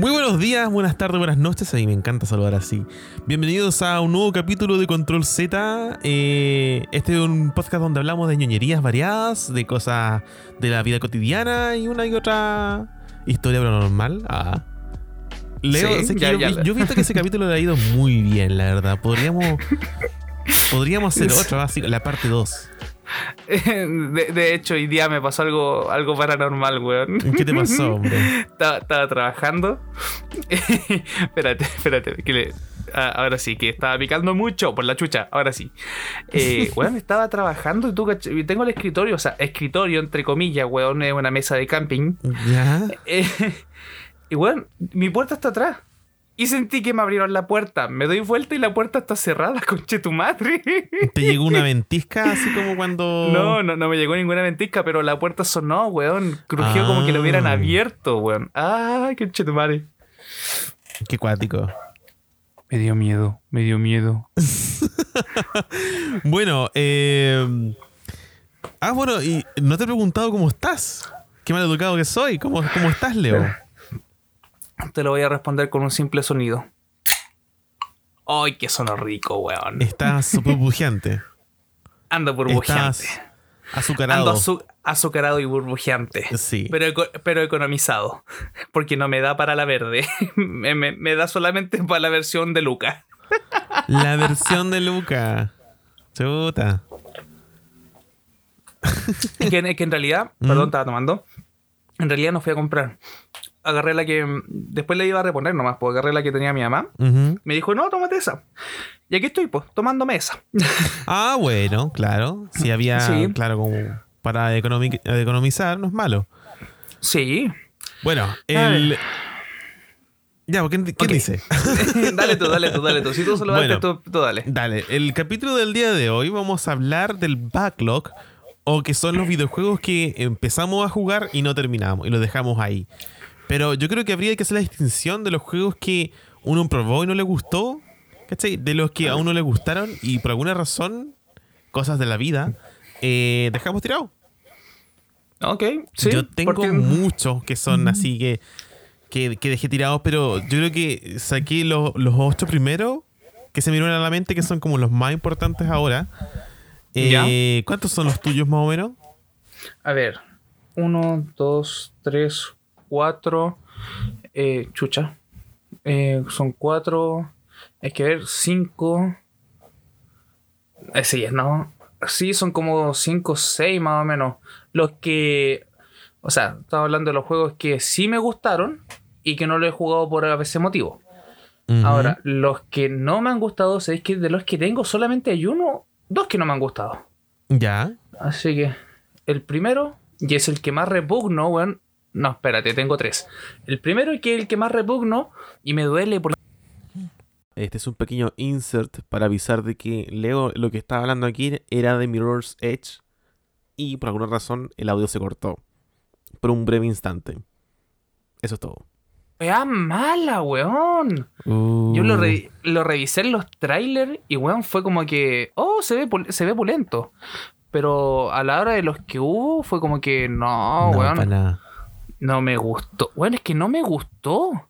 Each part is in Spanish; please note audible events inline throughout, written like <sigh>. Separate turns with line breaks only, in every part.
Muy buenos días, buenas tardes, buenas noches. A mí me encanta saludar así. Bienvenidos a un nuevo capítulo de Control Z. Eh, este es un podcast donde hablamos de ñoñerías variadas, de cosas de la vida cotidiana y una y otra historia paranormal. Ah. Leo,
Sí,
sé que
ya,
yo,
ya.
vi- yo he visto que ese capítulo le ha ido muy bien, la verdad. Podríamos, podríamos hacer <laughs> otro, así, la parte 2. <laughs>
De, de hecho, hoy día me pasó algo, algo paranormal, weón.
¿Qué te pasó, hombre? <laughs>
Estaba, estaba trabajando. <laughs> espérate, espérate. Que le- ah, ahora sí, que estaba picando mucho por la chucha. Ahora sí. Eh, weón, estaba trabajando y tú, tengo el escritorio, o sea, escritorio entre comillas, weón, es una mesa de camping.
¿Ya?
Eh, y weón, mi puerta está atrás. Y sentí que me abrieron la puerta. Me doy vuelta y la puerta está cerrada, <laughs> conche tu madre.
¿Te llegó una ventisca así como cuando...
No, no, no me llegó ninguna ventisca, pero la puerta sonó, weón. Crujió como que lo hubieran
Ah.
abierto, weón. Ay, qué chetumare.
Qué cuático.
Me dio miedo, me dio miedo. <laughs>
Bueno, eh... Ah, bueno, y no te he preguntado cómo estás. Qué mal educado que soy. ¿Cómo, cómo estás, Leo?
Te lo voy a responder con un simple sonido. Ay, qué sonó rico, weón. <laughs>
Estás burbujeante.
Ando burbujeante.
Estás azucarado.
Ando azu- azucarado y burbujeante.
Sí.
Pero, eco- pero economizado. <laughs> Porque no me da para la verde. <laughs> me, me- me da solamente para la versión de Luca.
La versión de Luca. Chuta.
Es que, que en realidad,
Mm.
perdón, estaba tomando. En realidad no fui a comprar. Agarré la que. Después la iba a reponer nomás, porque agarré la que tenía mi mamá. Me dijo, no, tómate esa. Y aquí estoy, pues, tomándome esa. <laughs>
Ah, bueno, claro. Si había,
Sí.
claro, como para economi- economizar, no es malo.
Sí.
Bueno, el... Ya, ¿quién, quién
Ok.
dice? <laughs>
dale tú, dale tú, dale tú. Si tú solo
Bueno.
tú, tú dale.
Dale, el capítulo del día de hoy vamos a hablar del backlog o que son los videojuegos que empezamos a jugar y no terminamos y los dejamos ahí. Pero yo creo que habría que hacer la distinción de los juegos que uno probó y no le gustó, ¿cachai? De los que a uno le gustaron y por alguna razón, cosas de la vida, eh, dejamos tirado.
Ok, sí.
yo tengo
porque-
muchos que son así que, que, que dejé tirados, pero yo creo que saqué los, los ocho primeros que se me vinieron a la mente, que son como los más importantes ahora. Eh, ¿Cuántos son los tuyos más o menos?
A ver. Uno, dos, tres, cuatro. Eh, chucha. Eh, son cuatro. Hay que ver, cinco. Eh, sí, no. Sí, son como cinco, seis más o menos. Los que. O sea, estaba hablando de los juegos que sí me gustaron y que no lo he jugado por ese motivo. Ahora, los que no me han gustado, sabéis que de los que tengo solamente hay uno, dos que no me han gustado.
Ya.
Así que el primero, y es el que más repugno, weón. No, espérate, tengo tres. El primero, que es el que más repugno, y me duele por...
Este es un pequeño insert para avisar de que Leo lo que estaba hablando aquí era de Mirror's Edge y por alguna razón el audio se cortó por un breve instante. Eso es todo.
¡Wea mala, weón! Yo lo, re- lo revisé en los trailers y, weón, fue como que... Oh, se ve, se ve pulento. Pero a la hora de los que hubo, fue como que... No,
no,
weón.
para nada.
No me gustó. Weón, es que no me gustó.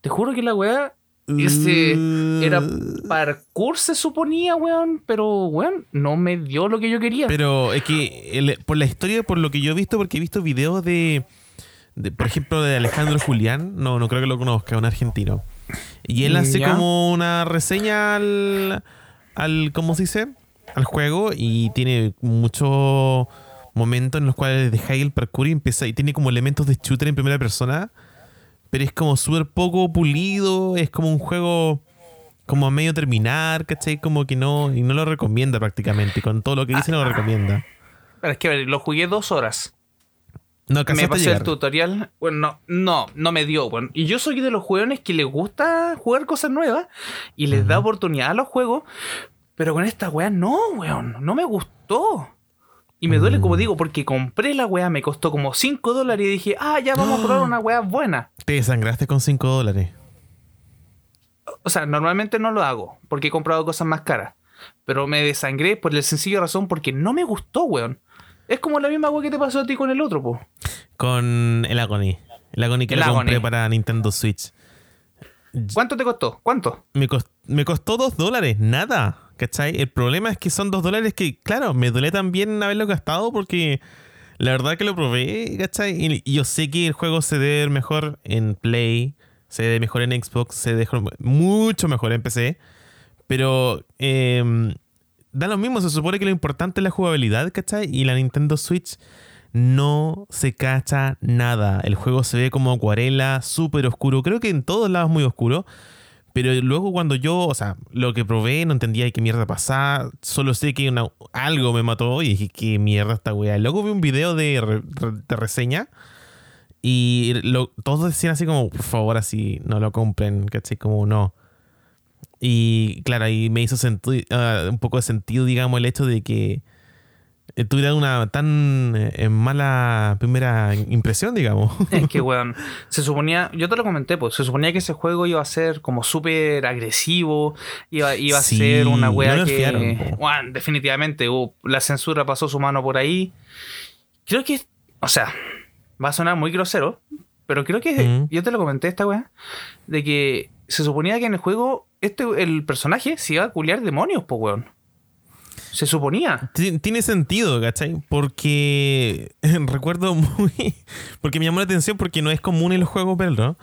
Te juro que la weá... Ese era parkour se suponía, weón, pero weón, no me dio lo que yo quería.
Pero es que el- por la historia, por lo que yo he visto, porque he visto videos de, de, por ejemplo, de Alejandro Julián, no, no creo que lo conozca, un argentino. Y él hace
Ya.
como una reseña al, al, ¿cómo se dice? Al juego y tiene muchos momentos en los cuales dejáis el parkour y empieza y tiene como elementos de shooter en primera persona, pero es como súper poco pulido, es como un juego como a medio terminar, ¿cachai? Como que no, y no lo recomienda prácticamente, con todo lo que dice no lo recomienda.
Pero es que a ver, lo jugué dos horas.
No,
Me pasé
llegar.
el tutorial. Bueno, no, no, no me dio, weón. Y yo soy de los jugones que les gusta jugar cosas nuevas y les da oportunidad a los juegos. Pero con esta weá no, weón. No me gustó. Y me duele,
Mm.
como digo, porque compré la weá, me costó como 5 dólares y dije, ah, ya vamos a probar una weá buena.
Te desangraste con 5 dólares.
O sea, normalmente no lo hago, porque he comprado cosas más caras. Pero me desangré por la sencilla razón porque no me gustó, weón. Es como la misma weá que te pasó a ti con el otro, po.
Con el Agony. El Agony que
El
lo compré para Nintendo Switch.
¿Cuánto te costó? ¿Cuánto?
Me, me costó dos dólares, nada. ¿Cachai? El problema es que son dos dólares que, claro, me duele también haberlo gastado porque la verdad que lo probé, ¿cachai? Y, yo sé que el juego se debe mejor en Play, se ve mejor en Xbox, se mejor- mucho mejor en PC. Pero eh, da lo mismo, se supone que lo importante es la jugabilidad, ¿cachai? Y la Nintendo Switch no se cacha nada. El juego se ve como acuarela, súper oscuro. Creo que en todos lados muy oscuro. Pero luego cuando yo, o sea, lo que probé, no entendía qué mierda pasaba. Solo sé que una- algo me mató y dije, qué mierda esta weá. Luego vi un video de, de reseña y lo- todos decían así como, por favor, así, no lo compren, ¿cachai? Como no. Y claro, ahí me hizo ah, un poco de sentido, digamos, el hecho de que tuviera una tan eh, mala primera impresión, digamos. <laughs>
Es que, <laughs> weón, se suponía, yo te lo comenté, pues, se suponía que ese juego iba a ser como súper agresivo, iba, iba a
Sí,
ser una weá
nerfearon,
que, weón, definitivamente, uh, la censura pasó su mano por ahí. Creo que, o sea, va a sonar muy grosero, pero creo que,
Mm.
yo te lo comenté esta weá, de que se suponía que en el juego, este, el personaje se iba a culiar demonios, pues, weón. Se suponía.
Ti- Tiene sentido, ¿cachai? Porque <laughs> recuerdo muy... Porque me llamó la atención porque no es común en los juegos verlo.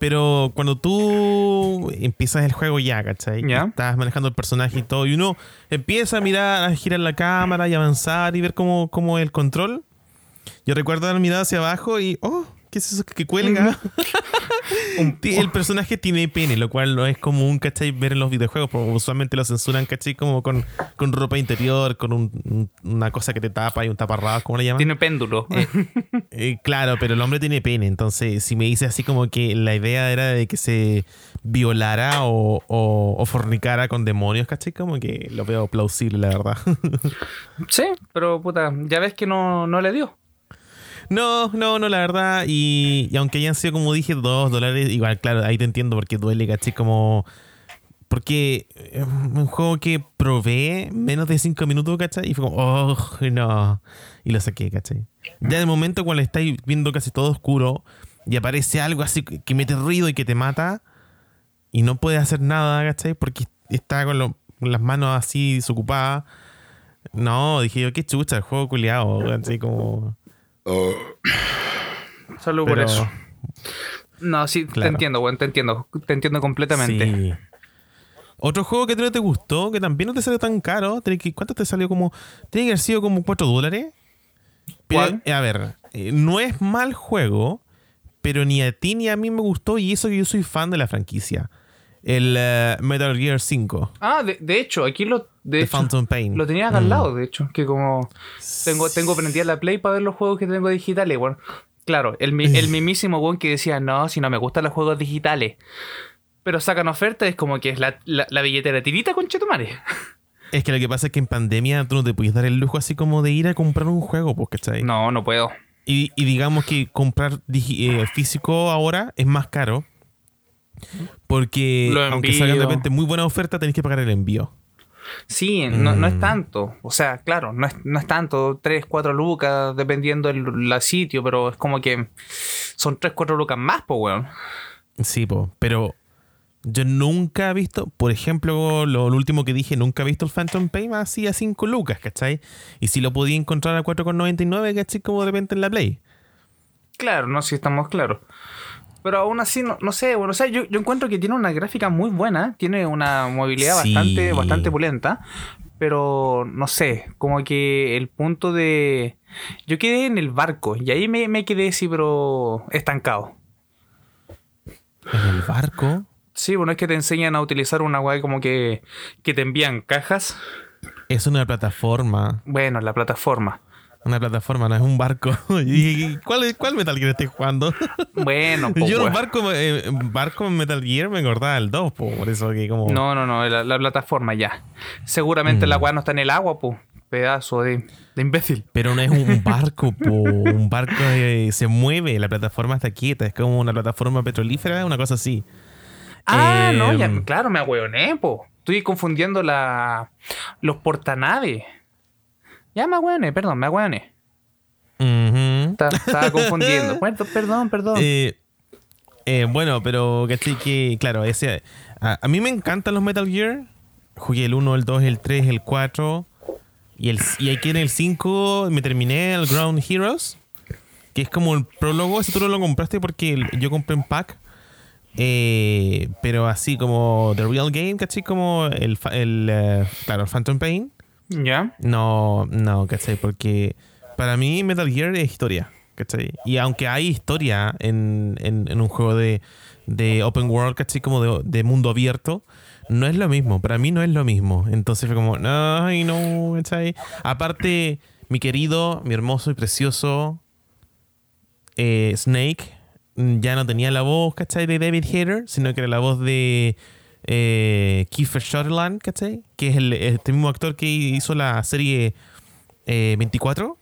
Pero cuando tú empiezas el juego ya, ¿cachai?
Ya.
Estás manejando el personaje y todo. Y uno empieza a mirar, a girar la cámara y avanzar y ver cómo, cómo el control. Yo recuerdo dar mirada hacia abajo y... ¡Oh! ¿Qué es eso que cuelga? <laughs>
Un-
el personaje tiene pene, lo cual no es común, ¿cachai? Ver en los videojuegos, porque usualmente lo censuran, ¿cachai? Como con, con ropa interior, con un- un- una cosa que te tapa y un taparrabos, ¿cómo le llaman?
Tiene péndulo.
Eh, claro, pero el hombre tiene pene, entonces si me dice así como que la idea era de que se violara o, o, o fornicara con demonios, ¿cachai? Como que lo veo plausible, la verdad. <laughs>
sí, pero puta, ya ves que no, no le dio.
No, no, no, la verdad. Y, aunque hayan sido, como dije, dos dólares, igual, claro, ahí te entiendo porque duele, ¿cachai? Como. Porque es un juego que probé menos de cinco minutos, ¿cachai? Y fue como, oh, no. Y lo saqué, ¿cachai? Ya de momento, cuando estáis viendo casi todo oscuro y aparece algo así que mete ruido y que te mata y no puedes hacer nada, ¿cachai? Porque está con, lo- las manos así desocupadas. No, dije yo, qué chucha, el juego culiado, así como.
Solo por eso. No, sí, te entiendo, weón, te entiendo. Te entiendo completamente.
Sí. Otro juego que no te gustó, que también no te salió tan caro. ¿Cuánto te salió? como Tiene que haber sido como 4 dólares. Pero, eh, a ver, eh, no es mal juego, pero ni a ti ni a mí me gustó. Y eso que yo soy fan de la franquicia. El eh, Metal Gear 5,
Ah, de, de hecho, aquí lo, de hecho,
Phantom Pain.
lo tenía acá al
Mm.
lado, de hecho. Que como tengo, tengo prendida la Play para ver los juegos que tengo digitales, weón. Claro, el, el <laughs> mismísimo weón que decía, no, si no me gustan los juegos digitales. Pero sacan ofertas, es como que es la, la, la billetera tirita con Chetumare.
Es que lo que pasa es que en pandemia tú no te puedes dar el lujo así como de ir a comprar un juego, pues, ¿cachai?
No, no puedo.
Y, y digamos que comprar eh, físico ahora es más caro. Porque aunque salgan de repente muy buena oferta, tenés que pagar el envío.
Sí, no, no es
Mm.
tanto. O sea, claro, no es, no es tanto. 3, 4 lucas, dependiendo del la sitio, pero es como que son 3, 4 lucas más, pues, weón.
Sí, po. pero yo nunca he visto, por ejemplo, lo, lo último que dije, nunca he visto el Phantom Pain así a 5 lucas, ¿cachai? Y si lo podía encontrar a 4,99, ¿cachai? Como de repente en la Play.
Claro, no, si estamos claros. Pero aún así, no, no sé, bueno, o sea, yo, yo encuentro que tiene una gráfica muy buena, tiene una movilidad
Sí.
bastante, bastante pulenta, pero no sé, como que el punto de... Yo quedé en el barco y ahí me, me quedé así, pero estancado.
En el barco.
Sí, bueno, es que te enseñan a utilizar una weá como que, que te envían cajas.
Es una plataforma.
Bueno, la plataforma.
Una plataforma, no es un barco. <laughs> ¿Y cuál, cuál Metal Gear estoy jugando? <laughs>
Bueno, <laughs> pues,
Yo los barcos eh, barco en Metal Gear me acordaba del 2, po, por eso que como...
No, no, no, la, la plataforma ya. Seguramente
Mm.
la weá no está en el agua, pues. Pedazo de, de imbécil.
Pero no es un barco, po. Un barco eh, se mueve, la plataforma está quieta, es como una plataforma petrolífera, una cosa así.
Ah, no, ya,
Em,
claro, me ahueoné, po. Estoy confundiendo la, los portanaves. Ya me ahueoné, perdón, me ahueoné.
ujú.
Ta- Estaba confundiendo. <laughs> Bueno, perdón, perdón.
Eh, Eh, bueno, pero ¿cachai? Que, claro, ese, a, a mí me encantan los Metal Gear. Jugué el 1, el 2, el 3, el 4. Y, el, y aquí en el 5 me terminé el Ground Heroes. Que es como el prólogo. Ese tú no lo compraste porque el- yo compré en pack. Eh, pero así como The Real Game, ¿cachai? Como el, el eh, claro, el Phantom Pain.
¿Ya?
No, no, ¿cachai? Porque para mí Metal Gear es historia, ¿cachai? Y aunque hay historia en, en- en un juego de, de open world, ¿cachai? Como de, mundo abierto, no es lo mismo. Para mí no es lo mismo. Entonces fue como, ay, no, ¿cachai? Aparte, mi querido, mi hermoso y precioso eh, Snake ya no tenía la voz, ¿cachai? De David Hayter, sino que era la voz de eh, Kiefer Sutherland, ¿cachai? Que es el, este mismo actor que hizo la serie eh, 24.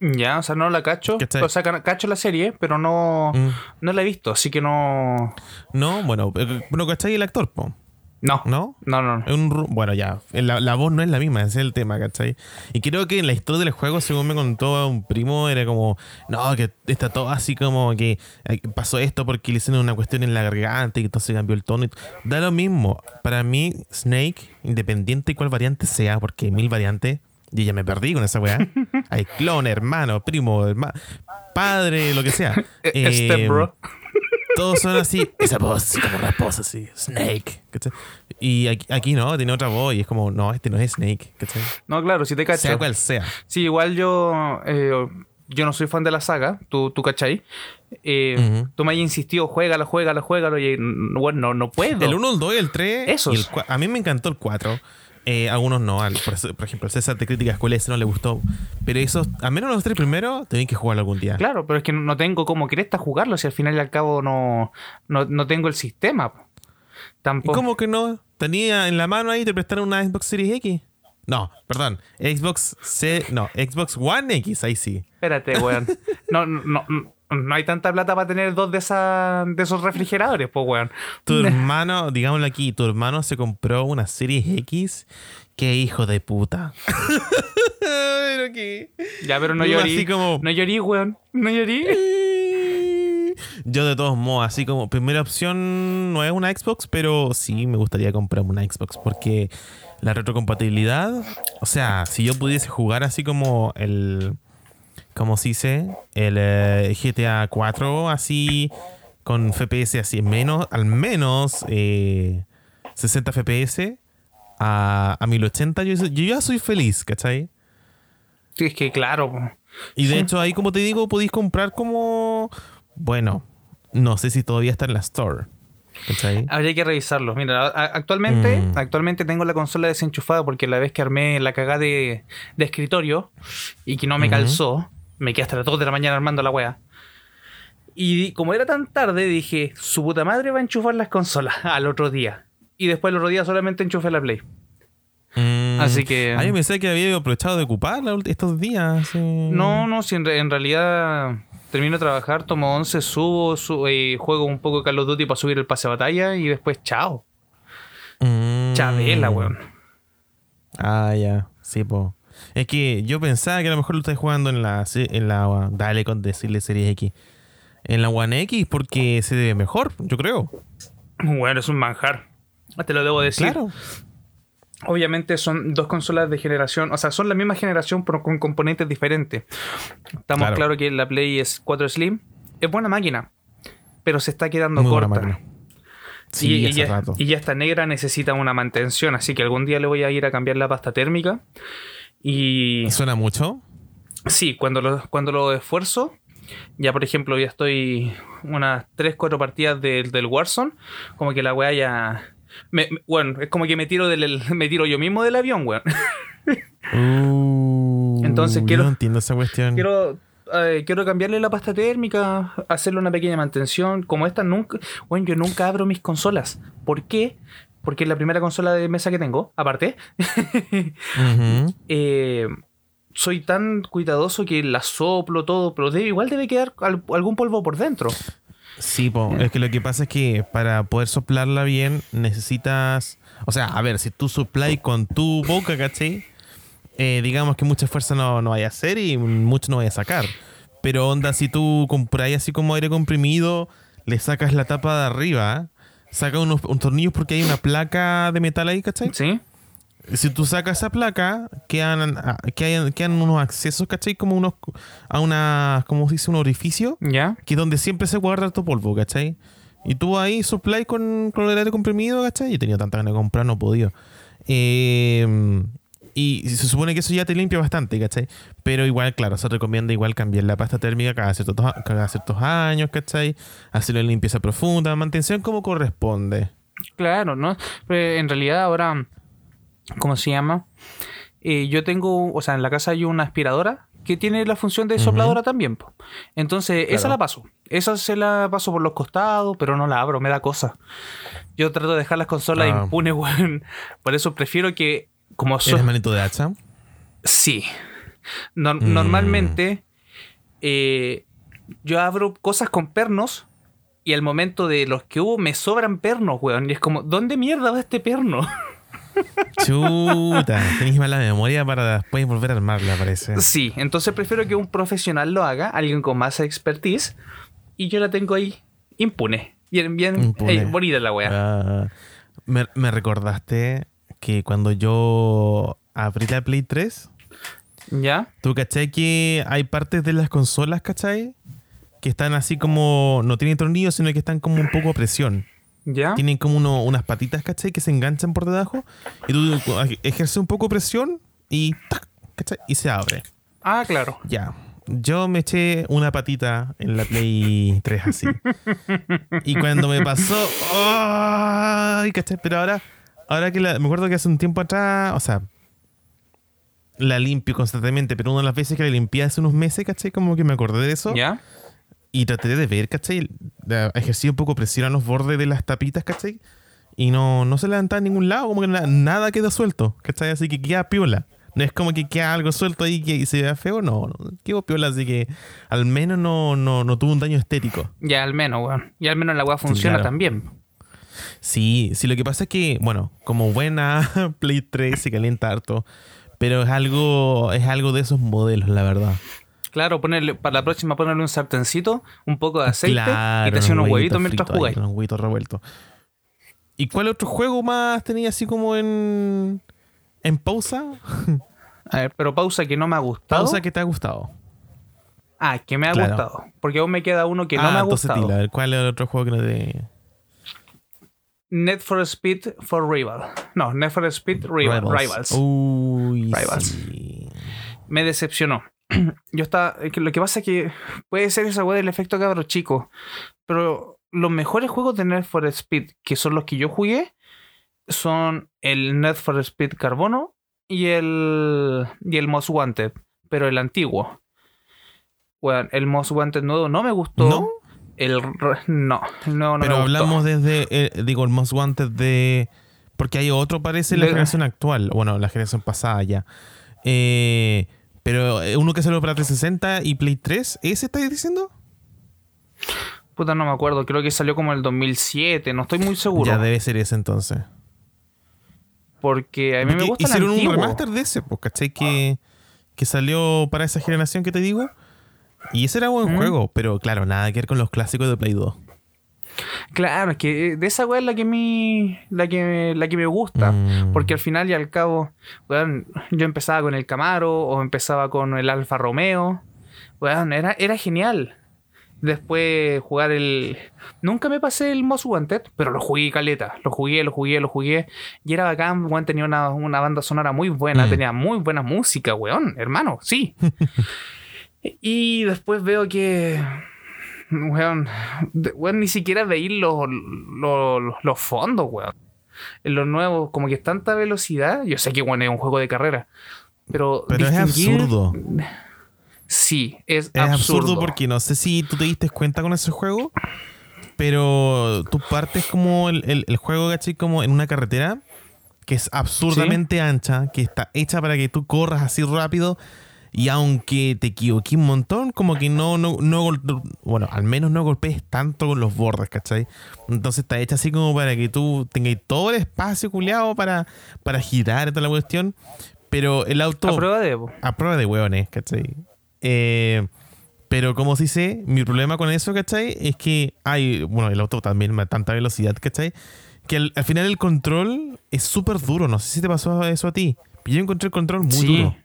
Ya, o sea, no la cacho.
¿Cachai?
O sea, cacho la serie, pero no,
Mm.
no la he visto, así que no.
No, bueno, eh, bueno, ¿cachai? El actor, po,
No.
¿no?
No, no,
un bueno, ya, la, la voz no es la misma, ese es el tema, ¿cachai? Y creo que en la historia del juego, según me contó un primo, era como, no, que está todo así como que pasó esto porque le hicieron una cuestión en la garganta y entonces cambió el tono. y- Da lo mismo. Para mí, Snake, independiente de cuál variante sea, porque hay mil variantes, y ya me perdí con esa weá. <laughs> hay clon, hermano, primo, padre, lo que sea. <laughs>
Eh, Step bro.
Todos son así, esa voz como rasposa, así, Snake. ¿cachai? Y aquí, aquí no, tiene otra voz y es como, no, este no es Snake. ¿cachai?
No, claro, si te cacho.
Sea cual sea.
Sí, igual yo. eh, yo no soy fan de la saga, tú, tú cachai. Eh,
Ujú.
Tú me has insistido, juégalo, juégalo, juégalo. Y mm, bueno, no, no puedo.
El 1, el 2 y el 3.
Esos.
y el cua- a mí me encantó el 4. Eh, algunos no. al- por, por ejemplo, el César te critica escuela ese no le gustó. Pero esos, al menos los tres primeros, tenéis que jugarlo algún día.
Claro, pero es que no tengo como cresta jugarlo si al final y al cabo no, no, no tengo el sistema. po.
¿Y
Tampoco.
cómo que no? Tenía en la mano ahí, te prestaron una Xbox Series X. No, perdón. Xbox C. No, Xbox One X, ahí sí.
Espérate, weón. <laughs> No, no, no, no hay tanta plata para tener dos de, esa, de esos refrigeradores, pues, weón.
Tu <laughs> hermano, digámoslo aquí, tu hermano se compró una Series X. Qué hijo de puta. <laughs> Pero qué.
Ya, pero no llorí.
así como-
No llorí, weón. No llorí. <laughs>
Yo de todos modos, así como primera opción no es una Xbox, pero sí me gustaría comprarme una Xbox porque la retrocompatibilidad, o sea, si yo pudiese jugar así como el, como se dice, el eh, GTA 4 así con FPS así menos, al menos eh, 60 FPS a, a 1080, yo, yo ya soy feliz, ¿cachai?
Sí, es que claro.
Y de
Sí.
hecho ahí, como te digo, podéis comprar como... Bueno, no sé si todavía está en la store. ¿Cachai?
Habría que revisarlo. Mira, actualmente,
Mm.
actualmente tengo la consola desenchufada porque la vez que armé la cagada de, de escritorio y que no me calzó, me quedé hasta las 2 de la mañana armando la wea. Y como era tan tarde, dije, su puta madre va a enchufar las consolas <laughs> al otro día. Y después el otro día solamente enchufé la Play.
Mm.
Así que-
Ah, yo pensé que había aprovechado de ocupar la ulti- estos días. sí.
No, no, si en, re- en realidad termino de trabajar, tomo 11, subo, su- eh, juego un poco de Call of Duty para subir el pase de batalla y después chao.
Mm.
Chabela, weón.
Ah, ya. Sí, po. Es que yo pensaba que a lo mejor lo estáis jugando en la... En la dale con decirle Series X. En la One X porque se ve mejor, yo creo.
Bueno, es un manjar. Te lo debo decir.
Claro.
Obviamente son dos consolas de generación, o sea, son la misma generación pero con componentes diferentes. Estamos
Claro.
claro que la Play es 4 Slim. Es buena máquina, pero se está quedando
Muy
corta.
Sí,
y, y ya, y ya está negra, necesita una mantención, así que algún día le voy a ir a cambiar la pasta térmica. Y
¿Suena mucho?
sí, cuando lo, cuando lo esfuerzo, ya por ejemplo, ya estoy unas 3, 4 partidas del, del Warzone, como que la weá ya... me- me- bueno, es como que me tiro, del, <laughs> me tiro yo mismo del avión, weón.
Uh,
Entonces quiero-
No entiendo esa cuestión.
quiero, eh, quiero cambiarle la pasta térmica, hacerle una pequeña mantención. Como esta nunca, bueno, yo nunca abro mis consolas. ¿Por qué? Porque es la primera consola de mesa que tengo, aparte. <laughs> Eh, soy tan cuidadoso que la soplo todo, pero debe- igual debe quedar al- algún polvo por dentro.
Sí, po. es que lo que pasa es que para poder soplarla bien necesitas... O sea, a ver, si tú sopláis con tu boca, ¿cachai? Eh, digamos que mucha fuerza no, no vaya a hacer y mucho no vaya a sacar. Pero onda, si tú compráis así como aire comprimido, le sacas la tapa de arriba, sacas unos, unos tornillos porque hay una placa de metal ahí, ¿cachai?
¿Sí?
Si tú sacas esa placa, quedan, ah, quedan, quedan unos accesos, ¿cachai? Como unos, a una, ¿cómo se dice? Un orificio,
¿Ya?
que es donde siempre se guarda tu polvo, ¿cachai? Y tú ahí supply con, con el aire comprimido, ¿cachai? Y tenía tanta ganas de comprar, no podía. Eh, y se supone que eso ya te limpia bastante, ¿cachai? Pero igual, claro, se recomienda igual cambiar la pasta térmica cada ciertos, cada ciertos años, ¿cachai? Hacerle limpieza profunda, mantención como corresponde.
Claro, ¿no? Pero en realidad ahora, ¿cómo se llama? Eh, yo tengo, o sea, en la casa hay una aspiradora que tiene la función de sopladora también. po. Entonces, esa la paso. Esa se la paso por los costados, pero no la abro, me da cosa. Yo trato de dejar las consolas
Ah.
impunes, <laughs> weón. Por eso prefiero que, como so-
¿Eres manito de hacha?
Sí.
Mm.
Normalmente eh, yo abro cosas con pernos y al momento de los que hubo me sobran pernos, weón. Y es como, ¿dónde mierda va este perno? <laughs>
Chuta, tenéis mala memoria para después volver a armarla, parece.
sí, entonces prefiero que un profesional lo haga, alguien con más expertise, y yo la tengo ahí impune. Bien, bien
Impune.
bonita la weá.
Ah, me, me recordaste que cuando yo abrí la Play 3,
¿Ya?
¿tú cachai que hay partes de las consolas, cachai? Que están así como, no tienen tornillos, sino que están como un poco a presión.
¿Ya?
Tienen como uno- unas patitas, ¿cachai? Que se enganchan por debajo. Y tú ejerces un poco de presión y, ¡tac! ¿cachai? Y se abre.
Ah, claro.
Ya. Yo me eché una patita en la Play 3 así. <laughs> y cuando me pasó. ¡Ay! ¿cachai? Pero ahora, ahora que la- me acuerdo que hace un tiempo atrás, o sea, la limpio constantemente, pero una de las veces que la limpié hace unos meses, ¿cachai? Como que me acordé de eso.
¿Ya?
Y traté de ver, ¿cachai? Ejercí un poco presión a los bordes de las tapitas, ¿cachai? Y no, no se levantaba en ningún lado, como que na- nada quedó suelto, ¿cachai? Así que queda piola. No es como que queda algo suelto ahí que se vea feo, no, no quedó piola, así que al menos no, no, no tuvo un daño estético.
Ya al menos, weón. Y al menos la weá funciona
claro.
también.
Sí, sí, lo que pasa es que, bueno, como buena <laughs> Play 3 se calienta harto, pero es algo, es algo de esos modelos, la verdad.
Claro, ponerle, para la próxima ponerle un sartencito, un poco de aceite
Claro,
y te hace unos
huevitos
mientras jugáis.
unos huevitos revueltos. ¿Y cuál otro juego más tenía así como en, en pausa? <laughs>
A ver, pero pausa que no me ha gustado.
Pausa que te ha gustado.
Ah, que me ha
Claro.
gustado. Porque aún me queda uno que no
ah,
me ha gustado.
dile, a ver, ¿cuál es el otro juego que no te...
Need for Speed for Rival. No, Need for Speed Rival. Rivals.
Uy,
Rivals.
sí.
Me decepcionó. <clears throat> Yo estaba. Lo que pasa es que puede ser esa weá del efecto cabro chico. Pero los mejores juegos de Need for Speed, que son los que yo jugué, son el Need for Speed Carbono y el. y el Most Wanted. Pero el antiguo. Bueno, el Most Wanted nuevo no me gustó.
¿No?
El re- no, el nuevo no
Pero hablamos desde, eh, digo, el Most Wanted de... Porque hay otro, parece, en la
De-
generación actual. Bueno, la generación pasada ya. Eh, pero eh, uno que salió para 360 y Play 3, ¿ese estáis diciendo?
Puta, no me acuerdo. Creo que salió como en el 2007. No estoy muy seguro.
Ya debe ser ese entonces.
Porque a mí me gusta el
hicieron un
antiguo.
remaster de ese, pues, ¿cachai? Que, que salió para esa generación que te digo. Y ese era buen
¿Mm?
juego, pero claro, nada que ver con los clásicos de Play 2.
Claro, es que de esa weá es la que, mí- la que, la que me gusta.
Mm.
Porque al final y al cabo, weón, yo empezaba con el Camaro o empezaba con el Alfa Romeo. Weón, era, era genial. Después jugar el... Nunca me pasé el Most Wanted, pero lo jugué caleta. Lo jugué, lo jugué, lo jugué. Y era bacán, weón, tenía una, una banda sonora muy buena.
Mm.
Tenía muy buena música, weón, hermano, sí. <laughs> y después veo que... Weón, weón, ni siquiera veí los, los, los fondos, weón. En los nuevos, como que es tanta velocidad. Yo sé que, weón, es un juego de carrera. Pero,
Pero es absurdo.
Sí, es,
Es absurdo.
absurdo.
porque no sé si tú te diste cuenta con ese juego, pero tú partes como el, el- el juego, ¿cachai? Como en una carretera que es absurdamente ancha, que está hecha para que tú corras así rápido. Y aunque te equivoqué un montón, como que no, no, no bueno, al menos no golpees tanto con los bordes, ¿cachai? Entonces está hecha así como para que tú tengas todo el espacio culeado para, para girar toda la cuestión. Pero el auto
A prueba de...
a prueba de hueones, ¿cachai? Eh, Pero como sí sé, mi problema con eso, ¿cachai? Es que hay, bueno, el auto también a tanta velocidad, ¿cachai? Que al, al final el control es súper duro. No sé si te pasó eso a ti. Yo encontré el control muy
Sí.
duro.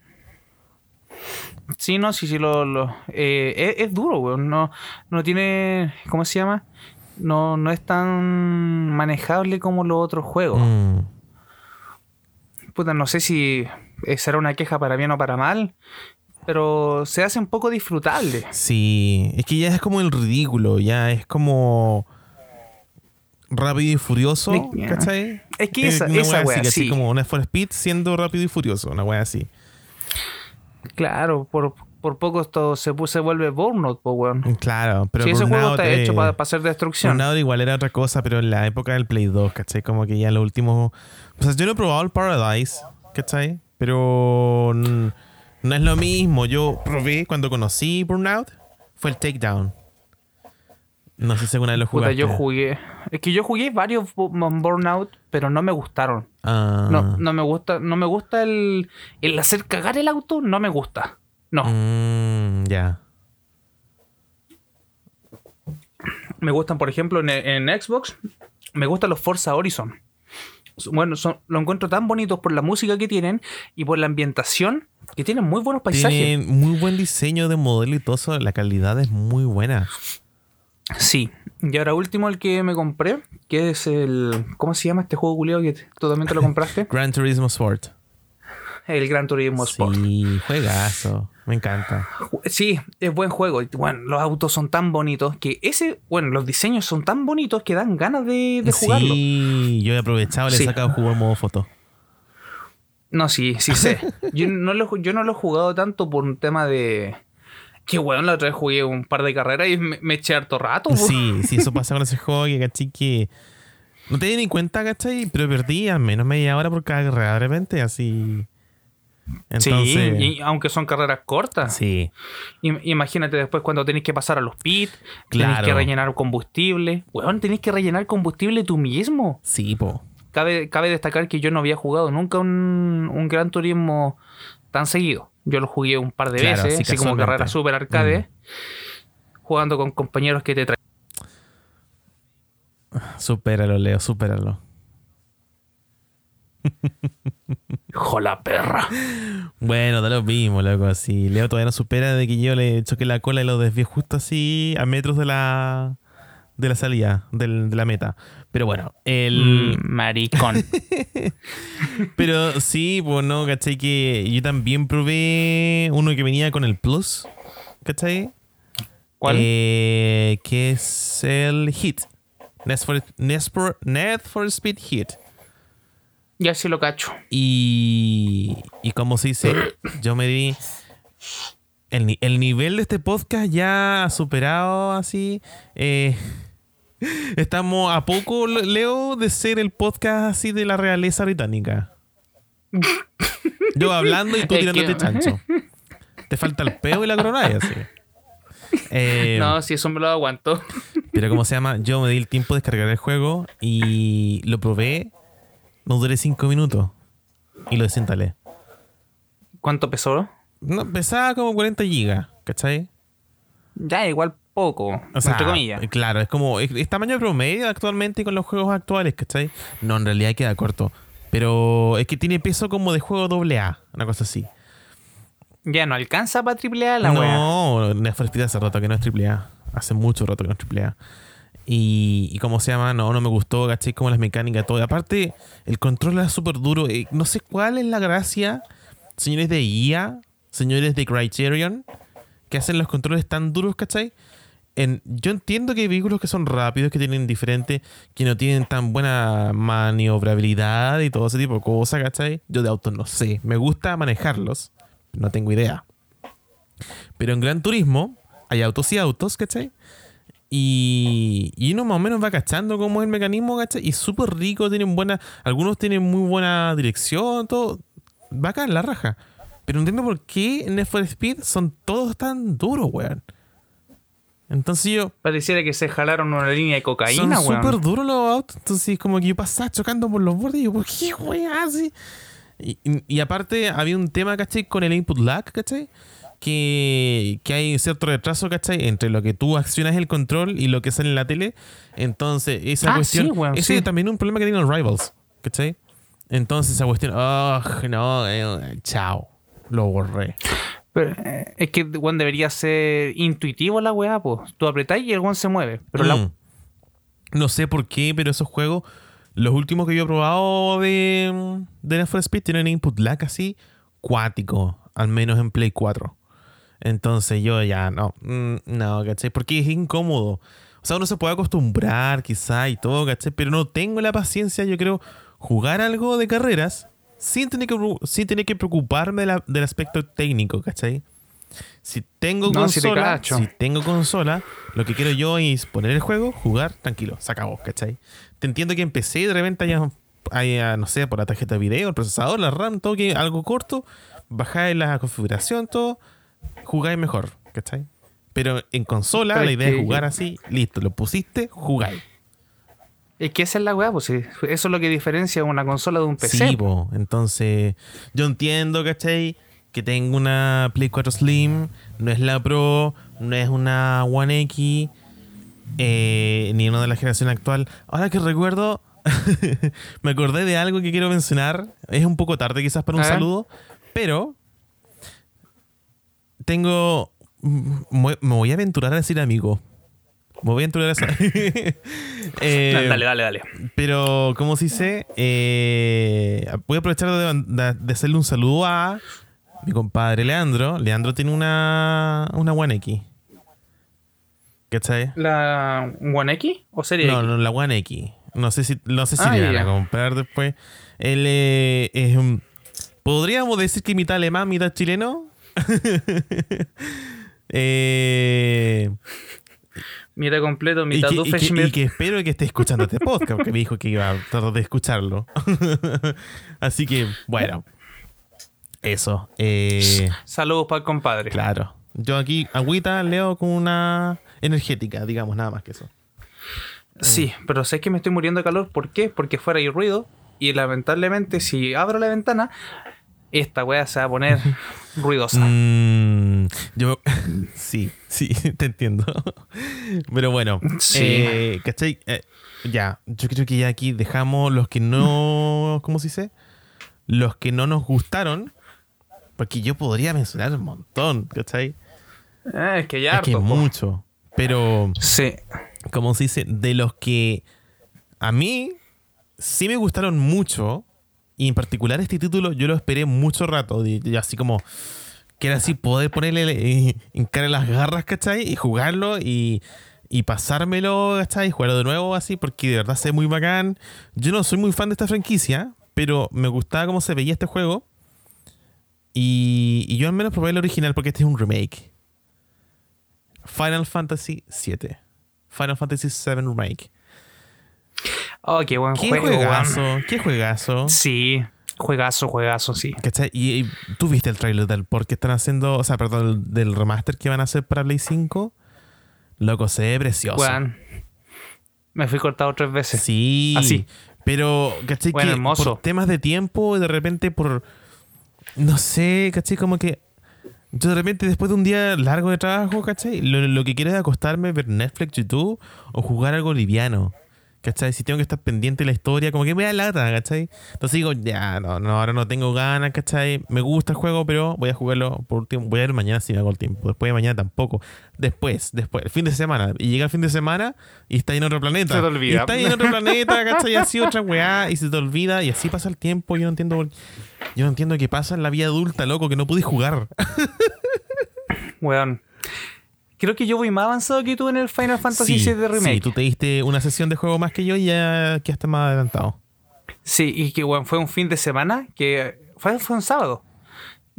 Sí, no, sí, sí, lo, lo- eh, es, es duro, weón. No, no tiene, ¿cómo se llama? No, no es tan manejable como los otros juegos.
Mm.
Puta, no sé si será una queja para bien o para mal, pero se hace un poco disfrutable.
Sí, es que ya es como el ridículo, ya es como rápido y furioso,
Es-
¿cachai?
Es que esa,
una
esa
wea
wea,
así, como una for Speed siendo rápido y furioso, una wea así.
Claro, por, por poco esto se, vuelve Burnout, po, weón.
Claro, pero
Sí, ese juego está hecho
eh,
para hacer destrucción.
Burnout igual era otra cosa, pero en la época del Play 2, ¿cachai? Como que ya lo último... O sea, yo no he probado el Paradise, ¿cachai? Pero no es lo mismo. Yo probé cuando conocí Burnout, fue el Takedown. No sé si alguna vez lo
Puta,
jugaste.
yo jugué. Es que yo jugué varios Bu- Burnout, pero no me gustaron.
Ah.
No, no me gusta, no me gusta el, el hacer cagar el auto, no me gusta. No,
Mm, ya.
me gustan, por ejemplo, en, en Xbox, me gustan los Forza Horizon. Bueno, son, lo encuentro tan bonitos por la música que tienen y por la ambientación, que tienen muy buenos paisajes.
Tienen muy buen diseño de modelo y todo eso. La calidad es muy buena.
Sí. Y ahora último el que me compré, que es el... ¿Cómo se llama este juego culiado que tú también te lo compraste? <laughs>
Gran Turismo Sport.
el Gran Turismo Sport.
Sí, juegazo. Me encanta.
Sí, es buen juego. Bueno, los autos son tan bonitos que ese, bueno, los diseños son tan bonitos que dan ganas de, de jugarlo.
Sí, yo he aprovechado, le he
Sí.
sacado jugo en modo foto.
No, sí, sí sé. <laughs> Yo no, lo, yo no lo he jugado tanto por un tema de. Que bueno, la otra vez jugué un par de carreras y me, me eché harto rato.
Sí, sí, eso pasa con ese juego que, ¿cachai? Que no te di ni cuenta, ¿cachai? Pero perdí al menos media hora por cada carrera de repente, así. Entonces,
sí, y aunque son carreras cortas.
sí.
Im- Imagínate después cuando tenés que pasar a los pits, tenés
Claro.
que rellenar combustible. Weón, tenés que rellenar combustible tú mismo.
Sí, po.
Cabe, cabe destacar que yo no había jugado nunca un, un Gran Turismo tan seguido. Yo lo jugué un par de
Claro,
veces,
sí,
así como carrera super arcade, jugando con compañeros que te traen.
Supéralo, Leo, supéralo.
Hijo la perra.
Bueno, da lo mismo, loco. Así, Leo todavía no supera de que yo le choqué la cola y lo desvié justo así a metros de la de la salida, del- de la meta. Pero bueno, el.
Mm, maricón. <laughs>
Pero sí, pues no, ¿cachai? Que yo también probé uno que venía con el Plus, ¿cachai?
¿Cuál?
Eh, que es el Hit. Need for, Need for- Speed Hit.
ya sí lo cacho.
Y, y como se dice, <clears throat> yo me di. El, el nivel de este podcast ya ha superado así. eh, estamos a poco, Leo, de ser el podcast así de la realeza británica. Yo hablando y tú <laughs>
Es
tirándote
que-
chancho. Te falta el peo y la corona y así. Eh,
no, si eso me lo aguanto.
pero como se llama, yo me di el tiempo de descargar el juego y lo probé. No duré 5 minutos. Y lo desinstalé.
¿Cuánto pesó?
No, pesaba como 40 gigas, ¿cachai?
Ya, igual poco,
O sea,
entre comillas.
Claro, es como. Es, es tamaño promedio actualmente con los juegos actuales, ¿cachai? No, en realidad queda corto. Pero es que tiene peso como de juego AA, una cosa así.
Ya no alcanza para triple A la wea.
no, Need for Speed hace rato que no es AAA. Hace mucho rato que no es AAA. Y, y cómo se llama, no, no me gustó, ¿cachai? Como las mecánicas, todo. Aparte, el control era súper duro. Eh, no sé cuál es la gracia, señores de IA, señores de Criterion, que hacen los controles tan duros, ¿cachai? En, yo entiendo que hay vehículos que son rápidos, que tienen diferente, que no tienen tan buena maniobrabilidad y todo ese tipo de cosas, ¿cachai? Yo de autos no sé. Me gusta manejarlos, no tengo idea. Pero en Gran Turismo hay autos y autos, ¿cachai? Y, y uno más o menos va cachando cómo es el mecanismo, ¿cachai? Y súper rico, tienen buena. Algunos tienen muy buena dirección, todo. Bacán, la raja. Pero no entiendo por qué en Need for Speed son todos tan duros, weón. Entonces yo.
Pareciera que se jalaron una línea de
Son
cocaína, weón.
súper duros los autos. Entonces, como que yo pasaba chocando por los bordes y yo, ¿por qué, weón? Así. Y, y- y aparte, había un tema, ¿cachai? Con el input lag, ¿cachai? que, que hay cierto retraso, ¿cachai? Entre lo que tú accionas el control y lo que sale en la tele. Entonces, esa
Ah,
cuestión.
sí, weón,
ese
sí.
es también un problema que tienen los Rivals, ¿cachai? Entonces, esa cuestión. Oh, no, eh, chao. Lo borré.
Pero, eh, es que weón, debería ser intuitivo la weá, pues. Tú apretáis y el weón se mueve. Pero la-
Mm. No sé por qué, pero esos juegos, los últimos que yo he probado de, de Need for Speed, tienen input lag así cuático, al menos en Play 4. Entonces yo ya no, mm, no, ¿cachai? Porque es incómodo. O sea, uno se puede acostumbrar quizá y todo, ¿cachai? Pero no tengo la paciencia, yo creo, jugar algo de carreras sin tener que, sin tener que preocuparme de la- del aspecto técnico, ¿cachai? Si tengo
No, si te
consola, si tengo consola, lo que quiero yo es poner el juego, jugar, tranquilo, se acabó, ¿cachai? Te entiendo que empecé de repente haya, haya, no sé, por la tarjeta de video, el procesador, la RAM, todo que algo corto, bajáis la configuración, todo, jugáis mejor, ¿cachai? Pero en consola la idea es jugar así, listo, lo pusiste, jugáis.
Es que esa es la weá, pues. sí. Eso es lo que diferencia una consola de un PC.
Sí, po. entonces yo entiendo, ¿cachai? Que tengo una Play 4 Slim, no es la Pro, no es una One X, eh, ni una de la generación actual. Ahora que recuerdo, <laughs> me acordé de algo que quiero mencionar. Es un poco tarde quizás para un saludo, pero tengo... Me voy a aventurar a decir amigo. Me voy a aventurar a decir... Eh,
dale, dale, dale.
pero, como se dice, eh, voy a aprovechar de, de- de hacerle un saludo a mi compadre Leandro. Leandro tiene una, una One X. ¿Cachai?
¿La One X o Serie
No,
X?
no, la One X. No sé si, no sé si
Ah,
le van a comprar después. Él eh, es un- Podríamos decir que mitad alemán, mitad chileno. <laughs> eh,
Mitad completo,
y,
mitad
que, y, que, y que espero que esté escuchando este podcast, porque me dijo que iba a tratar de escucharlo. <laughs> Así que, bueno. Eso. eh,
Saludos para el compadre.
claro. Yo aquí, agüita, leo con una energética, digamos, nada más que eso.
Sí, pero sé que me estoy muriendo de calor. ¿Por qué? Porque fuera hay ruido. Y lamentablemente, si abro la ventana, esta weá se va a poner ruidosa.
Mm, yo, <laughs> sí, sí, <laughs> te entiendo. Pero bueno,
Sí.
eh, ¿cachai? Eh, ya, yo creo que ya aquí dejamos los que no, <laughs> ¿cómo se dice? Los que no nos gustaron, porque yo podría mencionar un montón, ¿cachai?
Eh, es que ya
es que
harto, po.
mucho, pero,
Sí.
como se dice, de los que a mí sí me gustaron mucho, y en particular este título yo lo esperé mucho rato, así como que era así poder ponerle eh, en cara las garras, ¿cachai? Y jugarlo y, y pasármelo, ¿cachai? Y jugarlo de nuevo así, porque de verdad se ve muy bacán. Yo no soy muy fan de esta franquicia, pero me gustaba cómo se veía este juego. Y, y yo al menos probé el original porque este es un remake. Final Fantasy VII. Final Fantasy VII Remake.
Oh, qué buen
¿Qué
juego,
juegazo? ¿Qué juegazo?
Sí, juegazo, juegazo, sí.
¿Cachai? Y, y tú viste el trailer del por qué están haciendo, o sea, perdón, del remaster que van a hacer para Play 5. Loco, se ve precioso.
Weón. Me fui cortado tres veces.
Sí.
Así.
Pero, ¿cachai?
Bueno,
que
hermoso.
por temas de tiempo, de repente por. No sé, ¿cachai? Como que. Yo de repente, después de un día largo de trabajo, ¿cachai? Lo, lo que quiero es acostarme, ver Netflix, YouTube o jugar algo liviano. ¿Cachai? Si tengo que estar pendiente de la historia, como que me da lata, ¿cachai? Entonces digo, ya, no, no, ahora no tengo ganas, ¿cachai? Me gusta el juego, pero voy a jugarlo por último. Voy a ver mañana si me hago el tiempo. Después de mañana tampoco. Después, después, el fin de semana. Y llega el fin de semana y está en otro planeta.
Se te olvida.
Y está en otro planeta, ¿cachai? Y así otra weá y se te olvida y así pasa el tiempo. Yo no entiendo Yo no entiendo qué pasa en la vida adulta, loco, que no pude jugar.
Weón. Creo que yo voy más avanzado que tú en el Final Fantasy VII Remake.
Sí, tú te diste una sesión de juego más que yo y ya quedaste más adelantado.
Sí, y que weón, fue un fin de semana que fue, fue un sábado.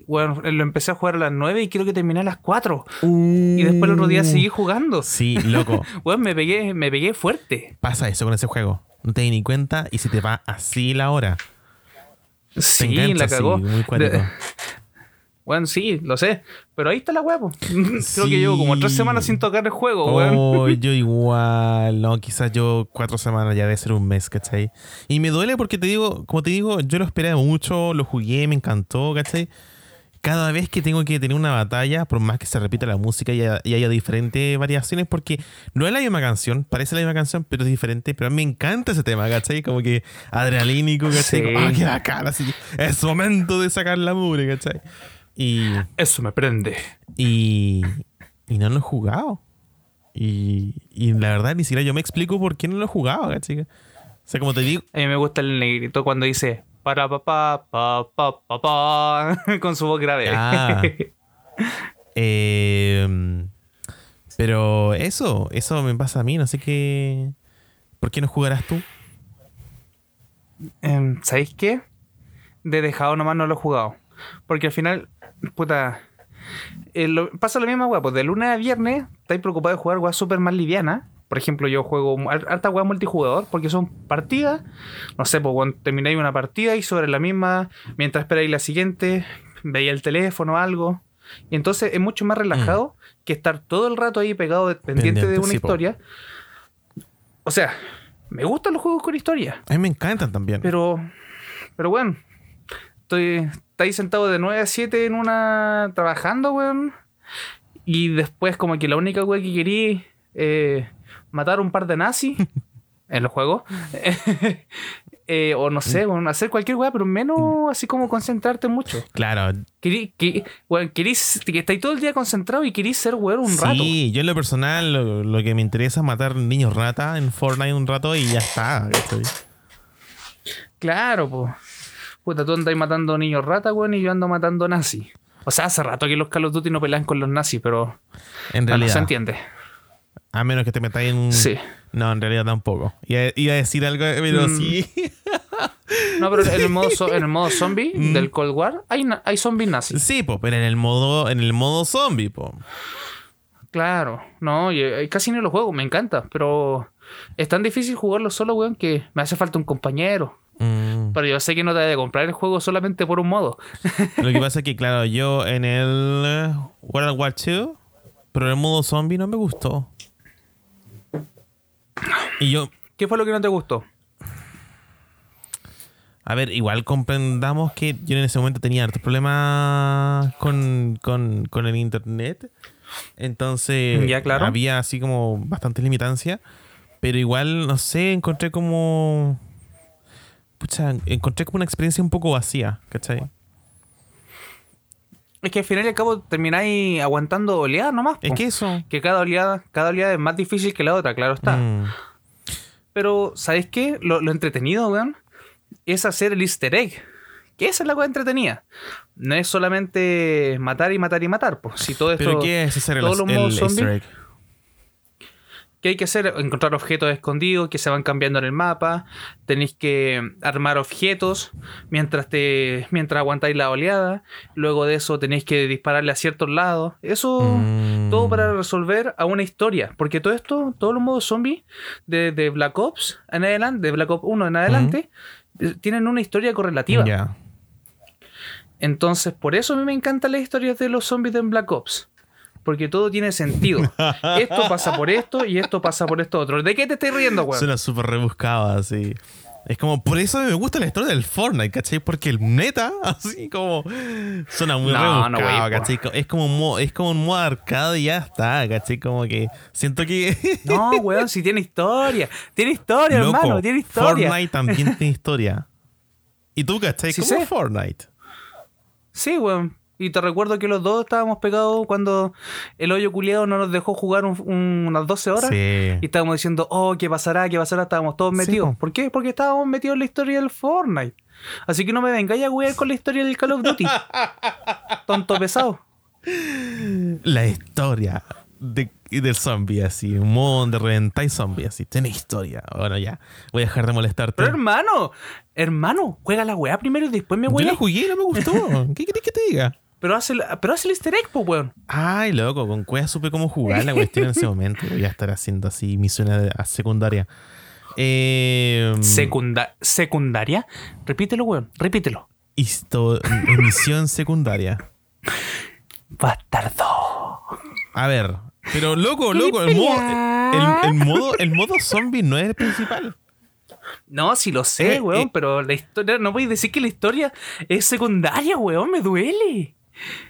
Weón, lo empecé a jugar a las 9 y creo que terminé a las 4. Y después el otro día seguí jugando.
Sí, loco. <laughs>
Weón, me pegué, me pegué fuerte.
pasa eso con ese juego. No te di ni cuenta y se te va así la hora. Te
Sí, la
así,
cagó.
muy cuático.
De- <laughs> Bueno, sí, lo sé. Pero ahí está la huevo. <laughs> Creo que llevo como tres semanas sin tocar el juego, weón.
Oh, <laughs> yo igual, no, quizás yo cuatro semanas ya debe ser un mes, ¿cachai? Y me duele porque te digo, como te digo, yo lo esperé mucho, lo jugué, me encantó, ¿cachai? cada vez que tengo que tener una batalla, por más que se repita la música y haya, y haya diferentes variaciones, porque no es la misma canción, parece la misma canción, pero es diferente. Pero a mí me encanta ese tema, ¿cachai? Como que adrenalínico, ¿cachai?
Sí.
Como, ah, qué bacán, así. Es momento de sacar la mugre, ¿cachai? Y,
Eso me prende.
y, y no lo he jugado. Y, y la verdad, ni siquiera yo me explico por qué no lo he jugado, ¿cachai? O sea, como te digo,
A mí me gusta el negrito cuando dice para pa pa pa pa pa pa <laughs> con su voz grave.
Ah. <laughs> Eh, pero eso, eso me pasa a mí, no sé qué. ¿Por qué no jugarás tú?
Em, ¿Sabéis qué? De dejado nomás no lo he jugado. Porque al final, puta. eh, lo- pasa la misma weá, pues de lunes a viernes estáis preocupados de jugar weá súper más liviana. Por ejemplo, yo juego har- harta weá multijugador porque son partidas. No sé, pues cuando termináis una partida y sobre la misma, mientras esperáis la siguiente, veis el teléfono o algo. Y entonces es mucho más relajado que estar todo el rato ahí pegado, de- pendiente de una
sí,
historia. O sea, me gustan los juegos con historia.
A mí me encantan también.
Pero, pero bueno, estoy, está ahí sentado de 9 a 7 en una. trabajando, weón. Y después, como que la única weón que querí eh, matar un par de nazis <laughs> en los juegos. <laughs> Eh, o no sé, weón, hacer cualquier weá, pero menos así como concentrarte mucho.
claro.
Querí, que, weón, querís, que estáis todo el día concentrado y querís ser weón un rato.
Sí, yo en lo personal lo, lo que me interesa es matar niños rata en Fortnite un rato y ya está.
Claro, pues. Puta, tú andas matando niños rata, weón, y yo ando matando nazis. O sea, hace rato que los Call of Duty no pelean con los nazis, pero
En realidad.
se entiende.
A menos que te metáis en un.
Sí.
No, en realidad tampoco. Iba, iba a decir algo, pero
Mm.
sí.
No, pero en el modo, en el <laughs> modo zombie
Mm.
del Cold War hay, hay zombies nazis.
Sí, po, pero en el modo, en el modo zombie, po.
Claro, no, eh, casi ni lo juego, me encanta, pero es tan difícil jugarlo solo, weón, que me hace falta un compañero. Pero yo sé que no te debe comprar el juego solamente por un modo.
Lo que pasa es que, <laughs> claro, yo en el World War II, pero el modo zombie no me gustó. Y yo,
¿Qué fue lo que no te gustó?
a ver, igual comprendamos que yo en ese momento tenía hartos problemas con, con, con el internet. Entonces,
Ya, claro.
había así como bastante limitancia. Pero igual, no sé, encontré como. Pucha, encontré como una experiencia un poco vacía, ¿cachai?
Es que al final y al cabo termináis aguantando oleadas nomás.
Es
po.
que eso.
que cada oleada, cada oleada es más difícil que la otra, claro está.
Mm,
Pero, ¿sabéis qué? Lo, lo entretenido, weón, es hacer el easter egg. Que esa es la cosa entretenida. No es solamente matar y matar y matar. Pues. Si todo esto.
¿Pero qué es hacer el, el easter egg?
¿Qué hay que hacer? Encontrar objetos escondidos que se van cambiando en el mapa. Tenéis que armar objetos mientras te mientras aguantáis la oleada. Luego de eso tenéis que dispararle a ciertos lados. Eso.
Mm.
Todo para resolver a una historia. Porque todo esto, todos los modos zombies de, de Black Ops en adelante, de Black Ops 1 en adelante, eh, tienen una historia correlativa.
Ya.
Entonces, por eso a mí me encantan las historias de los zombies de Black Ops. Porque todo tiene sentido. <laughs> esto pasa por esto y esto pasa por esto otro. ¿De qué te estás riendo, weón?
Suena súper rebuscado así. Es como, por eso me gusta la historia del Fortnite, ¿cachai? Porque el neta, <laughs> así como, suena muy
No, no,
rebuscado,
güey, po.
¿cachai? Es como, un modo, es como un modo arcade y ya está, ¿cachai? Como que siento que... <laughs>
No, weón, si tiene historia. Tiene historia,
Loco,
hermano, tiene historia.
Fortnite también tiene historia. ¿Y tú, cachai?
Sí
¿Cómo
sé.
Fortnite?
Sí, weón. Y te recuerdo que los dos estábamos pegados cuando el hoyo culiado no nos dejó jugar un- un- unas 12 horas.
Sí.
Y estábamos diciendo, oh, ¿qué pasará? ¿Qué pasará? Estábamos todos
Sí,
metidos.
po.
¿Por qué? Porque estábamos metidos en la historia del Fortnite. Así que no me vengáis a wear con la historia del Call of Duty. <laughs> Tonto pesado.
La historia de, del zombie, así. Un modo donde reventáis zombies, así. Tiene historia. Bueno, ya. Voy a dejar de molestarte.
Pero hermano, hermano, juega la weá primero y después me
Yo
weá.
la jugué no me gustó. <laughs> ¿Qué querés que te diga?
Pero hace, pero hace el easter egg, po, weón.
Ay, loco, con Cueva supe cómo jugar la cuestión en ese momento. Voy a estar haciendo así misiones a secundaria. Eh,
Secunda ¿Secundaria? Repítelo, weón. Repítelo.
misión secundaria.
Bastardo.
A ver, pero loco, loco, el modo, el, el modo, el modo zombie no es el principal.
No, sí lo sé,
Eh,
weón,
eh.
pero la historia, no voy a decir que la historia es secundaria, weón, me duele.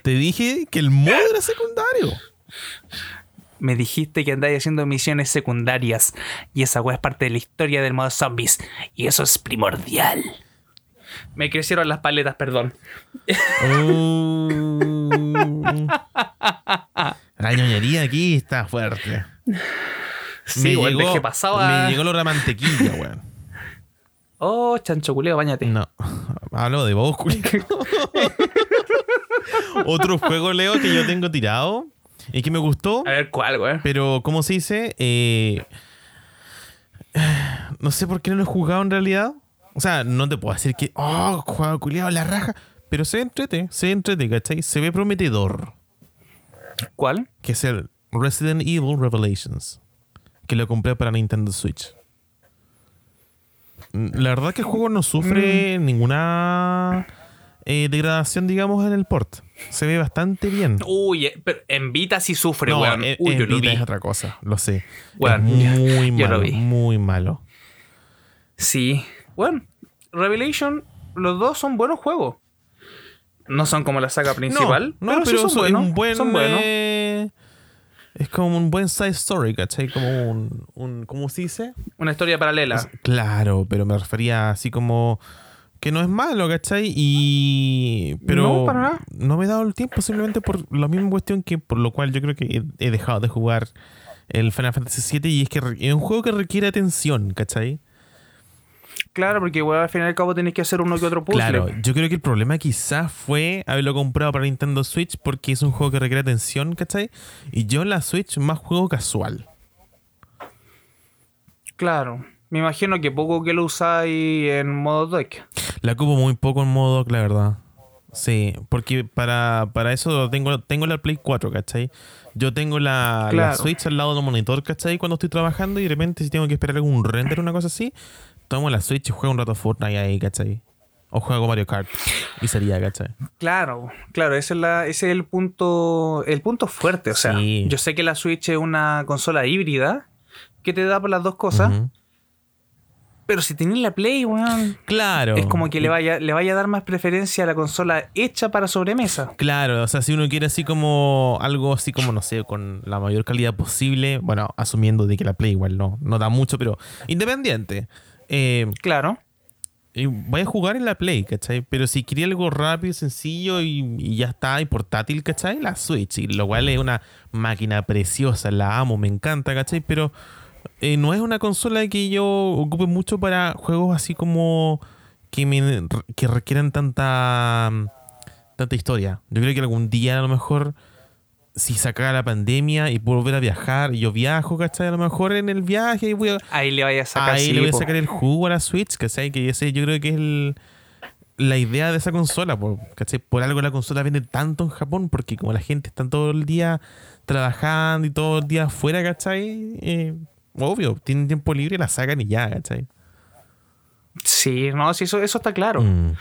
Te dije que el modo era secundario.
Me dijiste que andáis haciendo misiones secundarias y esa weá es parte de la historia del modo zombies y eso es primordial. Me crecieron las paletas, perdón.
Uh. la ñoñería aquí está fuerte.
Sí, weón, dejé pasado a-
me llegó lo de la mantequilla, weón.
Oh, chancho culeo, bañate.
No, hablo de vos, culiao. <laughs> Otro juego, Leo, que yo tengo tirado y que me gustó,
A ver, ¿cuál, weón?
pero ¿cómo se dice? Eh, no sé por qué no lo he jugado en realidad. O sea, no te puedo decir que, oh, juego culiado la raja, pero se entrete, se entrete, ¿cachai? Se ve prometedor,
¿Cuál?
que es el Resident Evil Revelations, que lo compré para Nintendo Switch. Mm, La verdad que el juego no sufre ninguna eh, degradación, digamos, en el port. Se ve bastante bien.
Uy, eh, pero en Vita sí sufre,
No,
weón.
en-
Uy,
en
yo lo
Vita
vi.
es otra cosa, lo sé.
Weón,
es muy
yo lo
malo,
vi.
muy malo.
Sí. Bueno, Revelation, los dos son buenos juegos. No son como la saga principal,
no, no,
pero, sí
pero
son
so-
buenos.
es un buen.
son buenos.
eh, es como un buen side story, ¿cachai? Como un. un ¿Cómo se dice?
Una historia paralela.
Es- claro, pero me refería así como. Que no es malo, ¿cachai? Y. Pero.
No, para nada.
no me he dado el tiempo simplemente por la misma cuestión que por lo cual yo creo que he, he dejado de jugar el Final Fantasy VII y es que es un juego que requiere atención, ¿cachai?
Claro, porque weón, al final y al cabo tenés que hacer uno que otro puzzle.
Claro, yo creo que el problema quizás fue haberlo comprado para Nintendo Switch porque es un juego que requiere atención, ¿cachai? Y yo en la Switch más juego casual.
Claro. Me imagino que poco que lo usáis en modo deck.
La ocupo muy poco en modo, la verdad. Sí, porque para, para eso tengo, tengo la Play 4, ¿cachai? Yo tengo la, la. Switch al lado del monitor, ¿cachai? Cuando estoy trabajando y de repente si tengo que esperar algún render o una cosa así, tomo la Switch y juego un rato Fortnite ahí, ¿cachai? O juego Mario Kart. Y sería, ¿cachai?
Claro, claro, ese es, la, ese es el punto el punto fuerte. O sea,
Sí.
yo sé que la Switch es una consola híbrida que te da por las dos cosas,
Ujú.
Pero si tenés la Play, weón,
Claro.
es como que le vaya, le vaya a dar más preferencia a la consola hecha para sobremesa.
Claro, o sea, si uno quiere así como algo así como, no sé, con la mayor calidad posible, bueno, asumiendo de que la Play igual no, no da mucho, pero independiente. Eh,
Claro.
y voy a jugar en la Play, ¿cachai? Pero si quería algo rápido, sencillo y, y ya está, y portátil, ¿cachai? La Switch, y lo cual es una máquina preciosa, la amo, me encanta, ¿cachai? Pero eh, no es una consola que yo ocupe mucho para juegos así como que, me, que requieran tanta, tanta historia. Yo creo que algún día a lo mejor, si sacara la pandemia y puedo volver a viajar, yo viajo, ¿cachai? A lo mejor en el viaje y voy a,
Ahí le vaya a sacar
Ahí
sí,
le voy a sacar el jugo a la Switch, ¿cachai? Que ese yo creo que es el- la idea de esa consola, ¿cachai? Por algo la consola vende tanto en Japón, porque como la gente está todo el día trabajando y todo el día afuera, ¿cachai? Eh, obvio, tienen tiempo libre, la sacan y ya, ¿cachai?
Sí, no, sí, eso, eso está claro.
Mm.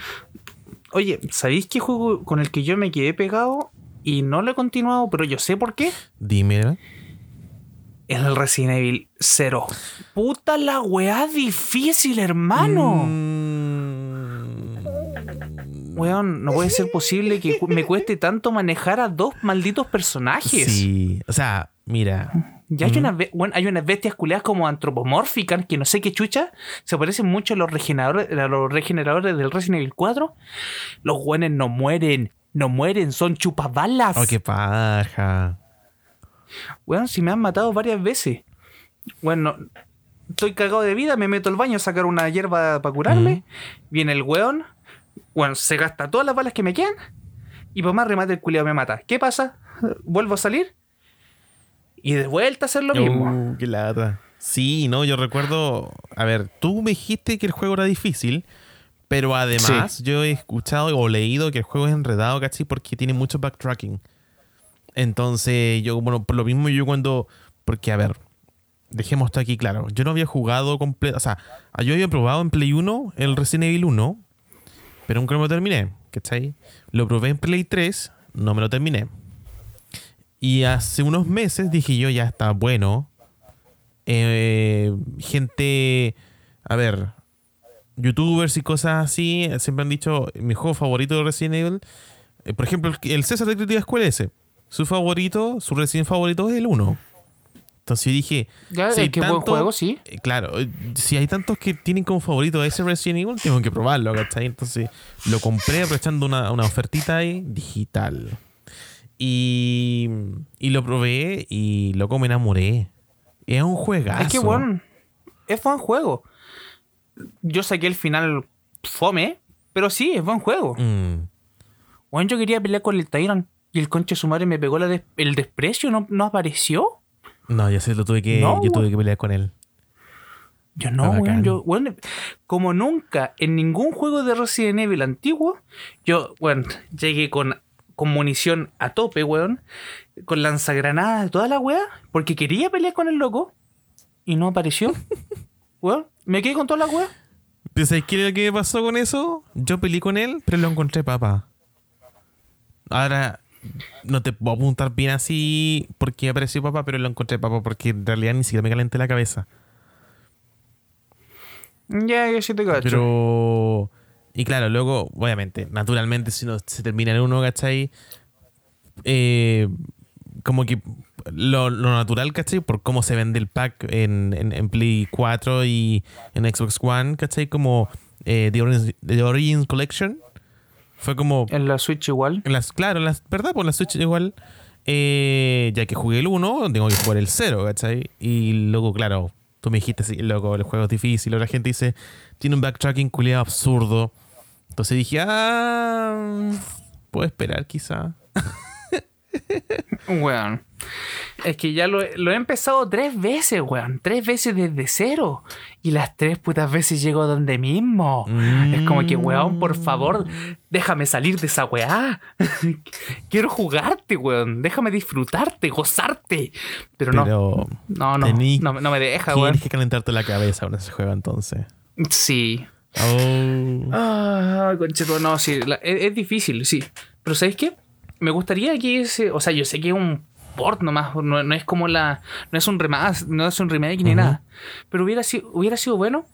Oye, ¿sabéis qué juego con el que yo me quedé pegado y no lo he continuado, pero yo sé por qué?
Dime,
el Resident Evil 0. Puta la weá difícil, hermano.
Mm.
Weón, no puede ser posible que me cueste tanto manejar a dos malditos personajes.
Sí, o sea, mira.
Ya hay, unas, be- bueno, hay unas bestias culeadas como antropomórficas que no sé qué chucha. Se parecen mucho a los regeneradores, a los regeneradores del Resident Evil 4. Los weones no mueren. No mueren, son chupabalas.
Oh, qué paja.
Weón, si me han matado varias veces. Bueno, estoy cagado de vida, me meto al baño a sacar una hierba para curarme. Viene el weón. Bueno, se gasta todas las balas que me quedan. Y por más remate el culiao me mata. ¿Qué pasa? Vuelvo a salir. Y de vuelta a hacer lo mismo.
Uh, qué lata. Sí, no, yo recuerdo. A ver, tú me dijiste que el juego era difícil, pero además yo he escuchado o leído que el juego es enredado, ¿cachai? Porque tiene mucho backtracking. Entonces, yo, bueno, por lo mismo, yo cuando. Porque, a ver, dejemos esto aquí claro. Yo no había jugado completo. O sea, yo había probado en Play 1 el Resident Evil 1, pero nunca me lo terminé, ¿cachai? Lo probé en Play 3, no me lo terminé. Y hace unos meses dije yo, ya está bueno. Eh, gente, a ver, youtubers y cosas así, siempre han dicho, mi juego favorito de Resident Evil eh, por ejemplo, el- César de Crítica Escuela ese, su favorito, su Resident favorito es el 1. Entonces yo dije,
Ya,
si hay
que buen
tanto-
juego, sí.
eh, Claro, eh, si hay tantos que tienen como favorito a ese Resident Evil, tengo que probarlo, ¿cachai? Entonces lo compré aprovechando una, una ofertita ahí digital. Y, y lo probé y loco me enamoré. Es un juegazo.
Es que, bueno, es buen juego. Yo saqué el final fome, pero sí, es buen juego.
Mm.
Bueno, yo quería pelear con el Tyrant y el conche su madre me pegó la des- el desprecio, ¿no, no apareció?
No, ya sé, lo tuve que,
No,
yo tuve que pelear con él.
Yo no, weón. Yo, como nunca en ningún juego de Resident Evil antiguo, yo, bueno, llegué con, con munición a tope, weón, con lanzagranadas, toda la weá, porque quería pelear con el loco y no apareció. <laughs> weón, me quedé con toda la weá.
¿Pero sabes qué es lo que me pasó con eso? Yo peleé con él, pero lo encontré papá. Ahora, no te puedo apuntar bien así porque apareció papá, pero lo encontré papá porque en realidad ni siquiera me calenté la cabeza.
Ya, ya sí te cacho.
Pero. Y claro, luego, obviamente, naturalmente, si no se termina en uno, ¿cachai? Eh, como que lo, lo natural, ¿cachai? Por cómo se vende el pack en, en, en Play 4 y en Xbox One, ¿cachai? Como eh, The, Origins, The Origins Collection. Fue como.
En la Switch igual.
en las, claro, en las, ¿verdad? Por la Switch igual. eh, ya que jugué el 1, tengo que jugar el 0, ¿cachai? Y luego, claro, tú me dijiste, sí, loco, el juego es difícil. Ahora la gente dice, tiene un backtracking culiado absurdo. Entonces dije, ah, puedo esperar quizá. <laughs>
Weón. Es que ya lo, he- lo he empezado tres veces, weón. Tres veces desde cero. Y las tres putas veces llego donde mismo. Es como que, weón, por favor, déjame salir de esa weá. <laughs> Quiero jugarte, weón. Déjame disfrutarte, gozarte. Pero no.
Pero
No, no. No, no me deja, weón.
tienes que calentarte la cabeza con ese juego entonces.
Sí.
Oh.
Ah, concheto, no, sí, la- es, es difícil, sí. Pero ¿sabes qué? Me gustaría que ese, o sea, yo sé que es un port nomás, no, no es como la, no es un remake, no es un remake ni nada. Pero hubiera sido, hubiera sido bueno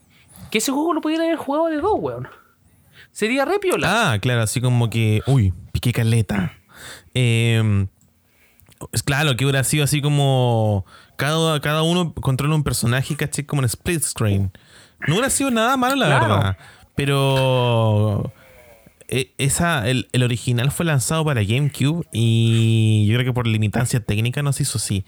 que ese juego lo pudiera haber jugado de dos, weón. Sería re piola.
Ah, claro, así como que, uy, piqué caleta. Eh, es claro, que hubiera sido así como cada, cada uno controla un personaje, caché, como en split screen. No hubiera sido nada malo, la
Claro.
verdad. Pero eh, esa, el, el original fue lanzado para GameCube y yo creo que por limitancia técnica no se hizo así.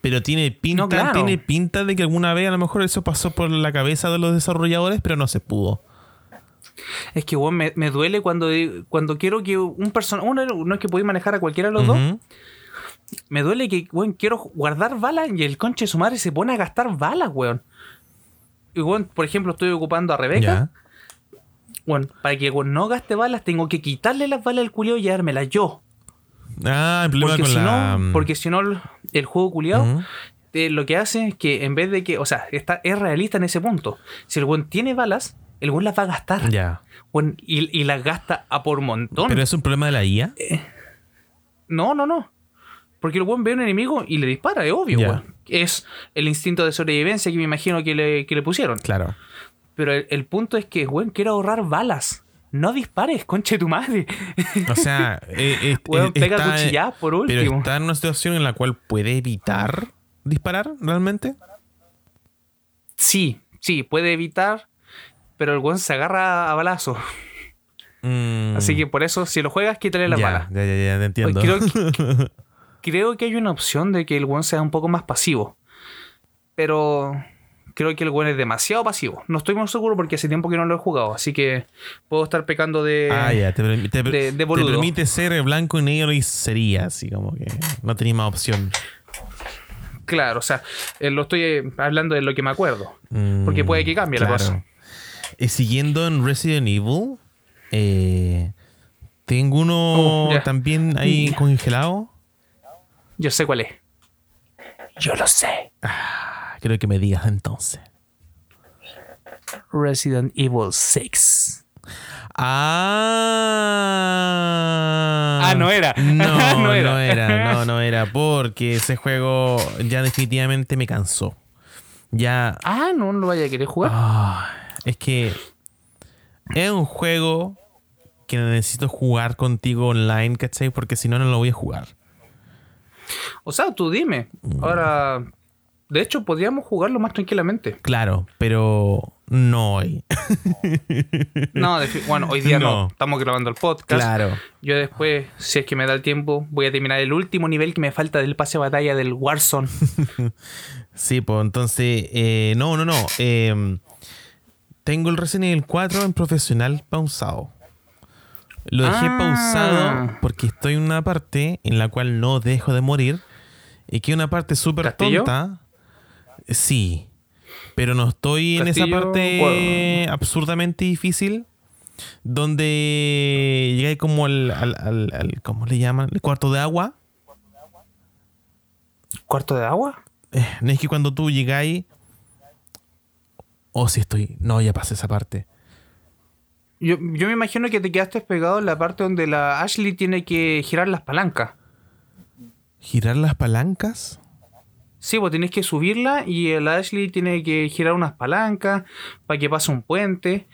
Pero tiene pinta,
No, claro.
tiene pinta de que alguna vez a lo mejor eso pasó por la cabeza de los desarrolladores, pero no se pudo.
Es que, weón, me, me duele cuando, cuando quiero que un personaje, uno no es que podéis manejar a cualquiera de los dos, me duele que, weón, quiero guardar balas y el conche de su madre se pone a gastar balas, weón. Y, por ejemplo, estoy ocupando a Rebeca.
Ya.
Bueno, para que weón, no gaste balas, tengo que quitarle las balas al culio y llevármelas yo.
Ah, el problema
Porque
con
si,
la.
no, porque si no, el- juego culiado
Ujú.
lo que hace es que en vez de que, o sea, está, es realista en ese punto. Si el buen tiene balas, el buen las va a gastar.
Ya.
Weón, y, y las gasta a por montón.
Pero es un problema de la IA.
No, no, no. Porque el buen ve a un enemigo y le dispara, es obvio,
Ya.
Es el instinto de sobrevivencia que me imagino que le, que le pusieron.
Claro.
Pero el, el punto es que, weón, quiero ahorrar balas. No dispares, conche tu madre. <laughs>
O sea, eh, eh, <laughs> eh,
pega
está-
cuchilladas por último.
Pero está en una situación en la cual puede evitar disparar realmente.
Sí, sí, puede evitar, pero el weón se agarra a balazo.
Mm,
Así que por eso, si lo juegas, quítale las
ya,
balas.
ya, ya, ya, te entiendo.
Creo <laughs> que, creo que hay una opción de que el weón sea un poco más pasivo. Pero creo que el weón es demasiado pasivo. No estoy muy seguro porque hace tiempo que no lo he jugado. Así que puedo estar pecando de.
ah, ya, te, permi- te-
de- de
te
boludo.
permite ser blanco y negro y sería así como que no tenía más opción.
Claro, o sea, eh, lo estoy eh, hablando de lo que me acuerdo.
Mm,
Porque puede que cambie la cosa.
Y siguiendo en Resident Evil, eh, tengo uno
Oh,
también ahí congelado.
Yo sé cuál es. Yo lo sé.
Ah, Quiero que me digas entonces.
Resident Evil 6.
Ah.
Ah, no era. <laughs>
No, <laughs>
No
no
era.
era. No, no era. Porque ese juego ya definitivamente me cansó. Ya.
Ah, no, no lo vaya a querer jugar.
ah, es que es un juego que necesito jugar contigo online, ¿cachai? Porque si no, no lo voy a jugar.
O sea, tú dime. Ahora, de hecho, podríamos jugarlo más tranquilamente.
Claro, pero no hoy. <laughs>
No, bueno, hoy día no.
No.
Estamos grabando el podcast.
claro.
Yo después, si es que me da el tiempo, voy a terminar el último nivel que me falta del pase de batalla del Warzone. <laughs>
Sí, pues entonces, eh, no, no, no. eh, tengo el Resident Evil 4 en profesional pausado. Lo dejé
Ah.
pausado porque estoy en una parte en la cual no dejo de morir. Y que es una parte súper tonta. Sí. Pero no estoy en esa parte absurdamente difícil. Donde llegué como al, al, al- al- ¿Cómo le llaman? El cuarto de agua.
¿Cuarto de agua?
Eh, no es que cuando tú llegáis. Oh, sí estoy. No, ya pasé esa parte.
Yo, yo me imagino que te quedaste pegado en la parte donde la Ashley tiene que girar las palancas.
¿Girar las palancas?
Sí, vos tenés que subirla y el Ashley tiene que girar unas palancas para que pase un puente.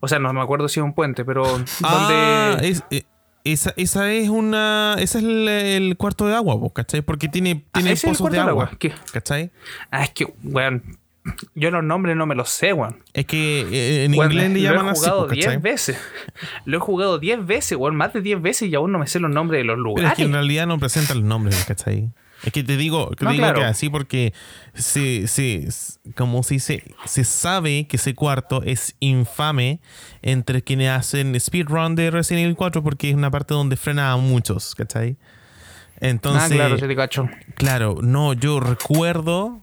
O sea, no me acuerdo si es un puente, pero <laughs>
Ah,
donde...
es, eh, esa, esa es una. Ese es el, el cuarto de agua, vos, ¿cachai? Porque tiene,
Ah,
tiene
el
pozos de agua.
¿Qué?
¿Cachai?
Ah, es que, weón, yo los nombres no me los sé, weón.
Es que eh, en
Weón,
inglés le
lo he jugado
pues,
10
¿cachai?
veces. Lo he jugado 10 veces, weón, más de 10 veces y aún no me sé los nombres de los
Pero
lugares.
es que en realidad no presenta los nombres, ¿cachai? Es que te digo, te
No,
digo
claro.
que así porque se, se, como se dice, se sabe que ese cuarto es infame entre quienes hacen speedrun de Resident Evil 4 porque es una parte donde frena a muchos, ¿cachai? Entonces,
ah, claro, yo te cacho.
Claro, no, yo recuerdo.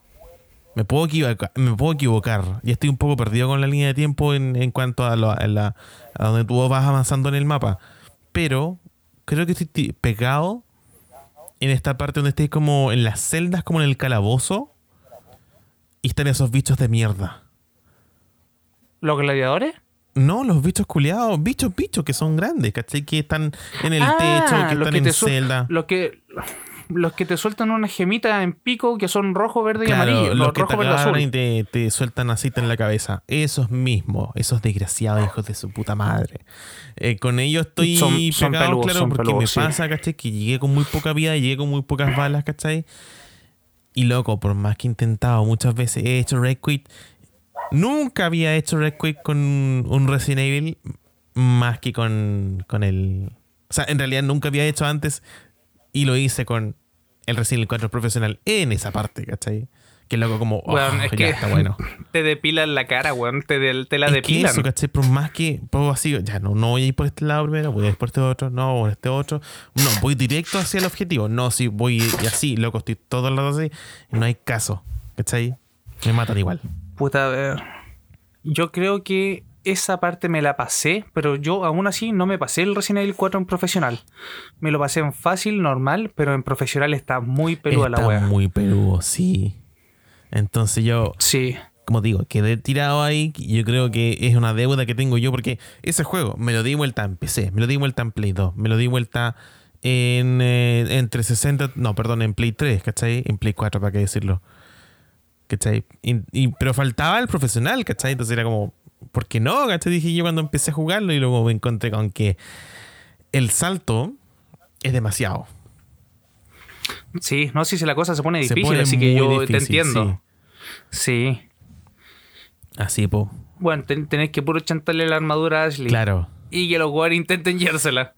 Me puedo equivocar, me puedo equivocar. Y estoy un poco perdido con la línea de tiempo en, en cuanto a, lo- a la, a donde tú vas avanzando en el mapa. Pero creo que estoy pegado en esta parte donde estés como en las celdas, como en el calabozo. Y están esos bichos de mierda.
¿Los gladiadores?
No, los bichos culiados, bichos, bichos que son grandes, ¿cachai? Que están en el
Ah,
techo, que están en
te suel-
celda.
Los que, los que te sueltan una gemita en pico que son rojo, verde y
Claro,
amarillo.
los
Los rojo,
te
verde,
agarran
azul.
y te, te sueltan aceite en la cabeza. Esos mismos, esos desgraciados hijos de su puta madre. Eh, con ellos estoy
Son- son
pegado,
peludos,
claro,
son
porque
peludos,
me
sí.
pasa, ¿cachai? Que llegué con muy poca vida, llegué con muy pocas balas, ¿cachai? Y loco, por más que he intentado muchas veces, he hecho Red Quit. Nunca había hecho Red Quit con un Resident Evil más que con, con el... O sea, en realidad nunca había hecho antes y lo hice con el Resident Evil 4 profesional en esa parte, ¿cachai? Que loco como... oh,
es
ya
que
está bueno. <laughs>
te depilan la cara, weón. Te, del- te la
Es que
depilan.
eso, ¿cachai? Por más que puedo así, ya no, no voy a ir por este lado primero, voy a ir por este otro, no, por este otro. No, voy directo hacia el objetivo. No, si voy y así, loco, estoy todo el lado así, no hay caso, ¿cachai? Me matan igual.
Puta, a ver. Yo creo que esa parte me la pasé, pero yo aún así no me pasé el Resident Evil 4 en profesional. Me lo pasé en fácil, normal, pero en profesional está muy peluda la
Está
wea.
muy peludo, sí. Entonces yo,
Sí.
como digo, quedé tirado ahí. Yo creo que es una deuda que tengo yo porque ese juego me lo di vuelta en PC, me lo di vuelta en Play 2, me lo di vuelta en, eh, en 360, no, perdón, en Play 3, ¿cachai? En Play 4, para qué decirlo. ¿Cachai? Y, y- pero faltaba el profesional, ¿cachai? Entonces era como, ¿por qué no? ¿cachai? Dije yo cuando empecé a jugarlo y luego me encontré con que el salto es demasiado.
Sí, no sé si la cosa se pone
Se
difícil,
pone
así que yo te entiendo. Sí.
sí. Así, po.
Bueno, ten- tenés que puro chantarle la armadura a Ashley.
Claro.
Y que los jugadores intenten llevársela.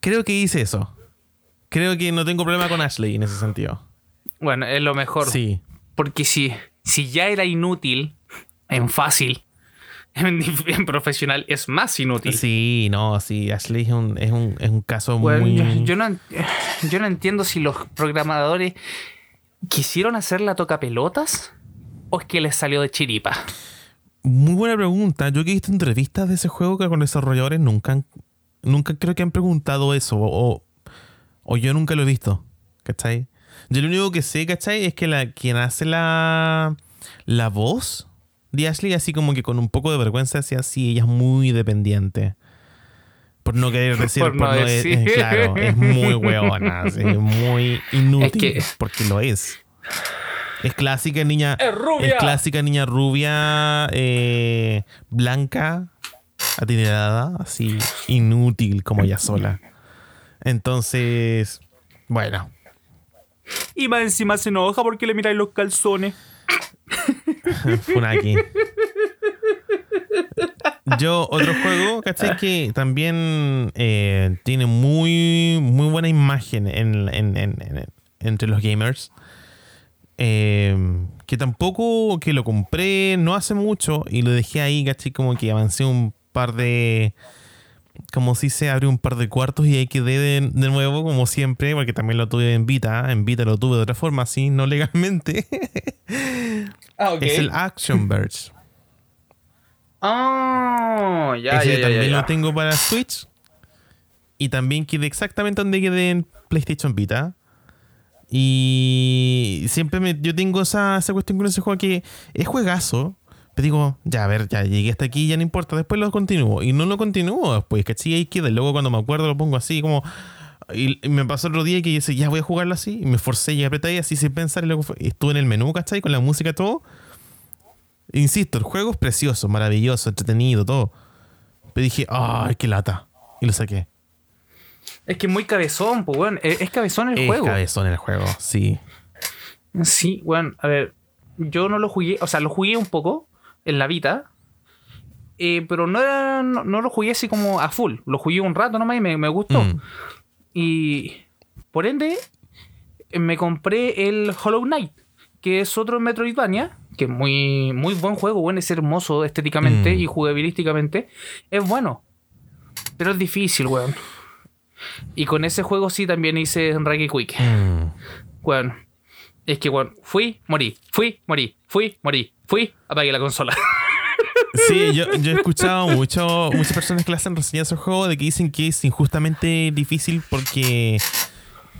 Creo que hice eso. Creo que no tengo problema con Ashley en ese sentido.
Bueno, es lo mejor.
Sí.
Porque si, si ya era inútil en fácil, en, profesional es más inútil.
Sí, no, sí. Ashley es un, es un, es un caso
Bueno,
muy.
yo, yo no, <sighs> yo no entiendo si los programadores quisieron hacer la toca pelotas o es que les salió de chiripa.
Muy buena pregunta. Yo que he visto entrevistas de ese juego que con desarrolladores nunca, han- nunca creo que han preguntado eso. O, o yo nunca lo he visto. ¿Cachai? Yo lo único que sé, ¿cachai? Es que la, quien hace la, la voz de Ashley, así como que con un poco de vergüenza, decía así, ella es muy dependiente. Por no querer <laughs> decir,
Por no
de-
decir.
eh, claro, es muy hueona, así, muy inútil, <laughs>
Es que-
porque lo es. Es clásica niña.
¡Es rubia!
clásica niña rubia, eh, blanca, atinerada, así inútil como ella sola. Entonces, bueno.
Y más encima se enoja porque le miráis los calzones. <laughs>
Funaki. Yo, otro juego, ¿cachai? Que también eh, tiene muy, muy buena imagen en, en- en- en- entre los gamers. Eh, que tampoco que lo compré no hace mucho y lo dejé ahí, ¿cachai? Como que avancé un par de. Como si se abrió un par de cuartos y ahí quedé de, de nuevo, como siempre, porque también lo tuve en Vita. En Vita lo tuve de otra forma, así, no legalmente. <laughs>
Ah, ok.
es el Action Verge.
Ah, ya,
Ese
ya, ya,
también
ya, ya.
lo tengo para Switch. Y también quedé exactamente donde quedé en PlayStation Vita. Y siempre me, yo tengo esa, esa cuestión con ese juego que es juegazo. Digo, ya, a ver, ya llegué hasta aquí, ya no importa. Después lo continúo. Y no lo continúo después, ¿cachai? Ahí queda. Y luego cuando me acuerdo lo pongo así, como. Y me pasó otro día que yo decía, ya voy a jugarlo así. Y me forcé y apreté ahí así sin pensar. Y luego fue- estuve en el menú, ¿cachai? Con la música todo. Insisto, el juego es precioso, maravilloso, entretenido, todo. Pero dije, ¡ay, qué lata! Y lo saqué.
Es que es muy cabezón, pues, weón. Es, es cabezón el
es
juego.
cabezón el juego, sí.
Sí, weón. A ver, yo no lo jugué, o sea, lo jugué un poco en la Vita. eh, pero no, era- no, no lo jugué así como a full. Lo jugué un rato nomás y me, me gustó.
Mm.
Y por ende, me compré el Hollow Knight, que es otro Metroidvania, que es muy, muy buen juego, bueno, es hermoso estéticamente
Mm.
y jugabilísticamente. Es bueno, pero es difícil, weón. Y con ese juego sí también hice Rage Quick.
Mm.
Weón. Es que, weón, fui, morí, fui, morí, fui, morí, fui, apagué la consola. <laughs>
Sí, yo, yo he escuchado mucho, muchas personas que le hacen reseñas al juego de que dicen que es injustamente difícil porque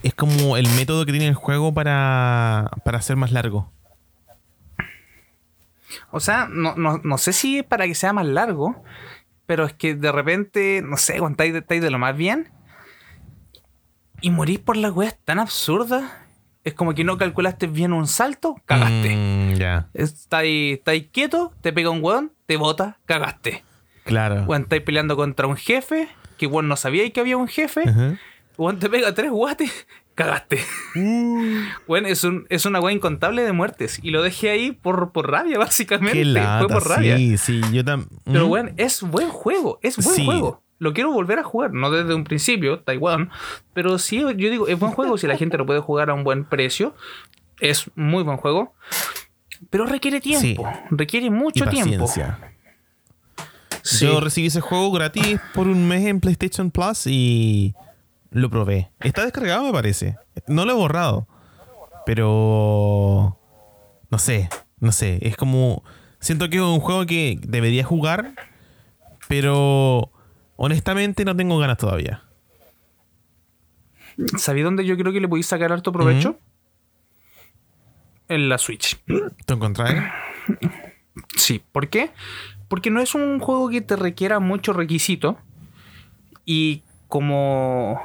es como el método que tiene el juego para, para hacer más largo.
O sea, no, no, no sé si es para que sea más largo, pero es que de repente, no sé, cuando estáis de, estáis de lo más bien y morís por la weas tan absurda, es como que no calculaste bien un salto, cagaste.
Mm, ya,
Estáis, estáis quieto, te pega un weón, te bota, cagaste.
claro.
Weón, estáis peleando contra un jefe, que weón no sabía que había un jefe, weón te pega tres guates, cagaste. Bueno, es, un, es una weá incontable de muertes. Y lo dejé ahí por, por rabia, básicamente.
Qué lata,
Fue por rabia.
sí, sí, yo también.
Pero bueno, es buen juego, es buen
Sí.
juego. Lo quiero volver a jugar, no desde un principio, Taiwán. Pero sí, yo digo, es buen juego. si la gente lo puede jugar a un buen precio, es muy buen juego. Pero requiere tiempo, requiere mucho
y
tiempo. Sí.
Yo recibí ese juego gratis por un mes en PlayStation Plus y lo probé. Está descargado, me parece. No lo he borrado. Pero. No sé, no sé. Es como. Siento que es un juego que debería jugar, pero honestamente no tengo ganas todavía.
¿Sabí dónde yo creo que le podéis sacar harto provecho? En la Switch.
¿Tú encontrás?
Sí, ¿por qué? Porque no es un juego que te requiera mucho requisito y como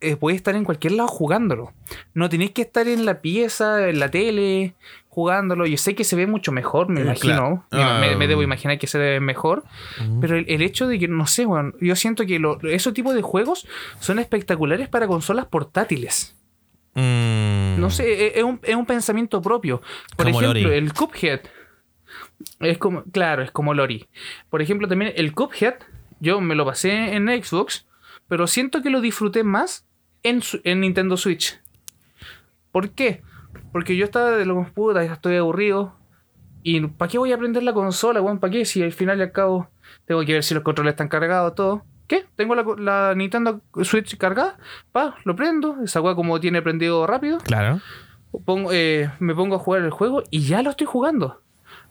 eh, puedes estar en cualquier lado jugándolo. No tenéis que estar en la pieza, en la tele, jugándolo. Yo sé que se ve mucho mejor, me
Eh,
imagino.
claro.
Me, me
Ah.
debo imaginar que se ve mejor. Pero el, el hecho de que, no sé, weón, yo siento que lo- esos tipos de juegos son espectaculares para consolas portátiles.
Mm.
No sé, e- es un, es un pensamiento propio. Por
Como
ejemplo,
Lori.
el Cuphead. Es como, claro, es como Lori. Por ejemplo, también el Cuphead, yo me lo pasé en Xbox, pero siento que lo disfruté más en, en Nintendo Switch. ¿Por qué? Porque yo estaba de los puta, ya estoy aburrido. ¿Y para qué voy a aprender la consola, weón? ¿Para qué? Si al final y al cabo tengo que ver si los controles están cargados, todo. ¿Qué? Tengo la, la Nintendo Switch cargada. Pa, lo prendo. Esa weá como tiene prendido rápido
Claro.
pongo, eh, me pongo a jugar el juego y ya lo estoy jugando.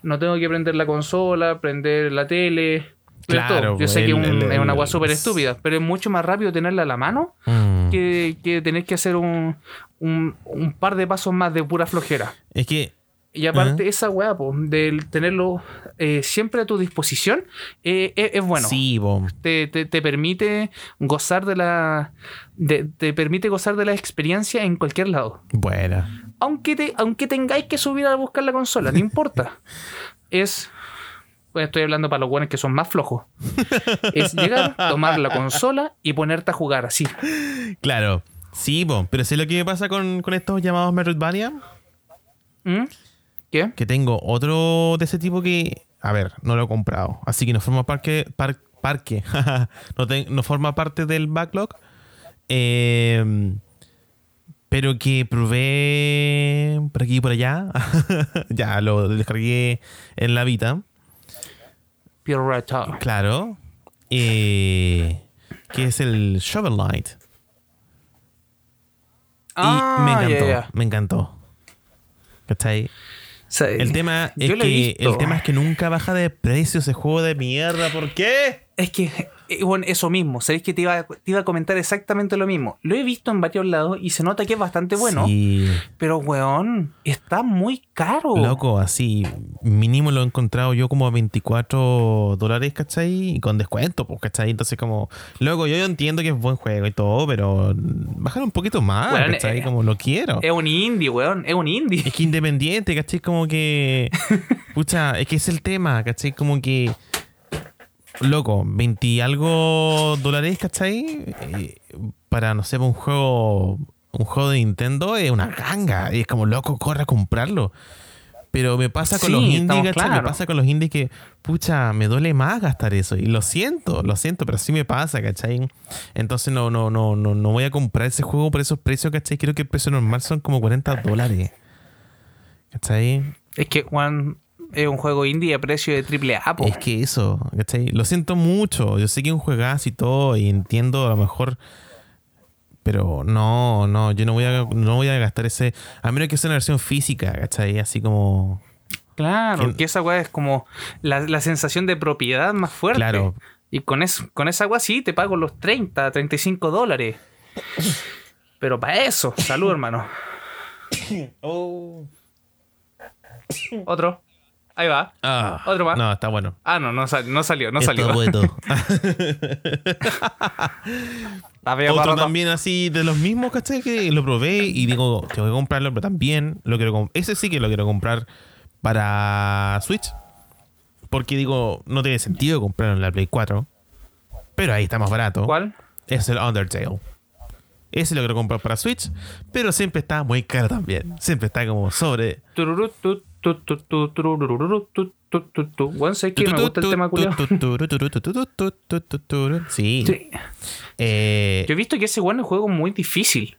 No tengo que prender la consola, prender la tele.
Claro.
Yo sé que
el-
un-
el-
es una agua súper estúpida, pero es mucho más rápido tenerla a la mano
Mm.
que, que tener que hacer un, un, un par de pasos más de pura flojera.
Es que.
Y aparte, esa weá, del tenerlo eh, siempre a tu disposición, eh, es, es bueno
Sí, bo.
te, te- te permite gozar de la de- te permite gozar de la experiencia en cualquier lado
Bueno.
aunque te aunque tengáis que subir a buscar la consola no importa <laughs> es estoy hablando para los buenos que son más flojos. <laughs> es llegar, tomar la consola y ponerte a jugar así.
Claro. Sí, po, pero sé lo que pasa con, con estos llamados Metroidvania.
¿Mm? ¿Qué?
Que tengo otro de ese tipo que, a ver, no lo he comprado. Así que no forma parque, par- parque. <laughs> no, te- no forma parte del backlog. Eh, pero que probé por aquí y por allá. <laughs> ya lo descargué en la Vita. Claro. Eh, que es el Shovel Knight. Y
Ah,
me encantó.
ya, ya.
Me encantó. ¿Cachai?
O sea,
El tema es que el tema es que nunca baja de precio ese juego de mierda. ¿Por qué?
Es que, eh, bueno, eso mismo. Sabéis que te iba, te iba a comentar exactamente lo mismo. Lo he visto en varios lados y se nota que es bastante bueno.
Sí,
Pero, weón, está muy caro.
loco, así mínimo lo he encontrado yo como a 24 dólares, ¿cachai? Y con descuento, pues, ¿cachai? Entonces como, loco, yo entiendo que es buen juego y todo, pero bajar un poquito más,
Weón,
¿cachai?
eh,
como lo quiero.
Es un indie, weón. Es un indie.
Es que independiente, ¿cachai? Como que. <laughs> Pucha, es que es el tema, ¿cachai? Como que. Loco, 20 y algo dólares, ¿cachai? Eh, Para, no sé, un juego. Un juego de Nintendo es una ganga. Y es como, loco, corre a comprarlo. Pero me pasa con
Sí,
los indies, ¿cachai? Me pasa con los indies que, pucha, me duele más gastar eso. Y lo siento, lo siento, pero sí me pasa, ¿cachai? Entonces no, no, no, no, no voy a comprar ese juego por esos precios, ¿cachai? Creo que el precio normal son como 40 dólares. ¿Cachai?
Es que, weón, es un juego indie a precio de triple A, po.
Es que eso, ¿cachai? Lo siento mucho. Yo sé que es un juegazo y todo, y entiendo a lo mejor. Pero no, no, yo no voy a, no voy a gastar ese. A menos que sea una versión física, ¿cachai? Así como.
Claro,
¿Quién-
que esa weá es como la, la sensación de propiedad más fuerte.
Claro.
Y con, es, con esa weá sí te pago los 30, 35 dólares. Pero para eso, salud, hermano. <coughs> Otro. Ahí va.
Ah,
Otro más.
No, está bueno.
Ah, no, no, sal- no salió, no salió. <laughs>
Otro también así de los mismos, ¿cachai? Que lo probé y digo, tengo que comprarlo, pero también lo quiero Ese sí que lo quiero comprar para Switch. Porque digo, no tiene sentido comprarlo en la Play 4. Pero ahí está más barato.
¿Cuál?
Es el Undertale. Ese lo quiero comprar para Switch. Pero siempre está muy caro también. Siempre está como sobre.
Tururú, tu, Bueno, sé que me gusta el tema culiao.
Sí.
Sí.
Eh,
Yo he visto que ese weón es un juego muy difícil.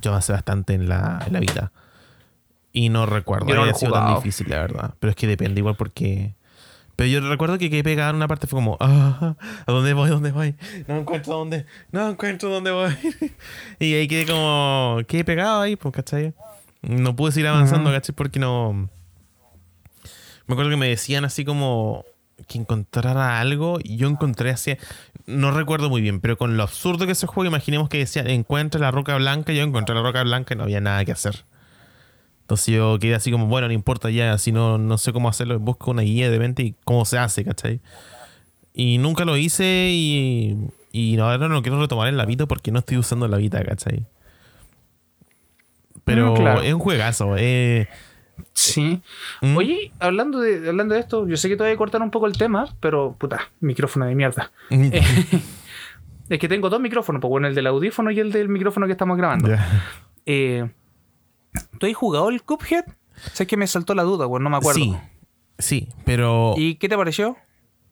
yo hace bastante en la, en la vida. Y no recuerdo
Yo no
que
lo
haya
he
sido tan difícil, la verdad. Pero es que depende igual porque. Pero yo recuerdo que quedé pegado en una parte fue como, ah, ¿a dónde voy? ¿A dónde voy? No encuentro dónde, no encuentro dónde voy. y ahí quedé como, quedé pegado ahí, pues, ¿cachai? No pude seguir avanzando,
Ujú.
¿cachai? Porque no. Me acuerdo que me decían así como que encontrara algo y yo encontré así, no recuerdo muy bien, pero con lo absurdo que es ese juego, imaginemos que decían, encuentra la roca blanca, yo encontré la roca blanca y no había nada que hacer. Entonces yo quedé así como, bueno, no importa ya, si no, no sé cómo hacerlo, busco una guía de venta y cómo se hace, ¿cachai? Y nunca lo hice y, y ahora no lo quiero retomar en la Vita porque no estoy usando la Vita, ¿cachai? Pero
Mm, claro.
es un juegazo, eh,
Sí.
¿Mm?
Oye, hablando de, hablando de esto, yo sé que te voy a cortar un poco el tema, pero puta, micrófono de mierda. <laughs> Eh, <laughs> es que tengo dos micrófonos, pues bueno, el del audífono y el del micrófono que estamos grabando. Eh, ¿Tú has jugado el Cuphead? Sé que me saltó la duda, bueno, no me acuerdo.
Sí, sí, pero
¿Y qué te pareció?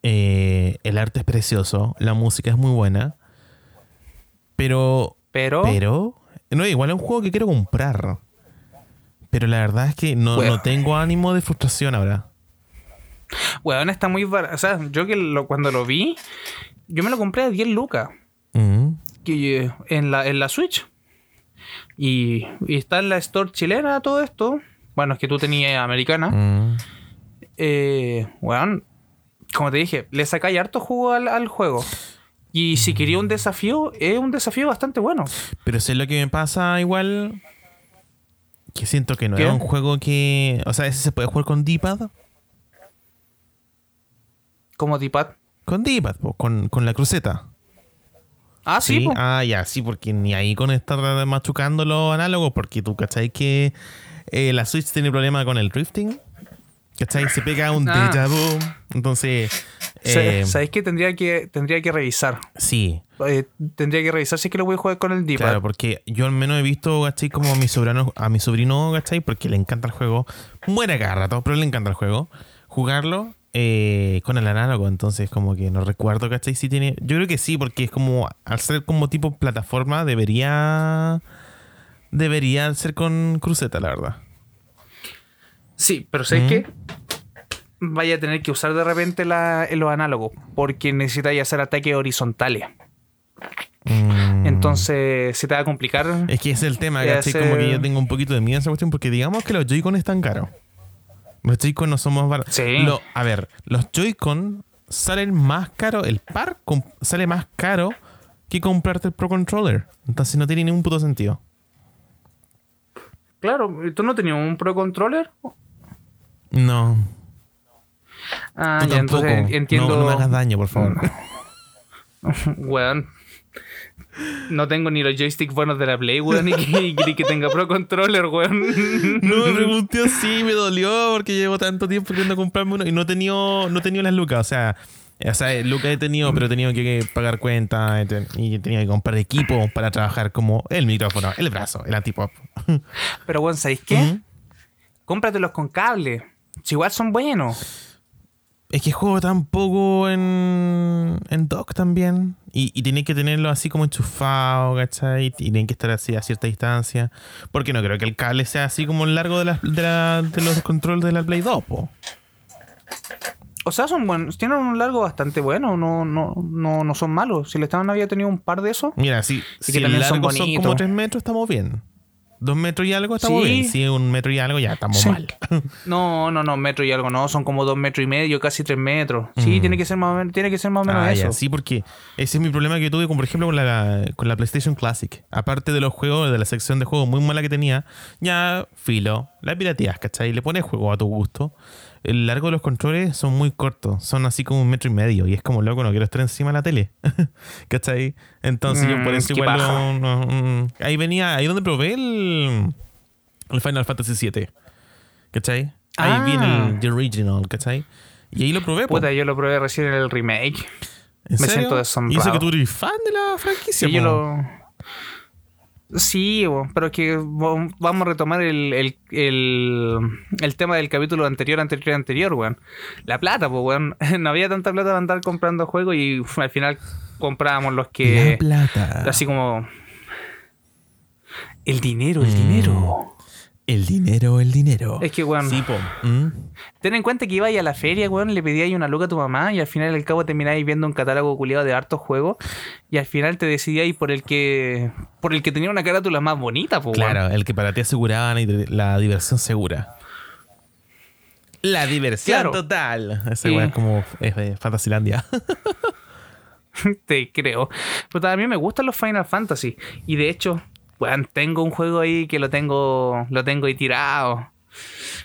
eh, el arte es precioso, la música es muy buena, pero,
Pero,
pero, no, igual es un juego que quiero comprar. Pero la verdad es que no,
Bueno.
no tengo ánimo de frustración ahora.
weón, está muy barato. O sea, yo que lo- cuando lo vi, yo me lo compré a 10 lucas
Mm.
que, eh, en, la, en la Switch. Y, y está en la store chilena todo esto. Bueno, es que tú tenías americana.
Mm.
eh, weón, como te dije, le sacáis harto jugo al, al juego. Y si quería un desafío, es un desafío bastante bueno.
Pero sé lo que me pasa igual. Que siento que no
¿Qué?
es un juego que. O sea, ese se puede jugar con D-pad.
Como D-pad.
Con D-pad, con, con la cruceta.
Ah, sí, po.
Ah, ya, sí, porque ni ahí con estar machucando los análogos, porque tú cachai que eh, la Switch tiene problema con el drifting. ¿Cachai? Se pega un
Ah.
déjà vu. Entonces. Eh,
¿Sabéis que tendría que tendría que revisar?
sí,
Eh, tendría que revisar si es que lo voy a jugar con el D-pad.
claro, porque yo al menos he visto, ¿cachai? Como a mi sobrino, a mi sobrino, ¿cachai? Porque le encanta el juego. Muere cada rato, pero le encanta el juego. Jugarlo eh, con el análogo, entonces como que no recuerdo, ¿cachai? Si tiene. Yo creo que sí, porque es como. Al ser como tipo plataforma, debería. Debería ser con cruceta, la verdad.
Sí, pero ¿sabéis
Mm.
qué? Vaya a tener que usar de repente la, los análogos porque necesitáis hacer ataques horizontales.
Mm.
Entonces se te va a complicar.
Es que es el tema, ¿cachai? Como que yo tengo un poquito de miedo a esa cuestión porque digamos que los Joy-Con están caros. Los Joy-Con no son más baratos.
Sí.
Lo- a ver, los Joy-Con salen más caros, el par sale más caro que comprarte el Pro Controller. Entonces no tiene ningún puto sentido.
Claro, ¿tú no tenías un Pro Controller?
No.
Ah,
tú
ya,
tampoco.
entonces entiendo.
No, no me hagas daño, por favor. <laughs>
Weón. No tengo ni los joysticks buenos de la Play, weón, ni que, ni que tenga Pro Controller, weón. <laughs>
No me pregunté así, me dolió porque llevo tanto tiempo queriendo comprarme uno y no he tenido, no he tenido las lucas. O sea, o sea, lucas he tenido, pero he tenido que pagar cuentas y tenido que comprar equipo para trabajar como el micrófono, el brazo, el antipop.
Pero, weón, ¿sabéis qué?
Ujú.
Cómpratelos con cable. Si igual son buenos.
Es que juego tampoco en, en dock también. Y, y tienen que tenerlo así como enchufado, ¿cachai? Y tienen que estar así a cierta distancia. Porque no creo que el cable sea así como el largo de, la- de, la- de los controles de la Play 2, po.
O sea, son buenos. Tienen un largo bastante bueno. No, no, no, no son malos. Si el Esteban había tenido un par de esos.
Mira, si, si el
son
largo son, como
bonitos.
3 metros, estamos bien. Dos metros y algo, estamos
Sí.
bien. Si es un metro y algo, ya estamos
Sí.
mal. <laughs>
No, no, no, metro y algo, no. Son como dos metros y medio, casi tres metros. Sí, tiene que ser más o menos, tiene que ser más o menos
Mm. Ah,
eso.
ya, sí, porque ese es mi problema que tuve, con, por ejemplo, con la, con la PlayStation Classic. Aparte de los juegos, de la sección de juegos muy mala que tenía, ya filo, la pirateas, ¿cachai? Le pones juego a tu gusto. El largo de los controles son muy cortos, son así como un metro y medio, y es como loco, no quiero estar encima de la tele, <laughs> ¿cachai? Entonces yo por
Mm,
eso igual no- no- mm. ahí venía, ahí donde probé el, el Final Fantasy VII, ¿cachai? Ahí
Ah.
viene el The Original, ¿cachai? Y ahí lo probé. po.
Puta, yo lo probé recién en el remake.
¿En
Me
serio?
siento
Y
asombrado.
eso que tú eres fan de la franquicia.
Sí, yo
po.
lo. Sí, pero es que vamos a retomar el, el, el, el tema del capítulo anterior, anterior, anterior, weón. La plata, pues, weón. <laughs> No había tanta plata para andar comprando juegos y uf, al final comprábamos los
La
que.
plata.
Así como. El dinero, el
Mm.
dinero.
El dinero, el dinero.
Es que, weón.
Sí, po. ¿Mm?
Ten en cuenta que ibas a la feria, weón, le pedías una luca a tu mamá y al final al cabo terminabas viendo un catálogo culiado de hartos juegos y al final te decidías por el que por el que tenía una carátula más bonita, pues,
Claro, el que para ti aseguraban y te- la diversión segura. La diversión
Claro.
total.
Sí.
weá es como es de Fantasylandia. <laughs>
Te creo. Pero también me gustan los Final Fantasy y de hecho, weón, tengo un juego ahí que lo tengo lo tengo ahí tirado.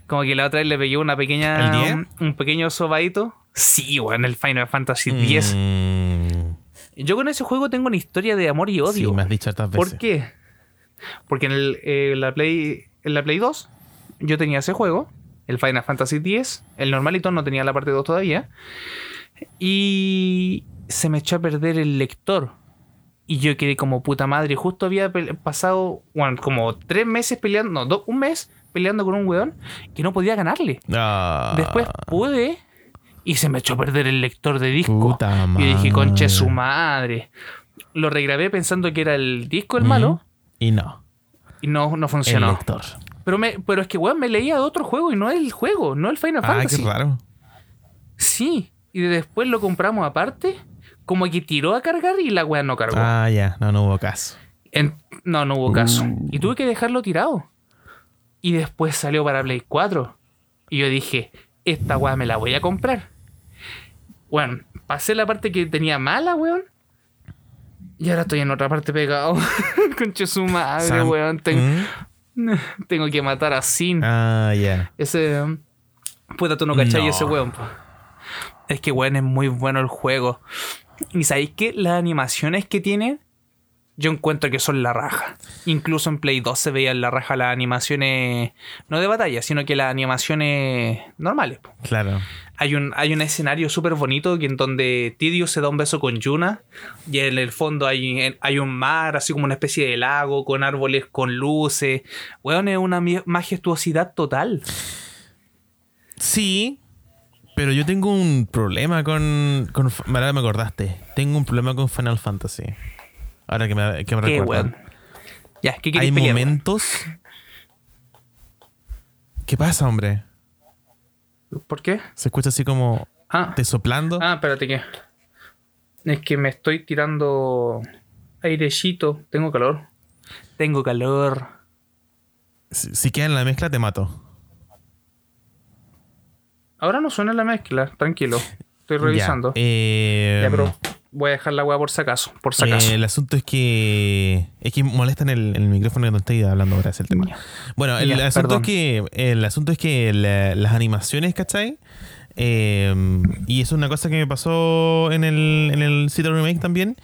Como que la otra vez le pegué una pequeña
¿El 10?
un, un pequeño sobadito. Sí, weón, el Final Fantasy X.
Mm,
Yo con ese juego tengo una historia de amor y
sí,
odio.
me has dicho hartas veces.
¿Por qué? Porque en, el, eh, la Play, en la Play 2 yo tenía ese juego, el Final Fantasy X, el normalito no tenía la parte 2 todavía, y se me echó a perder el lector. Y yo quedé como puta madre. Justo había pasado, bueno, como tres meses peleando, no, do- un mes peleando con un weón que no podía ganarle.
Ah,
Después pude y se me echó a perder el lector de disco.
Puta
Y dije, conche su
madre.
Lo regrabé pensando que era el disco el
Mm,
malo
Y no.
y no, no
El
funcionó.
lector.
Pero, me, pero es que, weón, me leía de otro juego y no el juego, no el Final
Ah,
Fantasy.
qué raro.
Sí, y después lo compramos aparte, como que tiró a cargar y la weá no cargó.
Ah, ya. No, no hubo caso.
En- no, no hubo caso.
Uh.
Y tuve que dejarlo tirado. Y después salió para Play 4. Y yo dije, esta weá me la voy a comprar. Bueno, pasé la parte que tenía mala, weón. Y ahora estoy en otra parte pegado. <laughs> Conche su madre,
Sam-
weón. Ten-
¿Mm? <laughs>
tengo que matar a Sin.
Ah, ya.
Ese. um, Puta, tú no cachai
No.
ese weón, po. Es que, weón, es muy bueno el juego. Y sabéis que las animaciones que tiene yo encuentro que son la raja. Incluso en Play 2 se veían la raja las animaciones, no de batalla, sino que las animaciones normales.
Claro.
Hay un, hay un escenario súper bonito en donde Tidus se da un beso con Yuna y en el fondo hay, hay un mar, así como una especie de lago con árboles con luces. Weón, es una majestuosidad total.
Sí, pero yo tengo un problema con. con ahora me acordaste. Tengo un problema con Final Fantasy. Ahora que me, que me
Qué
recuerdan.
Ya, ¿qué
Hay
pelear?
momentos. ¿Qué pasa, hombre?
¿Por qué?
Se escucha así como.
Ah,
¿Te soplando?
ah, espérate que. Es que me estoy tirando airecito. Tengo calor. Tengo calor.
Si, si queda en la mezcla, te mato.
Ahora no suena la mezcla, tranquilo. Estoy <laughs> revisando.
Ya, eh,
Ya, pero voy a dejar la weá por si acaso. Por si acaso.
Eh, el asunto es que. Es que molestan el, el micrófono cuando estoy hablando ahora, es el tema. Bueno, el,
Ya,
asunto es que. El asunto es que la- las animaciones, ¿cachai? Eh, y es una cosa que me pasó en el, en el Remake también.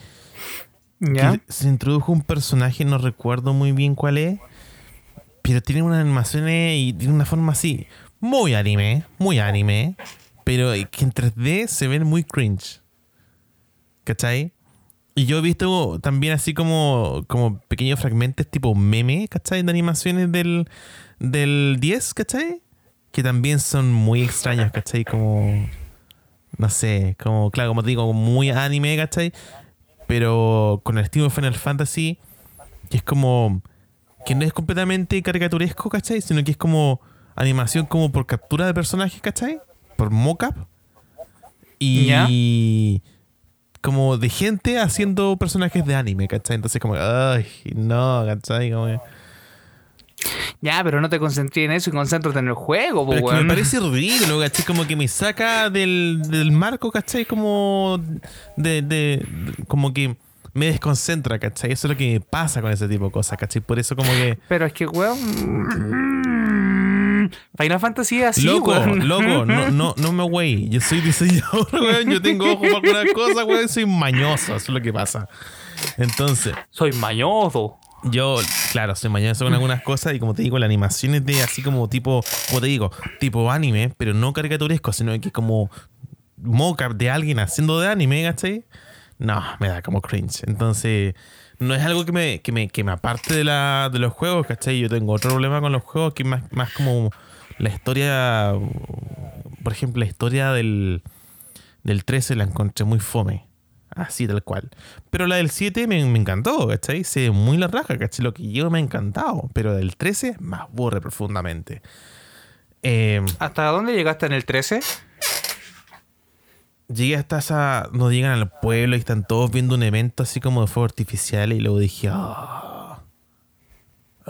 ¿Ya?
que se introdujo un personaje, no recuerdo muy bien cuál es. Pero tiene unas animaciones y tiene una forma así. Muy anime, muy anime. Pero que en 3D se ven muy cringe. ¿Cachai? Y yo he visto también así como, como pequeños fragmentos tipo meme, ¿cachai? De animaciones del, del 10, ¿cachai? Que también son muy extraños, ¿cachai? Como, no sé, como, claro, como digo, muy anime, ¿cachai? Pero con el estilo de Final Fantasy, que es como, que no es completamente caricaturesco, ¿cachai? Sino que es como animación como por captura de personajes, ¿cachai? Por mocap. Y como de gente haciendo personajes de anime, ¿cachai? Entonces como, ay, no, ¿cachai? Como que-
Ya, pero no te concentres en eso y concéntrate en el juego, po,
Pero es que me parece ridículo, ¿cachai? Como que me saca del, del marco, ¿cachai? Como de, de- de- Como que me desconcentra, ¿cachai? Eso es lo que me pasa con ese tipo de cosas, ¿cachai? Por eso como que...
Pero es que, weón. Final Fantasy es así,
loco,
weón.
loco, <laughs> no, no, no me güey. Yo soy diseñador, <laughs> weón. Yo tengo ojos para algunas cosas, weón. Soy mañoso, eso es lo que pasa. Entonces,
Soy mañoso.
yo, claro, soy mañoso con algunas cosas y como te digo, la animación es de así como tipo, como te digo, tipo anime, pero no caricaturesco, sino que como mocap de alguien haciendo de anime, ¿cachai? No, me da como cringe. Entonces, no es algo que me, que me, que me aparte de, la, de los juegos, ¿cachai? Yo tengo otro problema con los juegos que es más, más como la historia, por ejemplo, la historia del, del 13 la encontré muy fome. Así tal cual. Pero la del 7 me, me encantó, ¿cachai? Se muy la raja, ¿cachai? Lo que yo me ha encantado. Pero del 13 me aburre profundamente. Eh,
¿Hasta dónde llegaste en el 13?
llegué hasta esa. No llegan al pueblo y están todos viendo un evento así como de fuego artificial. Y luego dije, ah.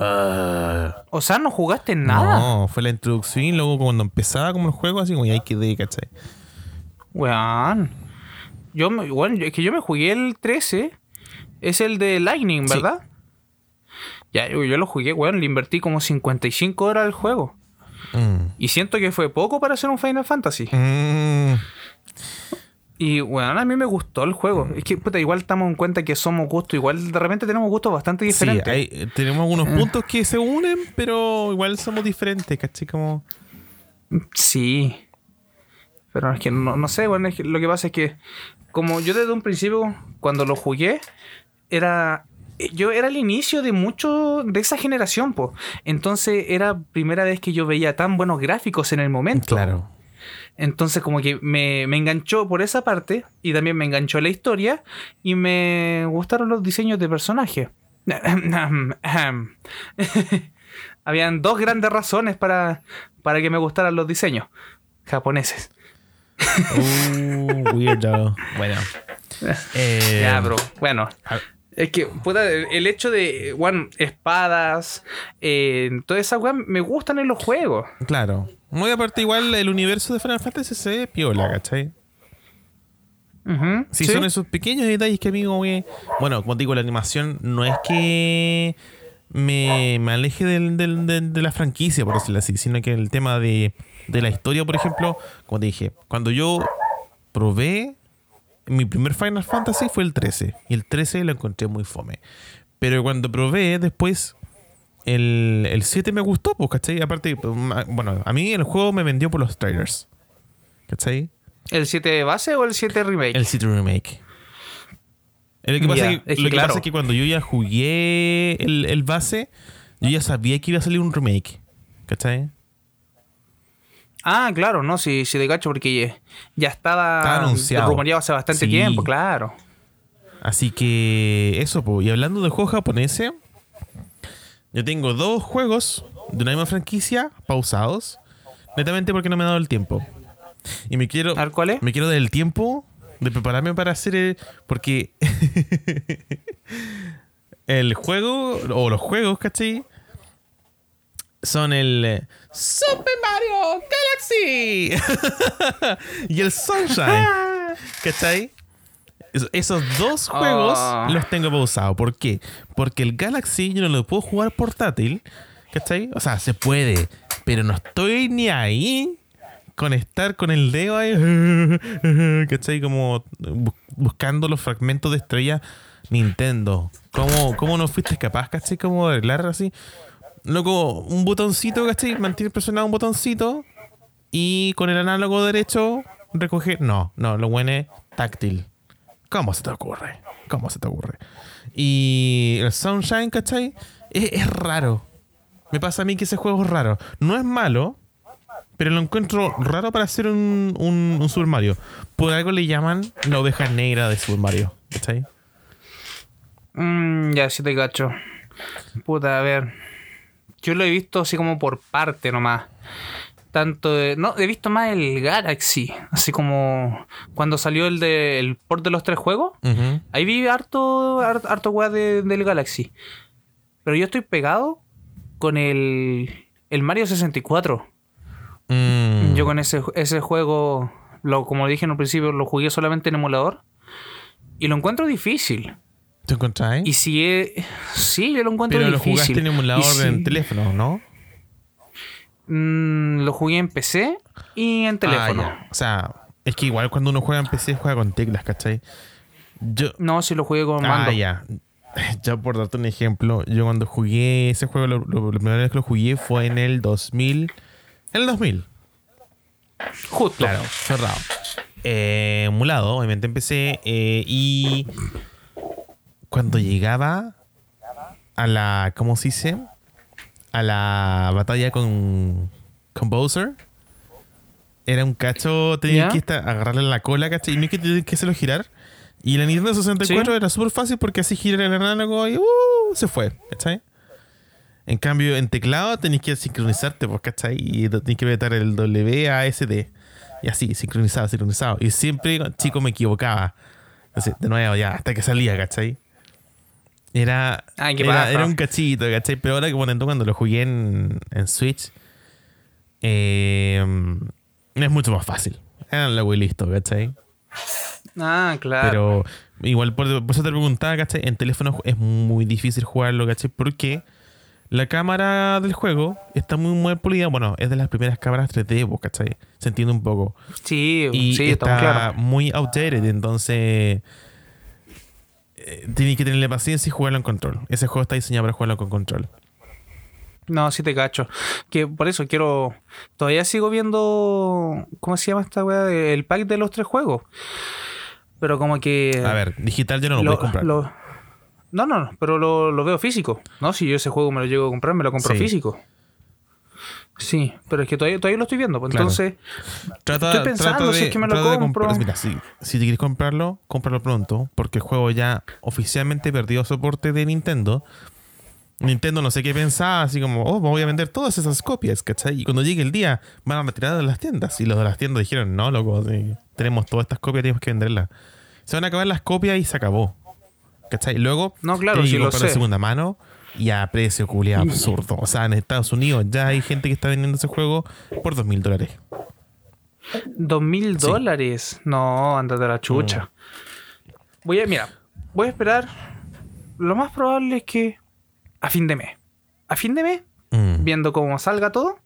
Ah".
O sea, no jugaste nada.
No, fue la introducción y luego cuando empezaba como el juego, así como ya hay que ¿cachai?
Weón. Yo, me- weón, es que yo me jugué el 13. Es el de Lightning,
Sí.
¿verdad? Ya, yo, yo lo jugué, weón. Le invertí como 55 horas al juego.
Mm.
Y siento que fue poco para hacer un Final Fantasy.
Mm.
Y, weón, a mí me gustó el juego. Es que, puta, igual estamos en cuenta que somos gustos. Igual de repente tenemos gustos bastante
Sí,
diferentes.
hay- tenemos algunos puntos que se unen, pero igual somos diferentes, ¿cachai? Como.
Sí. Pero es que no, no sé, bueno, es que lo que pasa es que como yo desde un principio, cuando lo jugué, era... Yo era el inicio de mucho de esa generación, po. Entonces era primera vez que yo veía tan buenos gráficos en el momento.
Claro.
Entonces como que me, me enganchó por esa parte y también me enganchó la historia y me gustaron los diseños de personajes. <laughs> Habían dos grandes razones para, para que me gustaran los diseños japoneses.
Uh, weirdo. <laughs> Bueno. Eh,
ya, bro. Bueno. Es que, puta, el el hecho de, bueno, espadas, eh, toda esa weá me gustan en los juegos.
Claro. Muy aparte, igual el universo de Final Fantasy se ve piola, ¿cachai?
Ujú,
Sí,
¿sí?
son esos pequeños detalles que a mí como que... Bueno, como te digo, la animación no es que me, me aleje del- del- del- de la franquicia, por decirlo así, sino que el tema de, de la historia, por ejemplo, como te dije, cuando yo probé mi primer Final Fantasy fue el 13 y el 13 lo encontré muy fome. Pero cuando probé después el, el 7 me gustó, pues, ¿cachai? Aparte, bueno, a mí el juego me vendió por los trailers. ¿Cachai?
¿El 7 base o el 7 remake?
El City Remake. Lo que, pasa, es que,
es que
lo que
claro.
pasa es que cuando yo ya jugué el, el base, yo ya sabía que iba a salir un remake. ¿Cachai?
Ah, claro, no, sí, sí, de cacho, porque ya, estaba,
Estaba anunciado.
rumoreado hace bastante
Sí.
tiempo, claro.
Así que eso, pues. Y hablando de juegos japoneses, yo tengo dos juegos de una misma franquicia pausados, netamente porque no me ha dado el tiempo. Y me quiero,
A ver, ¿cuál es?
me quiero dar el tiempo de prepararme para hacer el. Porque <laughs> el juego, o los juegos, ¿cachai? Son el eh, Super Mario Galaxy <laughs> y el Sunshine, <laughs> ¿cachai? Es- Esos dos juegos
Ah.
los tengo pausados. ¿Por qué? Porque el Galaxy yo no lo puedo jugar portátil, ¿cachai? O sea, se puede, pero no estoy ni ahí con estar con el dedo ahí, <laughs> ¿cachai? Como bu- buscando los fragmentos de estrella Nintendo. ¿Cómo, cómo no fuiste capaz, cachai? Como de arreglar así. Loco, un botoncito, ¿cachai? Mantener presionado un botoncito y con el análogo derecho recoger. No, no, lo bueno es táctil. ¿Cómo se te ocurre? ¿Cómo se te ocurre? Y el Sunshine, ¿cachai? Es, es raro. Me pasa a mí que ese juego es raro. No es malo, pero lo encuentro raro para hacer un, un, Super Mario. Por algo le llaman la oveja negra de Super Mario. ¿Cachai?
Mm, ya, sí te cacho. Puta, a ver. Yo lo he visto así como por parte nomás. Tanto de- No, he visto más el Galaxy. Así como cuando salió el de el port de los tres juegos. Ahí vi harto, harto, harto weá de- del Galaxy. Pero yo estoy pegado con el, el Mario 64.
Mm.
Yo con ese, ese juego, lo, como dije en un principio, lo jugué solamente en emulador. Y lo encuentro difícil.
¿Te encontrás?
Y si es... Sí, yo lo encuentro
Pero lo
difícil.
jugaste en emulador
si-
en teléfono, ¿no?
Mm, lo jugué en PC y en teléfono.
Ah, ya. O sea, es que igual cuando uno juega en PC juega con teclas, ¿cachai? Yo.
no, si lo jugué con mando.
Ah, ya. <laughs> Ya por darte un ejemplo, yo cuando jugué ese juego, lo, lo- la primera vez que lo jugué fue en el 2000. En el 2000.
Justo.
Claro, cerrado. Eh, emulado, obviamente empecé. eh, y cuando llegaba a la. ¿Cómo se dice? A la batalla con. Con Bowser. Era un cacho. Tenía
¿Ya?
que estar, agarrarle la cola, ¿cachai? Y no es que tenías que hacerlo girar. Y la Nintendo 64
Sí.
era súper fácil porque así gira el análogo y uh, se fue, ¿cachai? En cambio, en teclado tenéis que sincronizarte, pues, ¿cachai? Y tenéis que meter el WASD. Y así, sincronizado, sincronizado. Y siempre, chico, me equivocaba. Entonces, de nuevo, ya, hasta que salía, ¿cachai? Era,
Ay, qué
era, un cachito, ¿cachai? Pero ahora que bueno, cuando lo jugué en, en Switch, eh, es mucho más fácil. Era lo y listo, ¿cachai?
Ah, claro.
Pero igual por, por eso te preguntaba, ¿cachai? En teléfono es muy difícil jugarlo, ¿cachai? Porque la cámara del juego está muy muy pulida. Bueno, es de las primeras cámaras 3D, pues, ¿cachai? Se entiende un poco.
sí,
Y
sí,
está
estamos claros.
muy outdated, entonces eh, tienes que tenerle paciencia y jugarlo en control. Ese juego está diseñado para jugarlo con control.
No, sí te cacho. Que por eso quiero. Todavía sigo viendo. ¿Cómo se llama esta weá? El pack de los tres juegos. Pero como que.
A ver, digital ya no lo,
lo-
puedes comprar.
lo- no, no, no, pero lo, lo veo físico. No, si yo ese juego me lo llego a comprar, me lo compro
Sí.
físico. Sí, pero es que todavía, todavía lo estoy viendo. pues,
Claro.
Entonces,
Trata,
Estoy pensando
trata
si
de,
es que me lo
de
compro.
comprar- Mira, si, si te quieres comprarlo, cómpralo pronto, porque el juego ya oficialmente perdió soporte de Nintendo. Nintendo no sé qué pensaba, así como, oh, voy a vender todas esas copias, ¿cachai? Y cuando llegue el día, van a retirar de las tiendas. Y los de las tiendas dijeron, no, loco, sí, tenemos todas estas copias, tenemos que venderlas. Se van a acabar las copias y se acabó. ¿Cachai? Luego,
No, claro,
que
lo
de
sé.
segunda mano y a precio culiado absurdo. O sea, en Estados Unidos ya hay gente que está vendiendo ese juego por dos mil dólares.
dos mil dólares. No, andate a la chucha. Voy a, mira, voy a esperar. Lo más probable es que a fin de mes. A fin de mes,
Mm.
viendo cómo salga todo,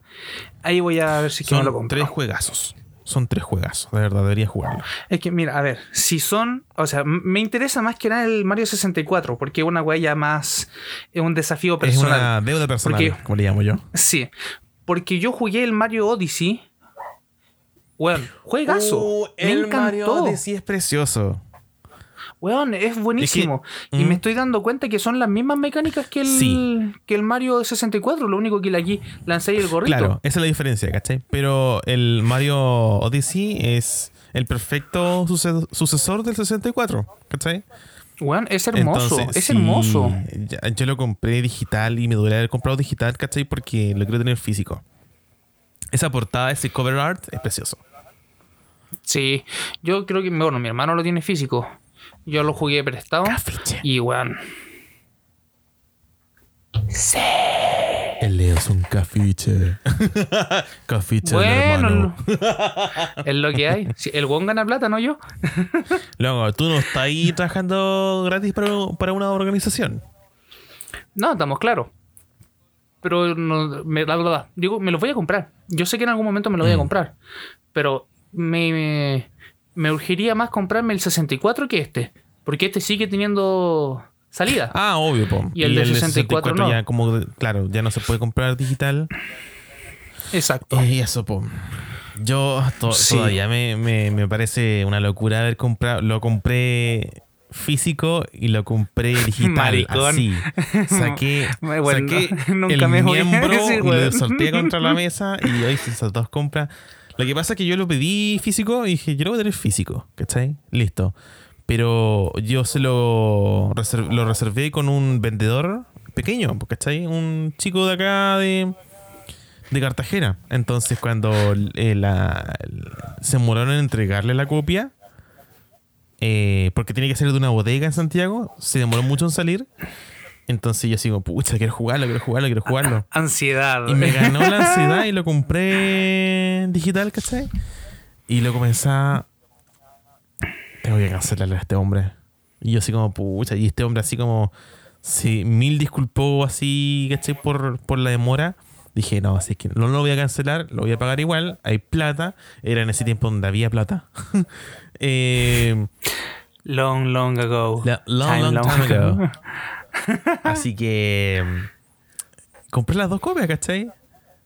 ahí voy a ver si es que me lo
Son
compro.
tres juegazos. Son tres juegazos. De verdad, debería jugarlo.
Es que, mira, a ver, si son. O sea, me interesa más que nada el Mario 64, porque es una huella más. Es un desafío
Es
personal.
una deuda personal,
Porque-
como le llamo yo.
Sí. Porque yo jugué el Mario Odyssey. Weón, juegazo.
Uh,
me
el
encantó.
Mario Odyssey es precioso.
Weón, es buenísimo. y
Mm.
me estoy dando cuenta que son las mismas mecánicas que el,
Sí.
que el Mario 64. Lo único que le aquí lancé el gorrito.
Claro, esa es la diferencia, ¿cachai? Pero el Mario Odyssey es el perfecto suce- sucesor del 64, ¿cachai?
Weón, es hermoso.
Entonces,
es
sí,
hermoso.
ya- yo lo compré digital y me duele haber comprado digital, ¿cachai? Porque lo quiero tener físico. Esa portada, ese cover art, es precioso.
Sí. Yo creo que, bueno, mi hermano lo tiene físico. Yo lo jugué prestado.
Cafiche.
Y weón.
El Leo es un cafiche. <laughs> cafiche
Bueno,
hermano.
es lo que hay. Sí, el weón gana plata, no yo. <laughs>
Luego, tú no estás ahí trabajando gratis para, para una organización.
No, estamos claros. Pero no, me, la verdad, digo, me los voy a comprar. Yo sé que en algún momento me lo voy a
Mm.
comprar. Pero me, me, me urgiría más comprarme el 64 que este. Porque este sigue teniendo salida.
Ah, obvio, po.
Y el de 64 no.
ya como, claro, ya no se puede comprar digital.
Exacto.
Eh, Y eso, po. Yo to-
Sí.
todavía me, me- me parece una locura haber comprado. Lo compré físico y lo compré <laughs> digital.
Maricón.
Así. Saqué, <laughs>
bueno.
saqué <laughs>
Nunca
el
me
miembro,
decir,
lo
weón.
sorteé contra la mesa y hoy hice esas dos compras. Lo que pasa es que yo lo pedí físico y dije, yo voy a tener físico, ¿cachai? Listo. Pero yo se lo, reser- lo reservé con un vendedor pequeño, ¿cachai? Un chico de acá de, Cartagena. Entonces, cuando eh, se demoraron en entregarle la copia, eh, porque tiene que ser de una bodega en Santiago, se demoró mucho en salir. Entonces yo sigo, pucha, quiero jugarlo, quiero jugarlo, quiero jugarlo.
Ansiedad.
Y me ganó la <laughs> ansiedad y lo compré digital, ¿cachai? Y lo comencé a... Tengo que cancelarle a este hombre. Y yo así como, pucha, y este hombre así como... Sí, mil disculpó así, ¿cachai? Por, por la demora. Dije, no, así que no lo voy a cancelar, lo voy a pagar igual. Hay plata. Era en ese tiempo donde había plata. <laughs> eh,
Long, long ago.
La- long, long time ago. <laughs> así que... mm, Compré las dos copias, ¿cachai?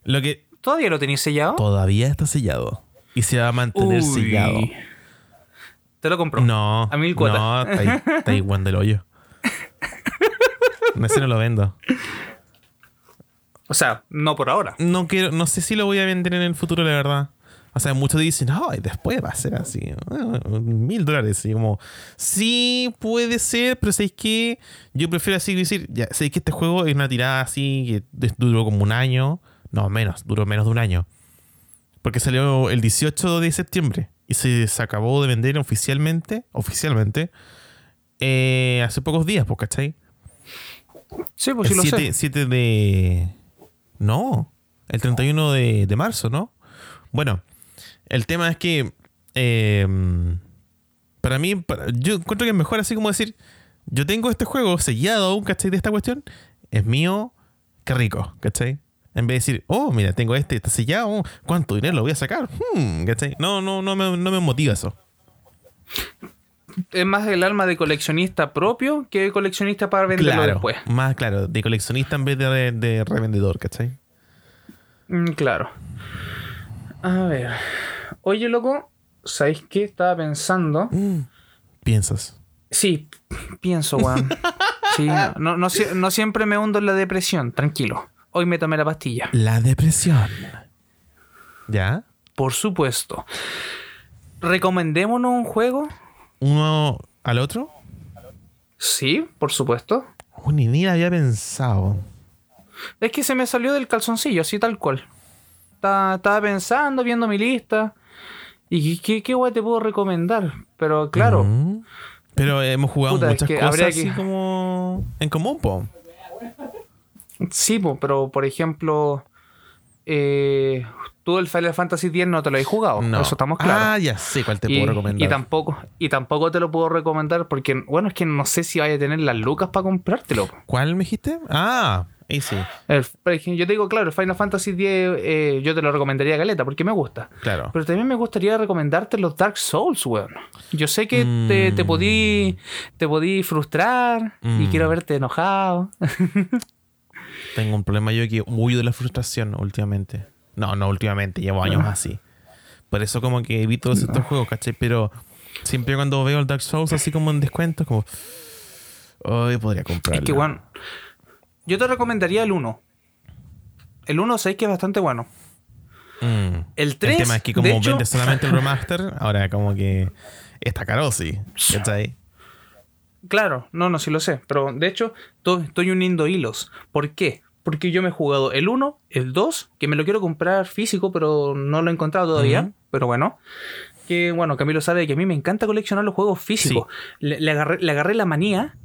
Lo que
¿Todavía lo tenéis sellado?
todavía está sellado. Y se va a mantener
Uy.
sellado.
Te lo compro.
No.
A mil cuotas.
No, está ahí, Juan del hoyo. No, ese no lo vendo.
O sea, no por ahora.
No quiero, no sé si lo voy a vender en el futuro, la verdad. O sea, muchos dicen, no, y después va a ser así, ah, mil dólares. Y como, sí, puede ser, pero ¿sabéis qué? Yo prefiero así decir, ya, ¿sabéis que este juego es una tirada así que duró como un año? No, menos, duró menos de un año. Porque salió el 18 de septiembre y se, se acabó de vender oficialmente, oficialmente, eh, hace pocos días, pues, ¿cachai?
Sí, pues sí lo
7,
sé.
7 de... No, el 31 de, de marzo, ¿no? Bueno, el tema es que eh, para mí, para- yo encuentro que es mejor así como decir, yo tengo este juego sellado aún, ¿cachai? De esta cuestión, es mío, qué rico, ¿cachai? En vez de decir, oh, mira, tengo este, está sellado, ¿cuánto dinero lo voy a sacar? Hmm, ¿cachai? No, no, no me, no me motiva eso.
Es más el alma de coleccionista propio que de coleccionista para venderlo
Claro,
después.
más claro, de coleccionista en vez de, de revendedor, ¿cachai?
Mm, claro. A ver. Oye, loco, ¿sabéis qué? Estaba pensando.
Mm, Piensas.
Sí, pienso, weón. <laughs> Sí, no, no, no sie- no siempre me hundo en la depresión, tranquilo. Hoy me tomé la pastilla.
La depresión. ¿Ya?
Por supuesto. ¿Recomendémonos un juego?
¿Uno al otro?
Sí, por supuesto.
Oh, ni ni había pensado.
Es que se me salió del calzoncillo, así tal cual. Estaba pensando, viendo mi lista. ¿Y qué, qué guay te puedo recomendar? Pero claro.
Pero hemos jugado
Puta, es
muchas
que
cosas así
que-
como en común, po.
sí, po, pero por ejemplo, eh, tú el Final Fantasy X no te lo has jugado.
No.
Eso estamos claros.
Ah, ya sé cuál te
y,
puedo recomendar.
y tampoco, y tampoco te lo puedo recomendar porque, bueno, es que no sé si vaya a tener las lucas para comprártelo.
¿Cuál me dijiste? Ah, ahí sí,
El- yo te digo, claro, el Final Fantasy X eh, yo te lo recomendaría a Galeta porque me gusta.
claro.
Pero también me gustaría recomendarte los Dark Souls, weón. Yo sé que te, te podí, te podí frustrar y
Mm.
quiero verte enojado. <laughs>
Tengo un problema yo que huyo de la frustración últimamente. No, no últimamente, llevo años
Ah.
así. Por eso como que evito estos juegos, ¿cachai? Pero siempre cuando veo el Dark Souls así como en descuento, es como... Hoy podría comprarlo.
Es que, weón, yo te recomendaría el 1. El 1 sé que es bastante bueno.
Mm.
El 3,
El tema es que como
hecho-
vende solamente el <laughs> remaster, ahora como que está caro, sí. ¿Cachai?
Claro, no, no, sí lo sé. Pero de hecho, to- estoy uniendo hilos. ¿Por qué? Porque yo me he jugado el 1, el 2, que me lo quiero comprar físico, pero no lo he encontrado todavía.
Ujú.
Pero bueno. Que bueno, Camilo sabe que a mí me encanta coleccionar los juegos físicos. Le, le agarré, le agarré la manía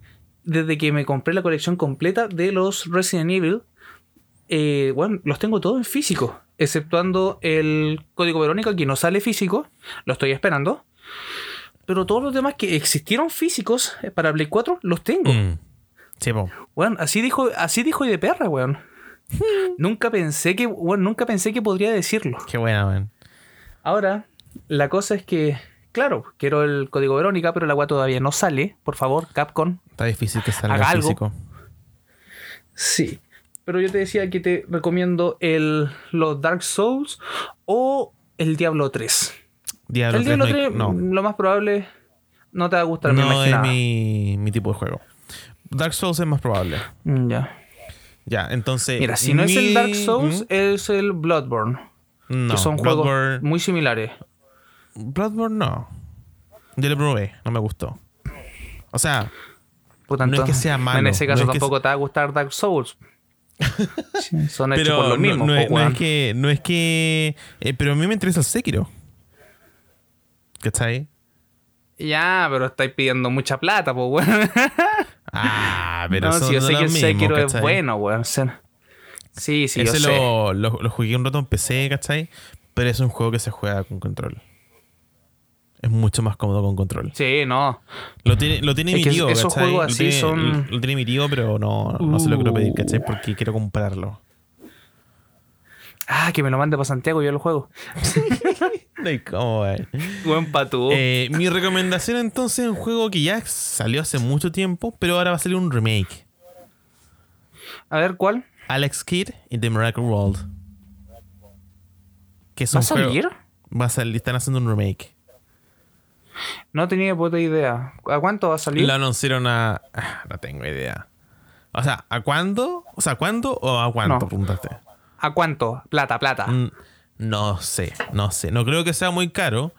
desde que me compré la colección completa de los Resident Evil. Eh, bueno, los tengo todos en físico. Exceptuando el código Verónica, que no sale físico. Lo estoy esperando. Pero todos los demás que existieron físicos eh, para Play 4 los tengo.
Mm. Sí, po.
Weón, así dijo, así dijo y de perra, weón. <laughs> nunca pensé que, weón, nunca pensé que podría decirlo.
Qué buena, man.
Ahora, la cosa es que, claro, quiero el código Verónica, pero la weá todavía no sale. Por favor, Capcom.
Está difícil que salga
Haga algo.
físico.
Sí. Pero yo te decía que te recomiendo el, los Dark Souls o el Diablo 3.
Diablo
el
3
Diablo
no, hay-
3,
no.
lo más probable, no te va a gustar, me
No es
imaginaba.
mi, mi tipo de juego. Dark Souls es más probable.
Mm, Ya.
Ya, entonces.
Mira, si no es el Dark Souls,
¿Mm?
es el Bloodborne.
No,
que son juegos muy similares.
Bloodborne no. Yo lo probé, no me gustó. O sea,
Puta,
No es que sea malo,
En ese
no
caso
es que
tampoco te va a gustar Dark Souls. <laughs> Son hechos
pero
por los
no-
mismos.
no, es, no es que. No es que eh, pero a mí me interesa el Sekiro. ¿Cachai?
Ya, pero estáis pidiendo mucha plata, pues, weón. <laughs>
Ah, pero
no,
son
si yo sé que el Sekiro es bueno, weón. Sí, sí, yo
Ese
sé.
lo, lo, lo jugué un rato en PC, ¿cachai? Pero es un juego que se juega con control. Es mucho más cómodo con control.
Sí, no.
Lo tiene, lo tiene
Es
mi tío,
esos
¿cachai?
juegos
Lo
así
tiene-
son-
Lo tiene mi tío, pero no, no se lo quiero pedir, ¿cachai? Porque quiero comprarlo.
Ah, que me lo mande para Santiago y yo lo juego. <laughs>
No hay cómo, güey.
Buen patú.
Eh, mi recomendación entonces es un juego que ya salió hace mucho tiempo, pero ahora va a salir un remake.
a ver, ¿cuál?
Alex Kidd y The Miracle World. Que
¿Va a salir?
Va a salir, están haciendo un remake.
No tenía puta idea. ¿A cuánto va a salir?
Lo anunciaron a. ah, No tengo idea. O sea, ¿a cuándo? O sea, ¿cuándo o a cuánto?
No.
Preguntaste.
¿A cuánto? Plata, plata.
Mm, No sé, no sé. No creo que sea muy caro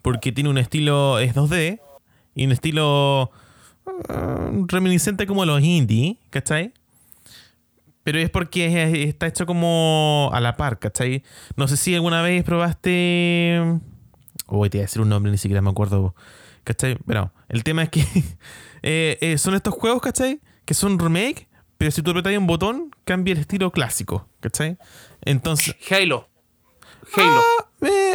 porque tiene un estilo, es 2D y un estilo ah, reminiscente como los indie, ¿cachai? Pero es porque es- está hecho como a la par, ¿cachai? No sé si alguna vez probaste... Uy, te iba a decir un nombre, ni siquiera me acuerdo. ¿Cachai? Pero el tema es que <laughs> eh, eh, son estos juegos, ¿cachai? Que son remake, pero si tú apretas un botón, cambia el estilo clásico, ¿cachai? Entonces...
Halo. Halo.
Eh,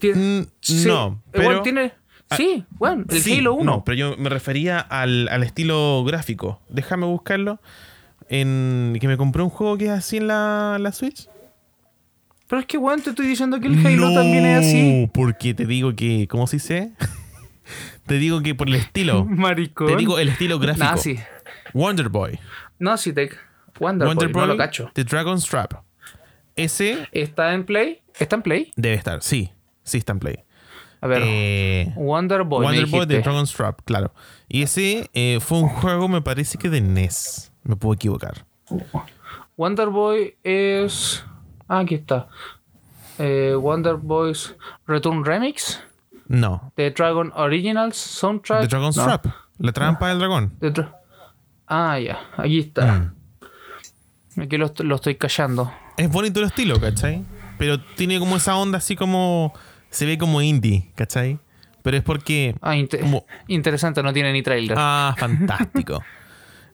Tiene-
mm,
sí,
no, pero...
tiene. Sí, bueno, el
Sí,
Halo 1.
No, pero yo me refería al, al estilo gráfico. Déjame buscarlo. En que me compré un juego que es así en la, la Switch.
Pero es que, weón, te estoy diciendo que el Halo también es así.
Porque te digo que. ¿Cómo se dice? <laughs> te digo que por el estilo. <laughs>
Maricón.
te digo el estilo gráfico.
No, sí.
Wonder Boy.
No, sí, te. Wonder,
Wonder
Boy,
Boy.
no lo cacho.
The Dragon's Trap. Ese
¿Está en Play? ¿Está en Play?
debe estar. Sí, sí está en Play.
A ver.
Eh,
Wonder Boy.
Wonder Boy de. Dragon's Trap, claro. Y ese eh, fue un juego, me parece que de NES. Me puedo equivocar.
Wonder Boy es. Ah, aquí está. Eh, Wonder Boys Return Remix.
No.
The Dragon Originals Soundtrack.
The Dragon's
No,
Trap. La trampa del dragón.
The ah, ya. Aquí está.
Mm.
Aquí lo, lo estoy callando.
Es bonito el estilo, ¿cachai? Pero tiene como esa onda así como. Se ve como indie, ¿cachai? Pero es porque.
Ah,
Como-
interesante, no tiene ni trailer.
Ah, fantástico. <laughs>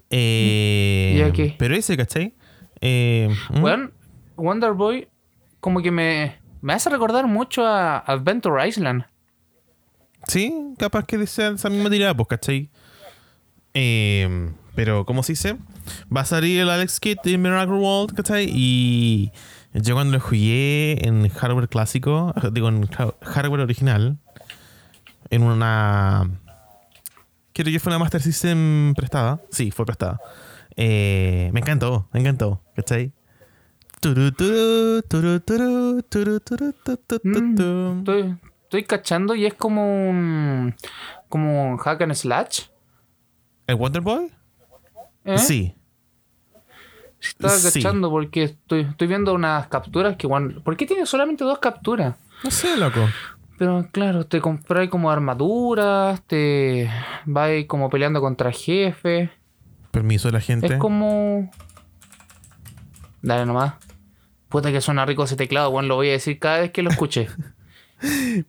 Eh,
¿Y aquí?
Pero ese, ¿cachai? Eh, ¿mm?
Weón, Wonder Boy, como que me, Me hace recordar mucho a Adventure Island.
Sí, capaz que sea esa misma tirada, pues, ¿cachai? Eh, pero, ¿cómo se dice? Va a salir el Alex Kidd de Miracle World, ¿cachai? Y yo cuando lo jugué en hardware clásico, digo, en hardware original, en una... Quiero que fue una Master System prestada. Sí, fue prestada. Eh, me encantó, me encantó, ¿cachai?
Mm, estoy, estoy cachando y es como un, como un hack and slash.
¿El Wonder Boy?
¿Eh?
Sí.
Estaba
Sí.
cachando porque estoy, estoy viendo unas capturas que... igual- ¿Por qué tiene solamente dos capturas?
No sé, loco.
Pero claro, te compráis como armaduras, te vais como peleando contra jefes.
Permiso de la gente.
Es como... Dale nomás. Puta que suena rico ese teclado, bueno, lo voy a decir cada vez que lo escuche. <laughs>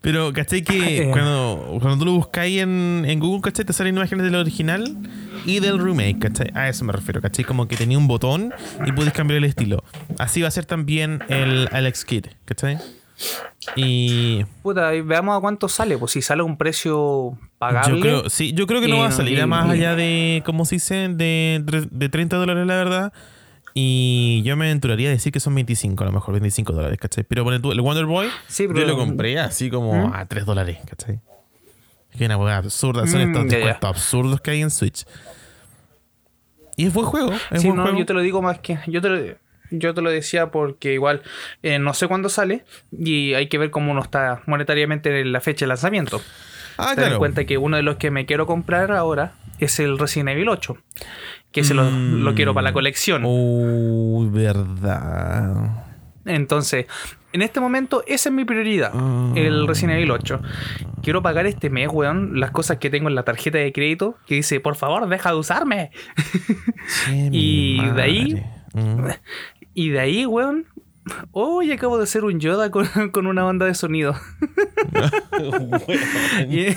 Pero, ¿cachai? Que <laughs>
Eh.
cuando, cuando tú lo buscáis en, en Google, ¿cachai? Te salen imágenes del original y del remake, ¿cachai? A eso me refiero, ¿cachai? Como que tenía un botón y puedes cambiar el estilo. Así va a ser también el Alex Kidd, ¿cachai? Y
Puta, y veamos a cuánto sale. Pues si sale a un precio pagable.
yo creo, sí, yo creo que no va a salir a más allá de, ¿cómo se dice? De, de 30 dólares, la verdad. Y yo me aventuraría a decir que son 25, a lo mejor 25 dólares, ¿cachai? Pero bueno, tú, el Wonder Boy, <gasps>
Sí,
yo lo compré así como
¿Mm?
a 3 dólares, ¿cachai? Es que una hueá absurda, son
Mm,
estos descuentos absurdos que hay en Switch. Y es buen juego, es
Sí,
buen
no,
juego.
yo te lo digo más que. Yo te lo, yo te lo decía porque igual eh, no sé cuándo sale y hay que ver cómo uno está monetariamente en la fecha de lanzamiento.
ah,
Ten en
claro.
cuenta que uno de los que me quiero comprar ahora es el Resident Evil 8. Que se lo,
Mm.
lo quiero para la colección.
Uy, verdad.
Entonces, en este momento, esa es mi prioridad.
Ah.
El Resident Evil 8. Quiero pagar este mes, weón, las cosas que tengo en la tarjeta de crédito que dice, por favor, deja de usarme. <laughs> Y de ahí-.
Mm.
Y de ahí, weón. Hoy acabo de hacer un Yoda con, con una banda de sonido. <laughs> <laughs> Y-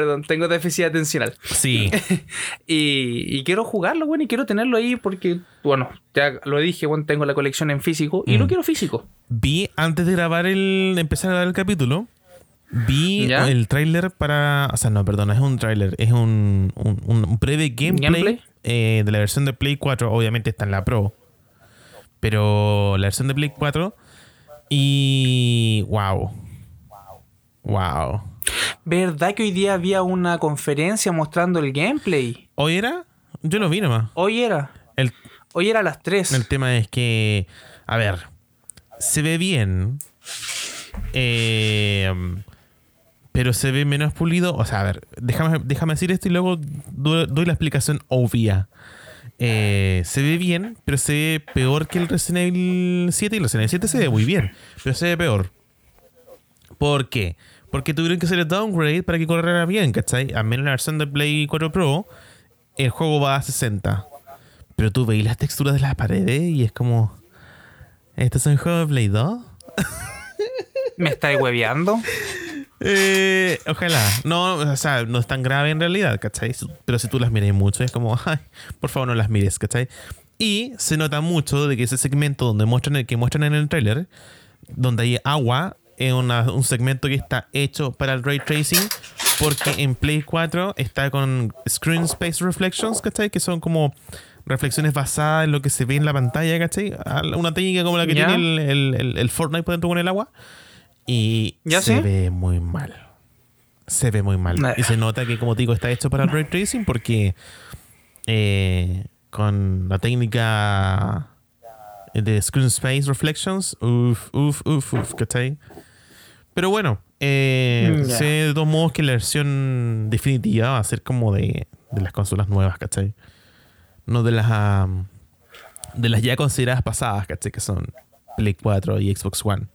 perdón, tengo déficit atencional.
Sí. <laughs>
Y, y quiero jugarlo, weón, y quiero tenerlo ahí porque, bueno, ya lo dije, weón, tengo la colección en físico y
Mm.
lo quiero físico.
Vi antes de grabar el. de empezar a grabar el capítulo. Vi
¿Ya?
el tráiler para. O sea, no, perdona, es un tráiler. Es un, un, un breve gameplay,
¿Gameplay?
eh, de la versión de Play 4. Obviamente está en la Pro. Pero la versión de Play 4. Y. ¡Wow! ¡Wow!
¿Verdad que hoy día había una conferencia mostrando el gameplay?
¿Hoy era? Yo lo vi nomás.
Hoy era.
El,
Hoy era a las 3.
El tema es que, a ver, se ve bien, eh, pero se ve menos pulido. O sea, a ver, déjame, déjame decir esto y luego do- doy la explicación obvia. Eh, se ve bien, pero se ve peor que el Resident Evil 7 y el Resident Evil 7 se ve muy bien, pero se ve peor. ¿Por qué? Porque tuvieron que hacer el downgrade para que corriera bien, ¿cachai? Al menos en la versión de Play 4 Pro, el juego va a 60. Pero tú veis las texturas de las paredes y es como. ¿Esto es un juego de Play 2? <laughs>
¿Me estáis hueveando?
Eh, ojalá. No, o sea, no es tan grave en realidad, ¿cachai? Pero si tú las miras mucho, es como, ay, por favor no las mires, ¿cachai? Y se nota mucho de que ese segmento donde muestran el, que muestran en el trailer, donde hay agua, es una- un segmento que está hecho para el ray tracing, porque en Play 4 está con Screen Space Reflections, ¿cachai? Que son como reflexiones basadas en lo que se ve en la pantalla, ¿cachai? Una técnica como la que
Ya.
tiene el, el, el- Fortnite por dentro con el agua. Y
¿Ya
se
sé?
ve muy mal. Se ve muy mal.
Nah.
Y se nota que, como te digo, está hecho para el ray tracing porque eh, con la técnica de Screen Space Reflections, uff, uff, uff, uff, ¿cachai? Pero bueno, eh,
Mm,
sé de todos modos que la versión definitiva va a ser como de, de las consolas nuevas, ¿cachai? No de las ah, de las ya consideradas pasadas, ¿cachai? Que son Play 4 y Xbox One.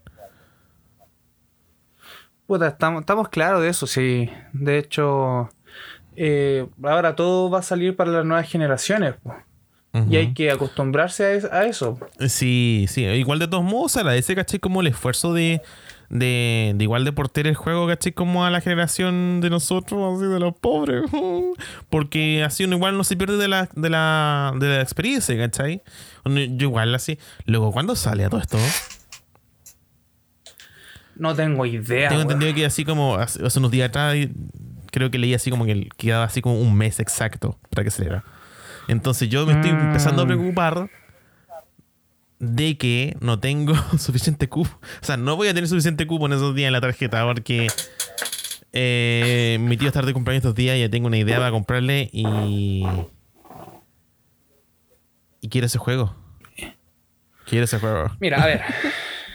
Puta, estamos, estamos claros de eso, sí. De hecho, eh, ahora todo va a salir para las nuevas generaciones. po. Y hay que acostumbrarse a, es- a eso.
Sí, sí. Igual de todos modos agradece, ¿cachai? Como el esfuerzo de, de, de igual de porter el juego, ¿cachai? Como a la generación de nosotros, así de los pobres. <laughs> Porque así uno igual no se pierde de la, de la, de la experiencia, ¿cachai? Yo igual así. Luego, ¿cuándo sale a todo esto?
No tengo idea.
Tengo entendido que así como hace, hace unos días atrás, creo que leí así como que quedaba así como un mes exacto para que saliera. Entonces yo me estoy
Mm.
empezando a preocupar de que no tengo <laughs> suficiente cupo. O sea, no voy a tener suficiente cupo en esos días en la tarjeta porque eh, mi tío está de cumpleaños estos días y ya tengo una idea para comprarle y... Y quiero ese juego. Quiero ese juego.
Mira, a ver.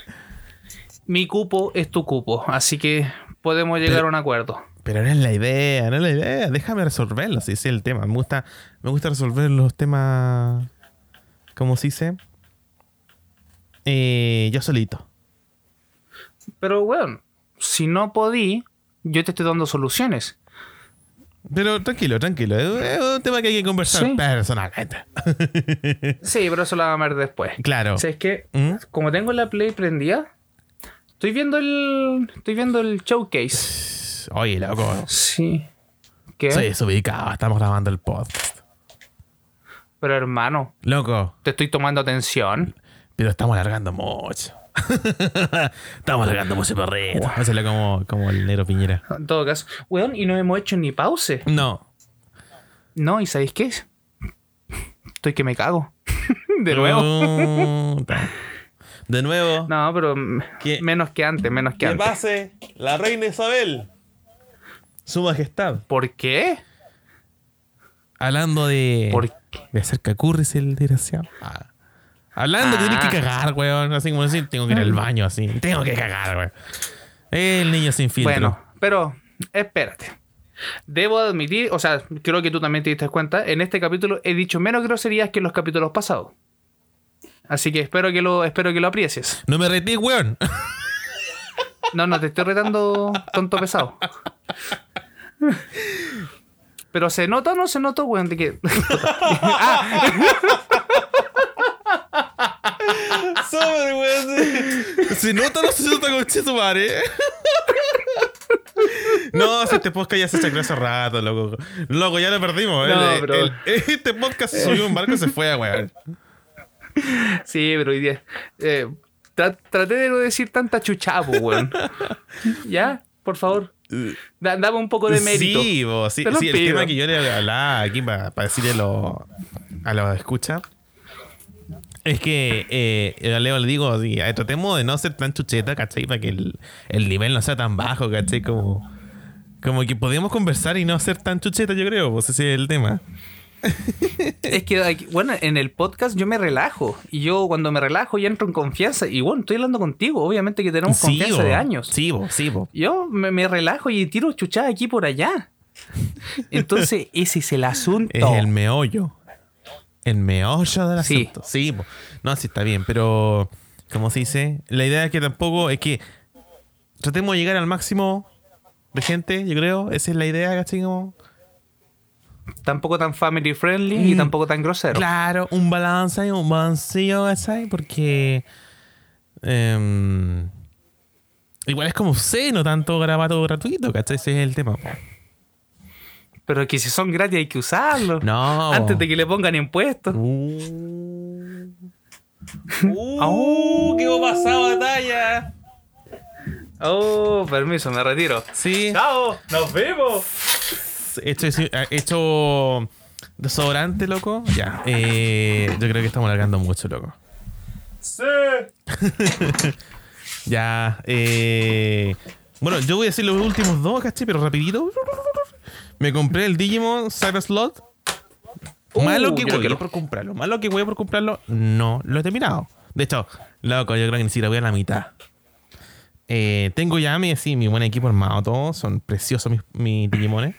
<laughs> Mi cupo es tu cupo, así que podemos llegar
Pero-
a un acuerdo.
Pero no es la idea, no es la idea. Déjame resolverlo, si es el tema. Me gusta, me gusta resolver los temas, ¿cómo se dice? Eh, yo solito.
Pero, weón, si no podí, yo te estoy dando soluciones.
Pero tranquilo, tranquilo. Es un tema que hay que conversar
Sí.
personalmente. <laughs>
Sí, pero eso lo vamos a ver después.
claro.
O sea, es que,
¿Mm?
como tengo la Play prendida, estoy viendo el. Estoy viendo el showcase.
Oye, loco.
Sí. ¿Qué?
Soy desubicado. Estamos grabando el podcast.
Pero hermano,
Loco,
te estoy tomando atención.
Pero estamos alargando mucho. <laughs> estamos alargando mucho perrito. Hazle como, como el negro Piñera.
En todo caso, weón, y no hemos hecho ni pause.
No.
No, ¿y sabéis qué? Estoy que me cago. <laughs> De nuevo.
De nuevo.
No, pero
¿Qué?
menos que antes, menos que
Que
antes.
pase la reina Isabel. Su majestad.
¿Por qué?
Hablando de.
¿Por
De hacer cacurris el desgraciado. Ah. Hablando que
Ah.
tienes que cagar, weón. Así como decir, tengo que ir al baño, así. Tengo que cagar, weón. El niño sin filtro.
Bueno, pero espérate. Debo admitir, o sea, creo que tú también te diste cuenta, en este capítulo he dicho menos groserías que en los capítulos pasados. Así que espero que lo, espero que lo aprecies.
No me retí, weón.
No, no te estoy retando tonto pesado. Pero se nota o no se nota, weón, de que.
Sobre, <laughs> weón. Se nota o no se nota con tu madre. <laughs> No, si este podcast ya se chacró hace rato, loco. Loco, ya lo perdimos.
No,
El-
pero-
el- este podcast se subió un barco y se fue, weón.
Sí, pero hoy día. eh, tra- traté de no decir tanta chuchapo, weón. ¿Ya? Por favor. Da- dame un poco de mérito.
Sí, vos, sí,
Te lo
sí, el tema que yo le hablaba aquí para decirle lo- a los escucha es que eh, a Leo le digo así, tratemos de no ser tan chucheta, ¿cachai? Para que el, el nivel no sea tan bajo, ¿cachai? Como, como que podemos conversar y no ser tan chucheta, yo creo, pues ese es el tema.
Es que, bueno, en el podcast yo me relajo. Y yo cuando me relajo ya entro en confianza. Y bueno, estoy hablando contigo. Obviamente que tenemos confianza
bo,
de años.
Sí, bo, sí, bo.
Yo me, me relajo y tiro chuchada aquí por allá. Entonces, <laughs> ese es el asunto.
Es el meollo. El meollo del
Sí.
asunto. Sí, po. no, sí está bien, pero como se dice, la idea es que tampoco es que tratemos de llegar al máximo de gente, yo creo. Esa es la idea, ¿cachai? Como,
Tampoco tan family friendly y
Mm.
tampoco tan grosero.
claro, un balance un balanceo, ¿cachai? Porque em, igual es como sé, no tanto grabato gratuito, ¿cachai? Ese es el tema. po.
Pero que si son gratis hay que usarlos.
No.
Antes de que le pongan impuestos.
Uh.
Au. <laughs>
¿Qué va pasado batalla?
Oh, permiso, me retiro.
Sí.
¡Chao! ¡Nos vemos!
Hecho, hecho desodorante, loco. Ya. eh, yo creo que estamos alargando mucho, loco.
¡Sí! <laughs>
Ya. eh, bueno, yo voy a decir los últimos dos, ¿cachai? Pero rapidito. Me compré el Digimon Cyber Slot. Malo que
quiero.
por comprarlo. Malo que voy por comprarlo. No lo he terminado. De hecho, loco, yo creo que ni siquiera voy a la mitad. Eh, tengo ya mi, sí, mi buen equipo armado, todos. Son preciosos mis, mis Digimones.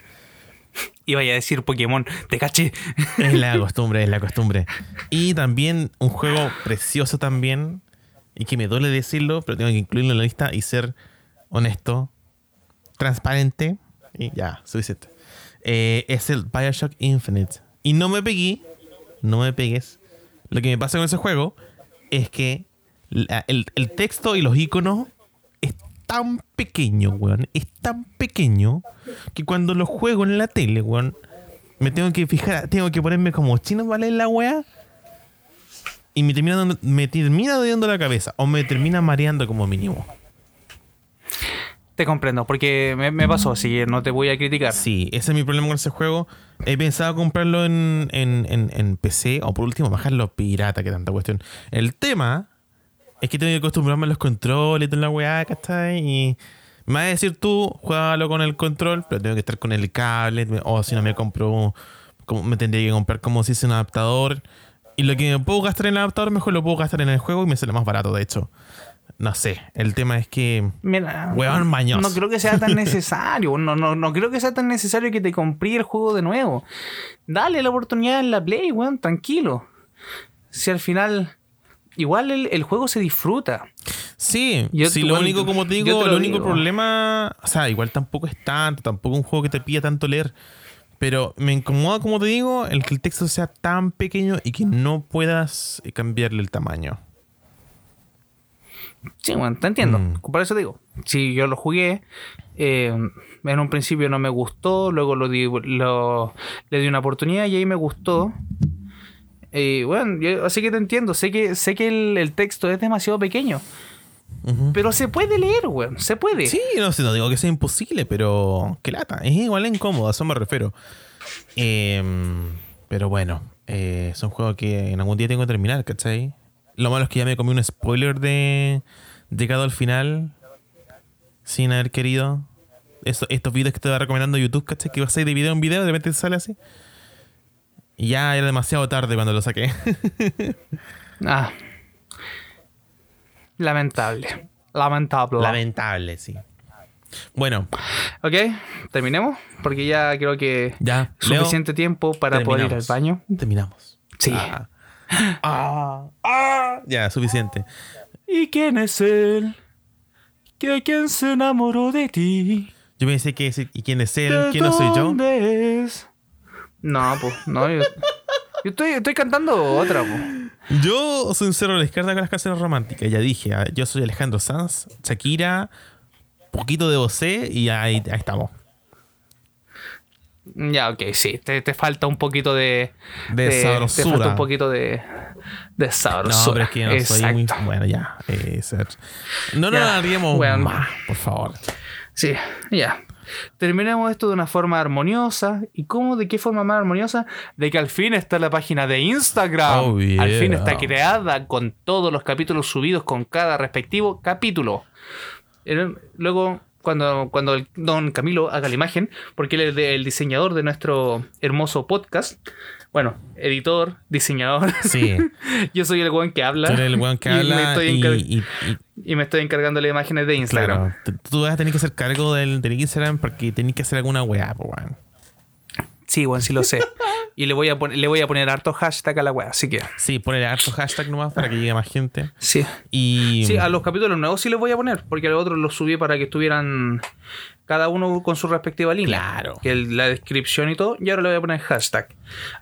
Iba a decir Pokémon, te caché.
Es la costumbre, es la costumbre. Y también un juego precioso también, y que me duele decirlo, pero tengo que incluirlo en la lista y ser honesto, transparente, y ya, suficiente. Eh, es el Bioshock Infinite. Y no me pegué, no me pegues. Lo que me pasa con ese juego es que el, el texto y los iconos es tan pequeño, weón. Es tan pequeño que cuando lo juego en la tele, weón, me tengo que fijar, tengo que ponerme como chino leer la weá. Y me termina, dando- me termina doliendo la cabeza. O me termina mareando como mínimo.
Te comprendo, porque me, me pasó, así que no te voy a criticar.
Sí, ese es mi problema con ese juego. He pensado comprarlo en, en, en, en PC o por último bajarlo pirata, que tanta cuestión. El tema es que tengo que acostumbrarme a los controles toda la weá, ¿cachai? Y me vas a decir tú, juégalo con el control, pero tengo que estar con el cable, o si no me compro, como, me tendría que comprar como si es un adaptador. Y lo que me puedo gastar en el adaptador, mejor lo puedo gastar en el juego y me sale más barato, de hecho. No sé, el tema es que...
Mira,
Weón mañoso.
no creo que sea tan <laughs> necesario. No, no, no creo que sea tan necesario que te compré el juego de nuevo. Dale la oportunidad en la Play, weón, tranquilo. Si al final. Igual el, el juego se disfruta.
Sí,
Yo
sí,
te-
lo único, como te digo,
te lo
lo único
digo.
problema, o sea, igual tampoco es tanto, tampoco es un juego que te pilla tanto leer, pero me incomoda, como te digo, el que el texto sea tan pequeño y que no puedas cambiarle el tamaño.
Sí, bueno, te entiendo.
Mm.
Por eso digo. Si yo lo jugué. eh, en un principio no me gustó. Luego lo di, lo- le di una oportunidad y ahí me gustó. Y bueno, yo- así que te entiendo. Sé que, sé que el, el texto es demasiado pequeño.
Ujú.
Pero se puede leer, weón. Se puede.
Sí, no sé, no digo que sea imposible, pero qué lata, es igual incómodo, a eso me refiero. Em, pero bueno, eh, es un juego que en algún día tengo que terminar, ¿cachai? Lo malo es que ya me comí un spoiler de llegado al final sin haber querido. Esto- estos videos que te va recomendando YouTube, ¿cachai? Que vas a ir de video en video, de repente sale así. Y ya era demasiado tarde cuando lo saqué. <laughs>
Ah. Lamentable. Lamentable.
Lamentable, sí. Bueno,
ok, terminemos. Porque ya creo que
ya. Leo,
suficiente tiempo para poder ir al baño.
Terminamos.
Sí.
Ah. Ah, ah. Ya, suficiente.
¿Y quién es él? ¿Que quién se enamoró de ti?
Yo pensé que ese- ¿y quién es él?
¿De
¿Quién no soy yo?
dónde es? No, pues, no. Yo, yo estoy, estoy cantando otra, pues.
Yo soy un cero a la izquierda con las canciones románticas. Ya dije, ah, yo soy Alejandro Sanz, Shakira, poquito de Bosé y ahí, ahí estamos.
Ya, ok, sí. Te, te falta un poquito de.
De
Te
sabrosura.
falta un poquito de. De
No,
sabrosura.
pero es que no soy muy. Bueno, ya. eh, No nos haríamos
bueno.
más, por favor.
Sí, ya. Terminemos esto de una forma armoniosa. ¿Y cómo? ¿De qué forma más armoniosa? De que al fin está la página de Instagram.
Oh, yeah.
Al fin está creada con todos los capítulos subidos con cada respectivo capítulo. Luego, cuando, cuando el don Camilo haga la imagen, porque él es de- el diseñador de nuestro hermoso podcast. Bueno, editor, diseñador.
Sí. <laughs>
Yo soy el weón que habla.
Tú eres el weón que <laughs>
y me
habla
estoy
y,
me estoy encargando de las imágenes de Instagram.
claro, tú- vas a tener que hacer cargo del, del Instagram porque tenés que hacer alguna weá, pues, weón.
Sí, bueno, sí lo sé. Y le voy a, pon- le voy a poner harto hashtag a la wea, así que.
Sí, poner harto hashtag nomás para que llegue más gente.
Sí.
Y.
Sí, a los capítulos nuevos sí les voy a poner, porque a los otros los subí para que estuvieran cada uno con su respectiva línea.
Claro.
Que el- la descripción y todo, y ahora le voy a poner hashtag.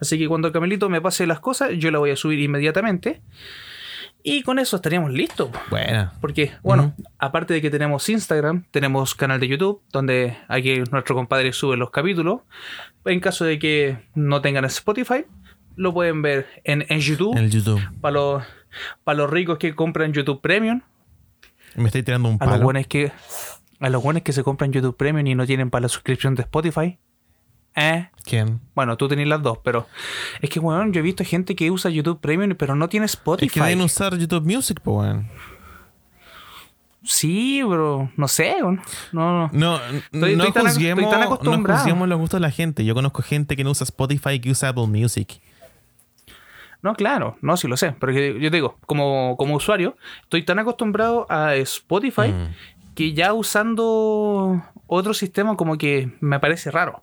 Así que cuando Camelito me pase las cosas, yo la voy a subir inmediatamente. Y con eso estaríamos listos.
Buena.
Porque, bueno, aparte de que tenemos Instagram, tenemos canal de YouTube, donde aquí nuestro compadre sube los capítulos. En caso de que no tengan Spotify, lo pueden ver en, en YouTube.
En el YouTube.
Para los, para los ricos que compran YouTube Premium.
Me estoy tirando un
A los
palo.
buenos que, a los buenos que se compran YouTube Premium y no tienen para la suscripción de Spotify. ¿Eh?
¿Quién?
Bueno, tú tenés las dos, pero es que, bueno, yo he visto gente que usa YouTube Premium pero no tiene Spotify.
Es que deben usar YouTube Music, pues, weón.
Sí, pero no sé, weón. no, no.
No,
Estoy-
no,
estoy tan-
juzguemos,
estoy tan
no
acostumbrado.
juzguemos los gustos de la gente. Yo conozco gente que no usa Spotify y que usa Apple Music.
No, claro, no, sí lo sé. Pero que yo te digo, como, como usuario, estoy tan acostumbrado a Spotify
Mm.
Que ya usando otro sistema como que me parece raro.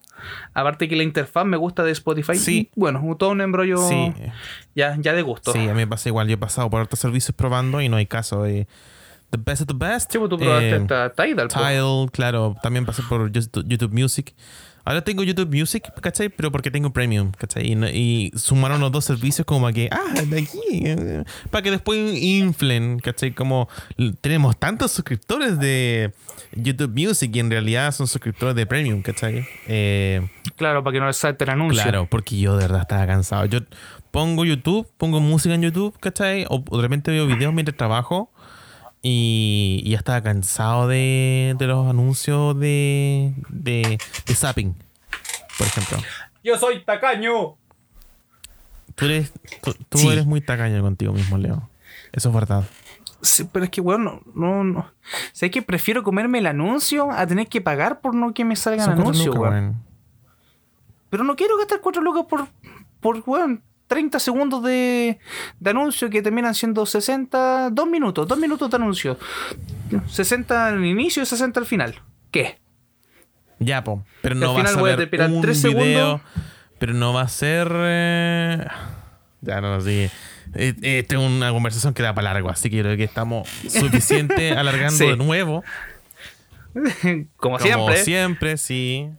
Aparte que la interfaz me gusta de Spotify.
Sí.
y, bueno, todo un embrollo
Sí,
ya, ya de gusto.
sí, a mí me pasa igual. Yo he pasado por otros servicios probando y no hay caso. eh, the best of the best.
Sí, pues tú probaste
eh,
esta Tidal.
claro. También pasé por YouTube Music. Ahora tengo YouTube Music, ¿cachai? Pero porque tengo Premium, ¿cachai? Y, y sumaron los dos servicios como que, ah, de aquí, para que después inflen, ¿cachai? Como tenemos tantos suscriptores de YouTube Music y en realidad son suscriptores de Premium, ¿cachai? Eh,
Claro, para que no les salte el anuncio.
Claro, porque yo de verdad estaba cansado. Yo pongo YouTube, pongo música en YouTube, ¿cachai? O, o de repente veo videos mientras trabajo Y, y ya estaba cansado de, de los anuncios de, de, de Zapping, por ejemplo.
Yo soy tacaño.
Tú eres, tú, tú
Sí.
eres muy tacaño contigo mismo, Leo. Eso es verdad.
Sí, pero es que, weón, no, no, no. Sé que prefiero comerme el anuncio a tener que pagar por no que me salgan
Son cuatro
anuncios, weón. Pero no quiero gastar 4 lucas por, por weón, 30 segundos de, de anuncio que terminan siendo 60, 2 minutos, 2 minutos de anuncio. 60 al inicio y 60 al final. ¿Qué?
Ya, po. Pero
al
no vas
final
a
voy a esperar
un
tres
video.
segundos.
Pero no va a ser. eh, Ya no sé. Eh, Esta es una conversación que da para largo, así que yo creo que estamos suficiente <laughs> alargando
Sí.
de nuevo.
Como, <laughs>
Como
siempre.
siempre, sí.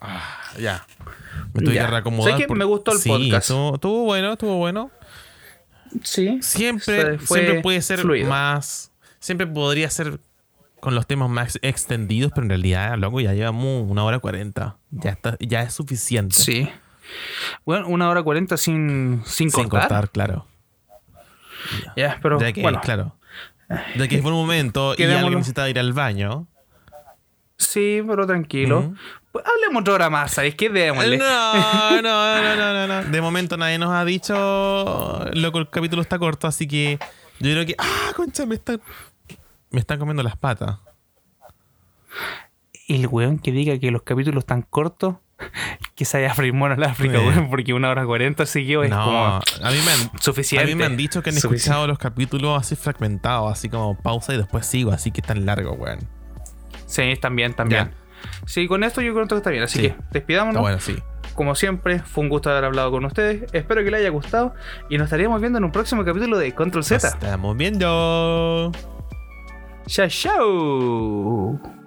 Ah, ya. Me tuve
Ya.
que reacomodar.
¿Sabes qué? Me gustó el
sí,
podcast.
Estuvo, estuvo bueno, estuvo bueno.
Sí.
Siempre, siempre puede ser
fluido.
más. Siempre podría ser con los temas más extendidos, pero en realidad, loco, ya llevamos una hora cuarenta. Ya está, ya es suficiente.
Sí. Bueno, una hora 40 sin, sin,
Sin
cortar.
cortar, claro.
Ya, pero
ya que,
bueno.
claro. Ya que fue un momento y alguien necesitaba ir al baño.
Sí, pero tranquilo. Pues hablemos otra hora más, ¿sabes qué? Démosle.
No, no, no, no, no, no. De momento nadie nos ha dicho, loco, el capítulo está corto, así que yo creo que, ah, concha, me están, me están comiendo las patas.
Y el weón que diga que los capítulos están cortos, <laughs> que se haya mono en África,
Sí.
weón, porque una hora 40 siguió es
no,
como
a mí me han,
suficiente.
a mí me han dicho que han
Suficiente.
escuchado los capítulos así fragmentados, así como pausa y después sigo, así que están largos, weón.
Sí, también, también. Sí, con esto yo creo que está bien. Así
Sí.
que despidámonos.
Está bueno, sí.
Como siempre, fue un gusto haber hablado con ustedes. Espero que les haya gustado. Y nos estaríamos viendo en un próximo capítulo de Control
Nos
Z.
estamos viendo.
Chao, chao.